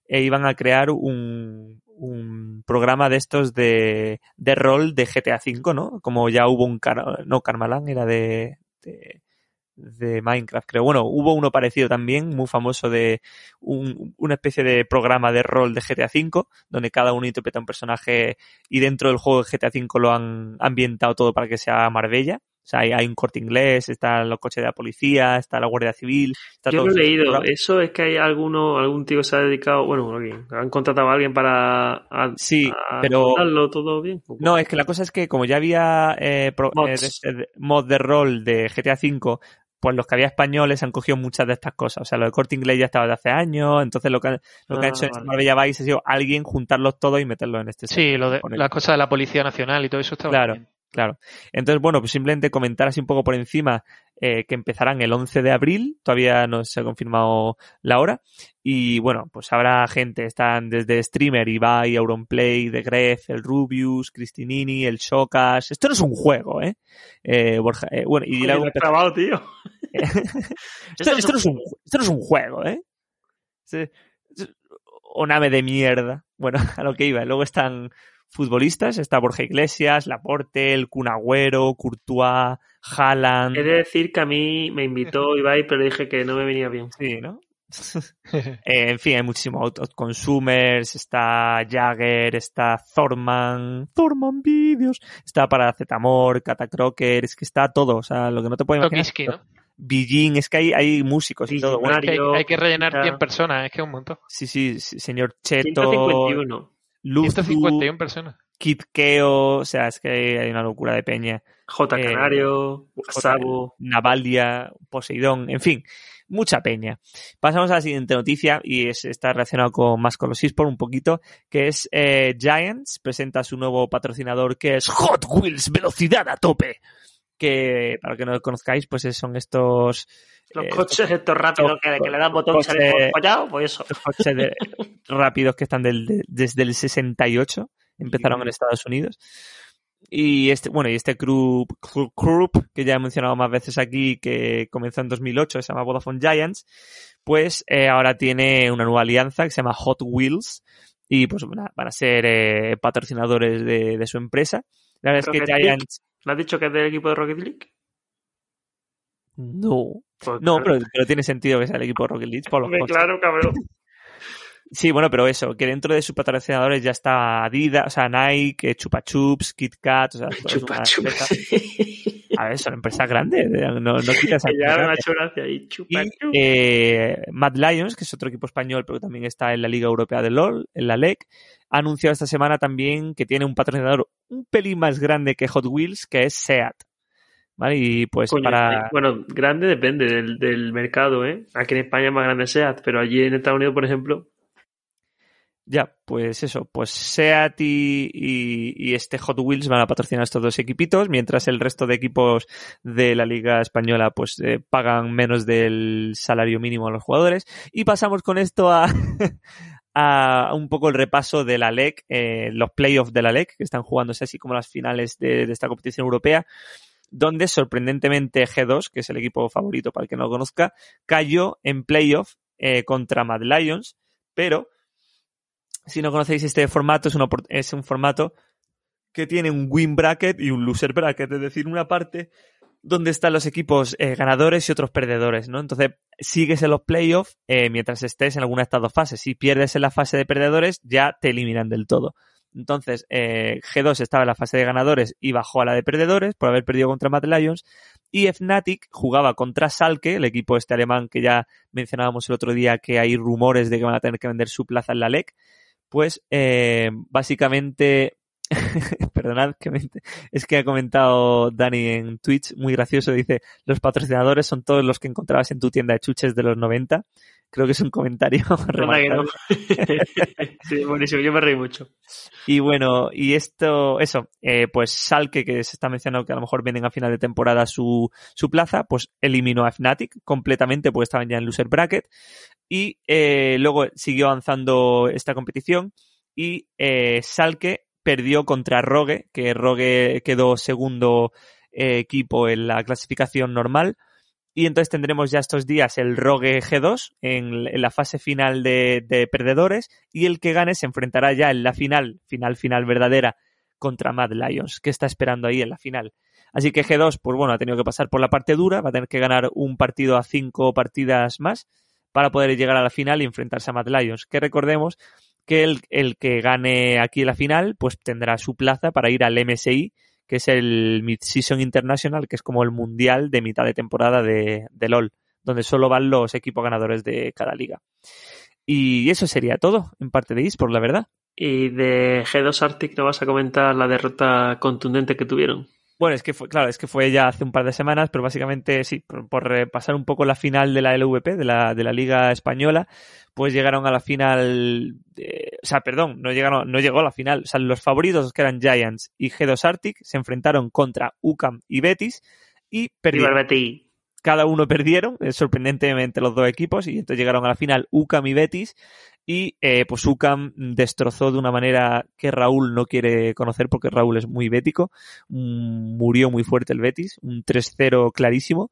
Speaker 3: iban a crear un, un programa de estos de, de rol de GTA V, ¿no? Como ya hubo un, Car- no, Carmalán era de, de, Minecraft, creo. Bueno, hubo uno parecido también, muy famoso de un- una especie de programa de rol de GTA V, donde cada uno interpreta un personaje y dentro del juego de GTA V lo han ambientado todo para que sea Marbella. O sea, hay, hay un corte inglés, están los coches de la policía, está la Guardia Civil, está
Speaker 2: Yo
Speaker 3: todo
Speaker 2: lo he leído. Eso es que hay alguno, algún tío que se ha dedicado, bueno, alguien, han contratado a alguien para a,
Speaker 3: Sí,
Speaker 2: a
Speaker 3: pero-
Speaker 2: todo bien.
Speaker 3: No, es que la cosa es que como ya había eh, pro- eh, de- mod de rol de GTA V, pues los que había españoles han cogido muchas de estas cosas. O sea, lo de corte inglés ya estaba de hace años, entonces lo que, han- lo que
Speaker 2: Ah,
Speaker 3: ha hecho en
Speaker 2: vale.
Speaker 3: Marbella Vice ha sido alguien juntarlos todos y meterlos en este
Speaker 4: Sí, lo de, las cosas de la Policía Nacional y todo eso está
Speaker 3: Claro.
Speaker 4: bien.
Speaker 3: Claro. Entonces, bueno, pues simplemente comentar así un poco por encima eh, que empezarán el 11 de abril, todavía no se ha confirmado la hora. Y bueno, pues habrá gente, están desde Streamer, Ibai, Auronplay, The Gref, el Rubius, Cristinini, el Shocas. Esto no es un juego, ¿eh? eh Borja, eh, bueno, y
Speaker 2: grabado, tío.
Speaker 3: esto, esto no es un, esto no es un juego, ¿eh? O nave de mierda. Bueno, a lo que iba. Luego están futbolistas, está Borja Iglesias, Laporte, el Kun Agüero, Courtois, Haaland.
Speaker 2: He de decir que a mí me invitó Ibai, pero dije que no me venía bien.
Speaker 3: Sí, ¿no? Eh, en fin, hay muchísimos consumers, está Jagger, está Thorman, Thorman Videos, está para Zetamor, Catacroker, es que está todo, o sea, lo que no te puedes imaginar.
Speaker 4: Tokiski, ¿no?
Speaker 3: Billin, es que hay, hay músicos y todo. Bueno,
Speaker 4: Es que hay, que rellenar
Speaker 2: Pita.
Speaker 4: 100 personas, es que es un montón.
Speaker 3: sí, sí, sí, señor Cheto,
Speaker 2: 151.
Speaker 3: Luzu,
Speaker 4: 151 personas.
Speaker 3: Kid Keo, o sea, es que hay, una locura de peña.
Speaker 2: J.
Speaker 3: Eh,
Speaker 2: Canario, Sabo.
Speaker 3: Navalia, Poseidón, en fin, mucha peña. Pasamos a la siguiente noticia y es, está relacionado con más con los eSports un poquito, que es eh, Giants presenta su nuevo patrocinador que es Hot Wheels Velocidad a tope. Que para que no lo conozcáis, pues es- son estos
Speaker 2: Los
Speaker 3: eh,
Speaker 2: coches estos rápidos que, que le dan botón y sale
Speaker 3: coches-
Speaker 2: follado, pues eso.
Speaker 3: estos coches de- rápidos que están del- de- desde el 68, empezaron en Estados Unidos. Y este, bueno, y este group, que ya he mencionado más veces aquí, que comenzó en 2008, se llama Vodafone Giants, pues eh, ahora tiene una nueva alianza que se llama Hot Wheels y pues van a, ser eh, patrocinadores de, de su empresa. La verdad es que
Speaker 2: League. ¿Me has dicho que es del equipo de Rocket League?
Speaker 3: No,
Speaker 2: Pues
Speaker 3: no,
Speaker 2: claro.
Speaker 3: pero, pero tiene sentido que sea el equipo de Rocket League por los coches.
Speaker 2: claro, cabrón.
Speaker 3: Sí, bueno, pero eso, que dentro de sus patrocinadores ya está Adidas, o sea, Nike, Chupa Chups, Kit Kat, o sea,
Speaker 2: Chupa
Speaker 3: empresa- A ver, son empresas grandes, eh, no, no quitas a
Speaker 2: y chupa
Speaker 3: Y
Speaker 2: chupa.
Speaker 3: eh, Mad Lions, que es otro equipo español, pero también está en la Liga Europea de LOL, en la LEC, ha anunciado esta semana también que tiene un patrocinador un pelín más grande que Hot Wheels, que es SEAT. ¿Vale? Y pues
Speaker 2: Coño,
Speaker 3: para...
Speaker 2: Bueno, grande depende del, del mercado, ¿eh? Aquí en España es más grande SEAT, pero allí en Estados Unidos, por ejemplo,
Speaker 3: Ya, pues eso, pues SEAT y, este Hot Wheels van a patrocinar estos dos equipitos, mientras el resto de equipos de la Liga Española pues eh, pagan menos del salario mínimo a los jugadores. Y pasamos con esto a, un poco el repaso de la LEC, eh, los playoffs de la LEC, que están jugándose así como las finales de, de esta competición europea, donde sorprendentemente G2, que es el equipo favorito para el que no lo conozca, cayó en playoff eh, contra Mad Lions, pero si no conocéis este formato, es, una es un formato que tiene un win bracket y un loser bracket, es decir, una parte donde están los equipos eh, ganadores y otros perdedores, ¿no? Entonces, sigues en los playoffs eh, mientras estés en alguna de estas dos fases. Si pierdes en la fase de perdedores, ya te eliminan del todo. Entonces, eh, G2 estaba en la fase de ganadores y bajó a la de perdedores por haber perdido contra Mad Lions. Y Fnatic jugaba contra Salke, el equipo este alemán que ya mencionábamos el otro día que hay rumores de que van a tener que vender su plaza en la LEC. Pues, eh, básicamente, perdonad que es que ha comentado Dani en Twitch, muy gracioso, dice, los patrocinadores son todos los que encontrabas en tu tienda de chuches de los 90. Creo que es un comentario
Speaker 2: no.
Speaker 3: remarcable.
Speaker 2: sí, buenísimo, yo me reí mucho.
Speaker 3: Y bueno, y esto, eso, eh, pues Salke, que se está mencionando que a lo mejor vienen a final de temporada su, su plaza, pues eliminó a Fnatic completamente porque estaban ya en loser bracket. Y eh, luego siguió avanzando esta competición y eh, Salke perdió contra Rogue, que Rogue quedó segundo eh, equipo en la clasificación normal. Y entonces tendremos ya estos días el Rogue G2 en, la fase final de, de perdedores y el que gane se enfrentará ya en la final, final, final verdadera contra Mad Lions, que está esperando ahí en la final. Así que G2, pues bueno, ha tenido que pasar por la parte dura, va a tener que ganar un partido a cinco partidas más para poder llegar a la final y enfrentarse a Mad Lions. Que recordemos que el, el que gane aquí la final, pues tendrá su plaza para ir al MSI, que es el Mid-Season International, que es como el mundial de mitad de temporada de, de LOL, donde solo van los equipos ganadores de cada liga. Y eso sería todo, en parte de eSport, la verdad.
Speaker 2: Y de G2 Arctic no vas a comentar la derrota contundente que tuvieron.
Speaker 3: Bueno, es que fue, claro, es que fue ya hace un par de semanas, pero básicamente sí, por, por repasar un poco la final de la LVP, de la, de la Liga Española, pues llegaron a la final, de- o sea, perdón, no llegaron, no llegó a la final, o sea, los favoritos que eran Giants y G2 Arctic se enfrentaron contra UCAM y Betis y perdieron.
Speaker 2: Betis.
Speaker 3: Cada uno perdieron, eh, sorprendentemente los dos equipos, y entonces llegaron a la final UCAM y Betis, y eh, pues UCAM destrozó de una manera que Raúl no quiere conocer porque Raúl es muy bético, Mm, murió muy fuerte el Betis, un 3-0 clarísimo.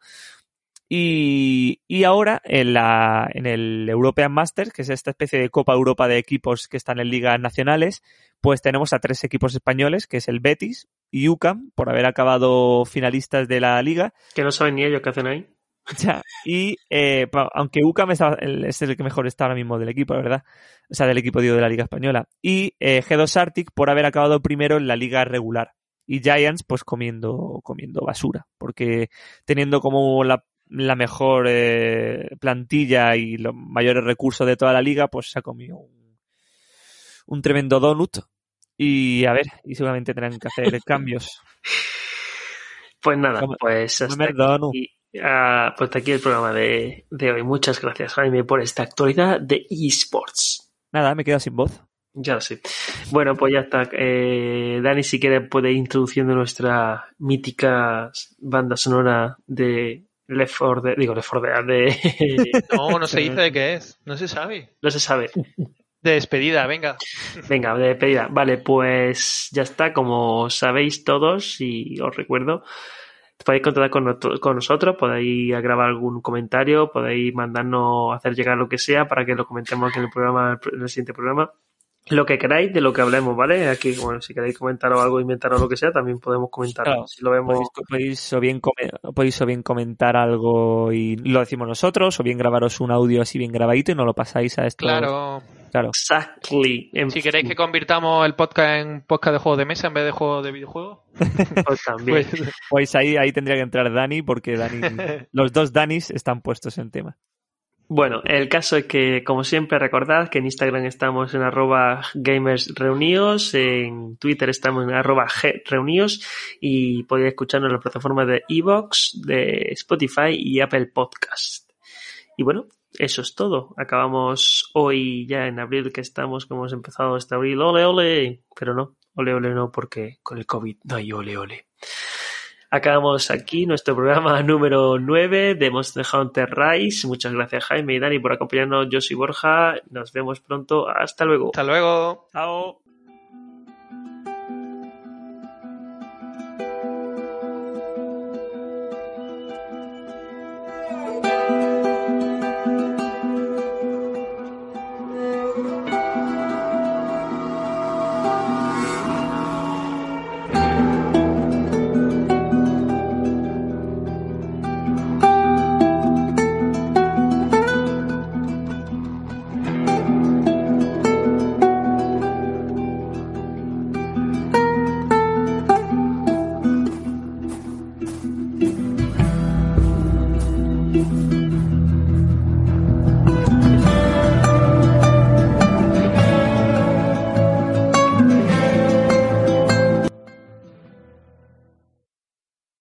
Speaker 3: Y, y ahora en, la, en el European Masters, que es esta especie de Copa Europa de equipos que están en ligas nacionales, pues tenemos a tres equipos españoles, que es el Betis y UCAM, por haber acabado finalistas de la liga,
Speaker 2: Que no saben ni ellos qué hacen ahí.
Speaker 3: ya, y eh, aunque UCAM es el que mejor está ahora mismo del equipo, la verdad. O sea, del equipo digo, de la Liga Española. Y eh, G2 Arctic por haber acabado primero en la liga regular. Y Giants, pues comiendo, comiendo basura. Porque teniendo como la, la mejor eh, plantilla y los mayores recursos de toda la liga, pues se ha comido un, un tremendo donut. Y a ver, y seguramente tendrán que hacer cambios.
Speaker 2: Pues nada, pues hasta aquí, ah, pues hasta aquí el programa de, de hoy. Muchas gracias, Jaime, por esta actualidad de eSports.
Speaker 3: Nada, me he quedado sin voz.
Speaker 2: Ya lo sé. Bueno, pues ya está. Eh, Dani, si quiere, puede ir introduciendo nuestra mítica banda sonora de Left 4 Dead. Digo, Left 4 Dead, de...
Speaker 4: No, no se dice de qué es. No se sabe.
Speaker 2: no se sabe.
Speaker 4: De despedida, venga.
Speaker 2: Venga, de despedida. Vale, pues ya está. Como sabéis todos, y os recuerdo, podéis contactar con, noto- con nosotros, podéis grabar algún comentario, podéis mandarnos, hacer llegar lo que sea para que lo comentemos aquí en el programa, en el siguiente programa. Lo que queráis de lo que hablemos, ¿vale? Aquí, bueno, si queréis comentaros algo, inventaros lo que sea, también podemos comentarlo.
Speaker 3: Claro,
Speaker 2: si lo vemos.
Speaker 3: Podéis, podéis o bien come- podéis o bien comentar algo y lo decimos nosotros, o bien grabaros un audio así bien grabadito y nos lo pasáis a esto.
Speaker 4: Claro.
Speaker 3: Claro.
Speaker 2: Exactly.
Speaker 4: Si queréis que convirtamos el podcast en podcast de juego de mesa en vez de juego de videojuegos,
Speaker 2: pues también.
Speaker 4: pues
Speaker 3: Pues ahí, ahí tendría que entrar Dani, porque Dani, los dos Danis están puestos en tema.
Speaker 2: Bueno, el caso es que, como siempre, recordad que en Instagram estamos en arroba gamersreunidos, en Twitter estamos en arroba reunidos y podéis escucharnos en las plataformas de Evox, de Spotify y Apple Podcast. Y bueno, eso es todo. Acabamos hoy ya en abril que estamos, que hemos empezado este abril. Ole, ole. Pero no, ole, ole no, porque con el COVID no hay ole, ole. Acabamos aquí nuestro programa número 9 de Monster Hunter Rise. Muchas gracias Jaime y Dani por acompañarnos. Yo soy Borja. Nos vemos pronto. Hasta luego.
Speaker 4: hasta luego.
Speaker 3: Chao.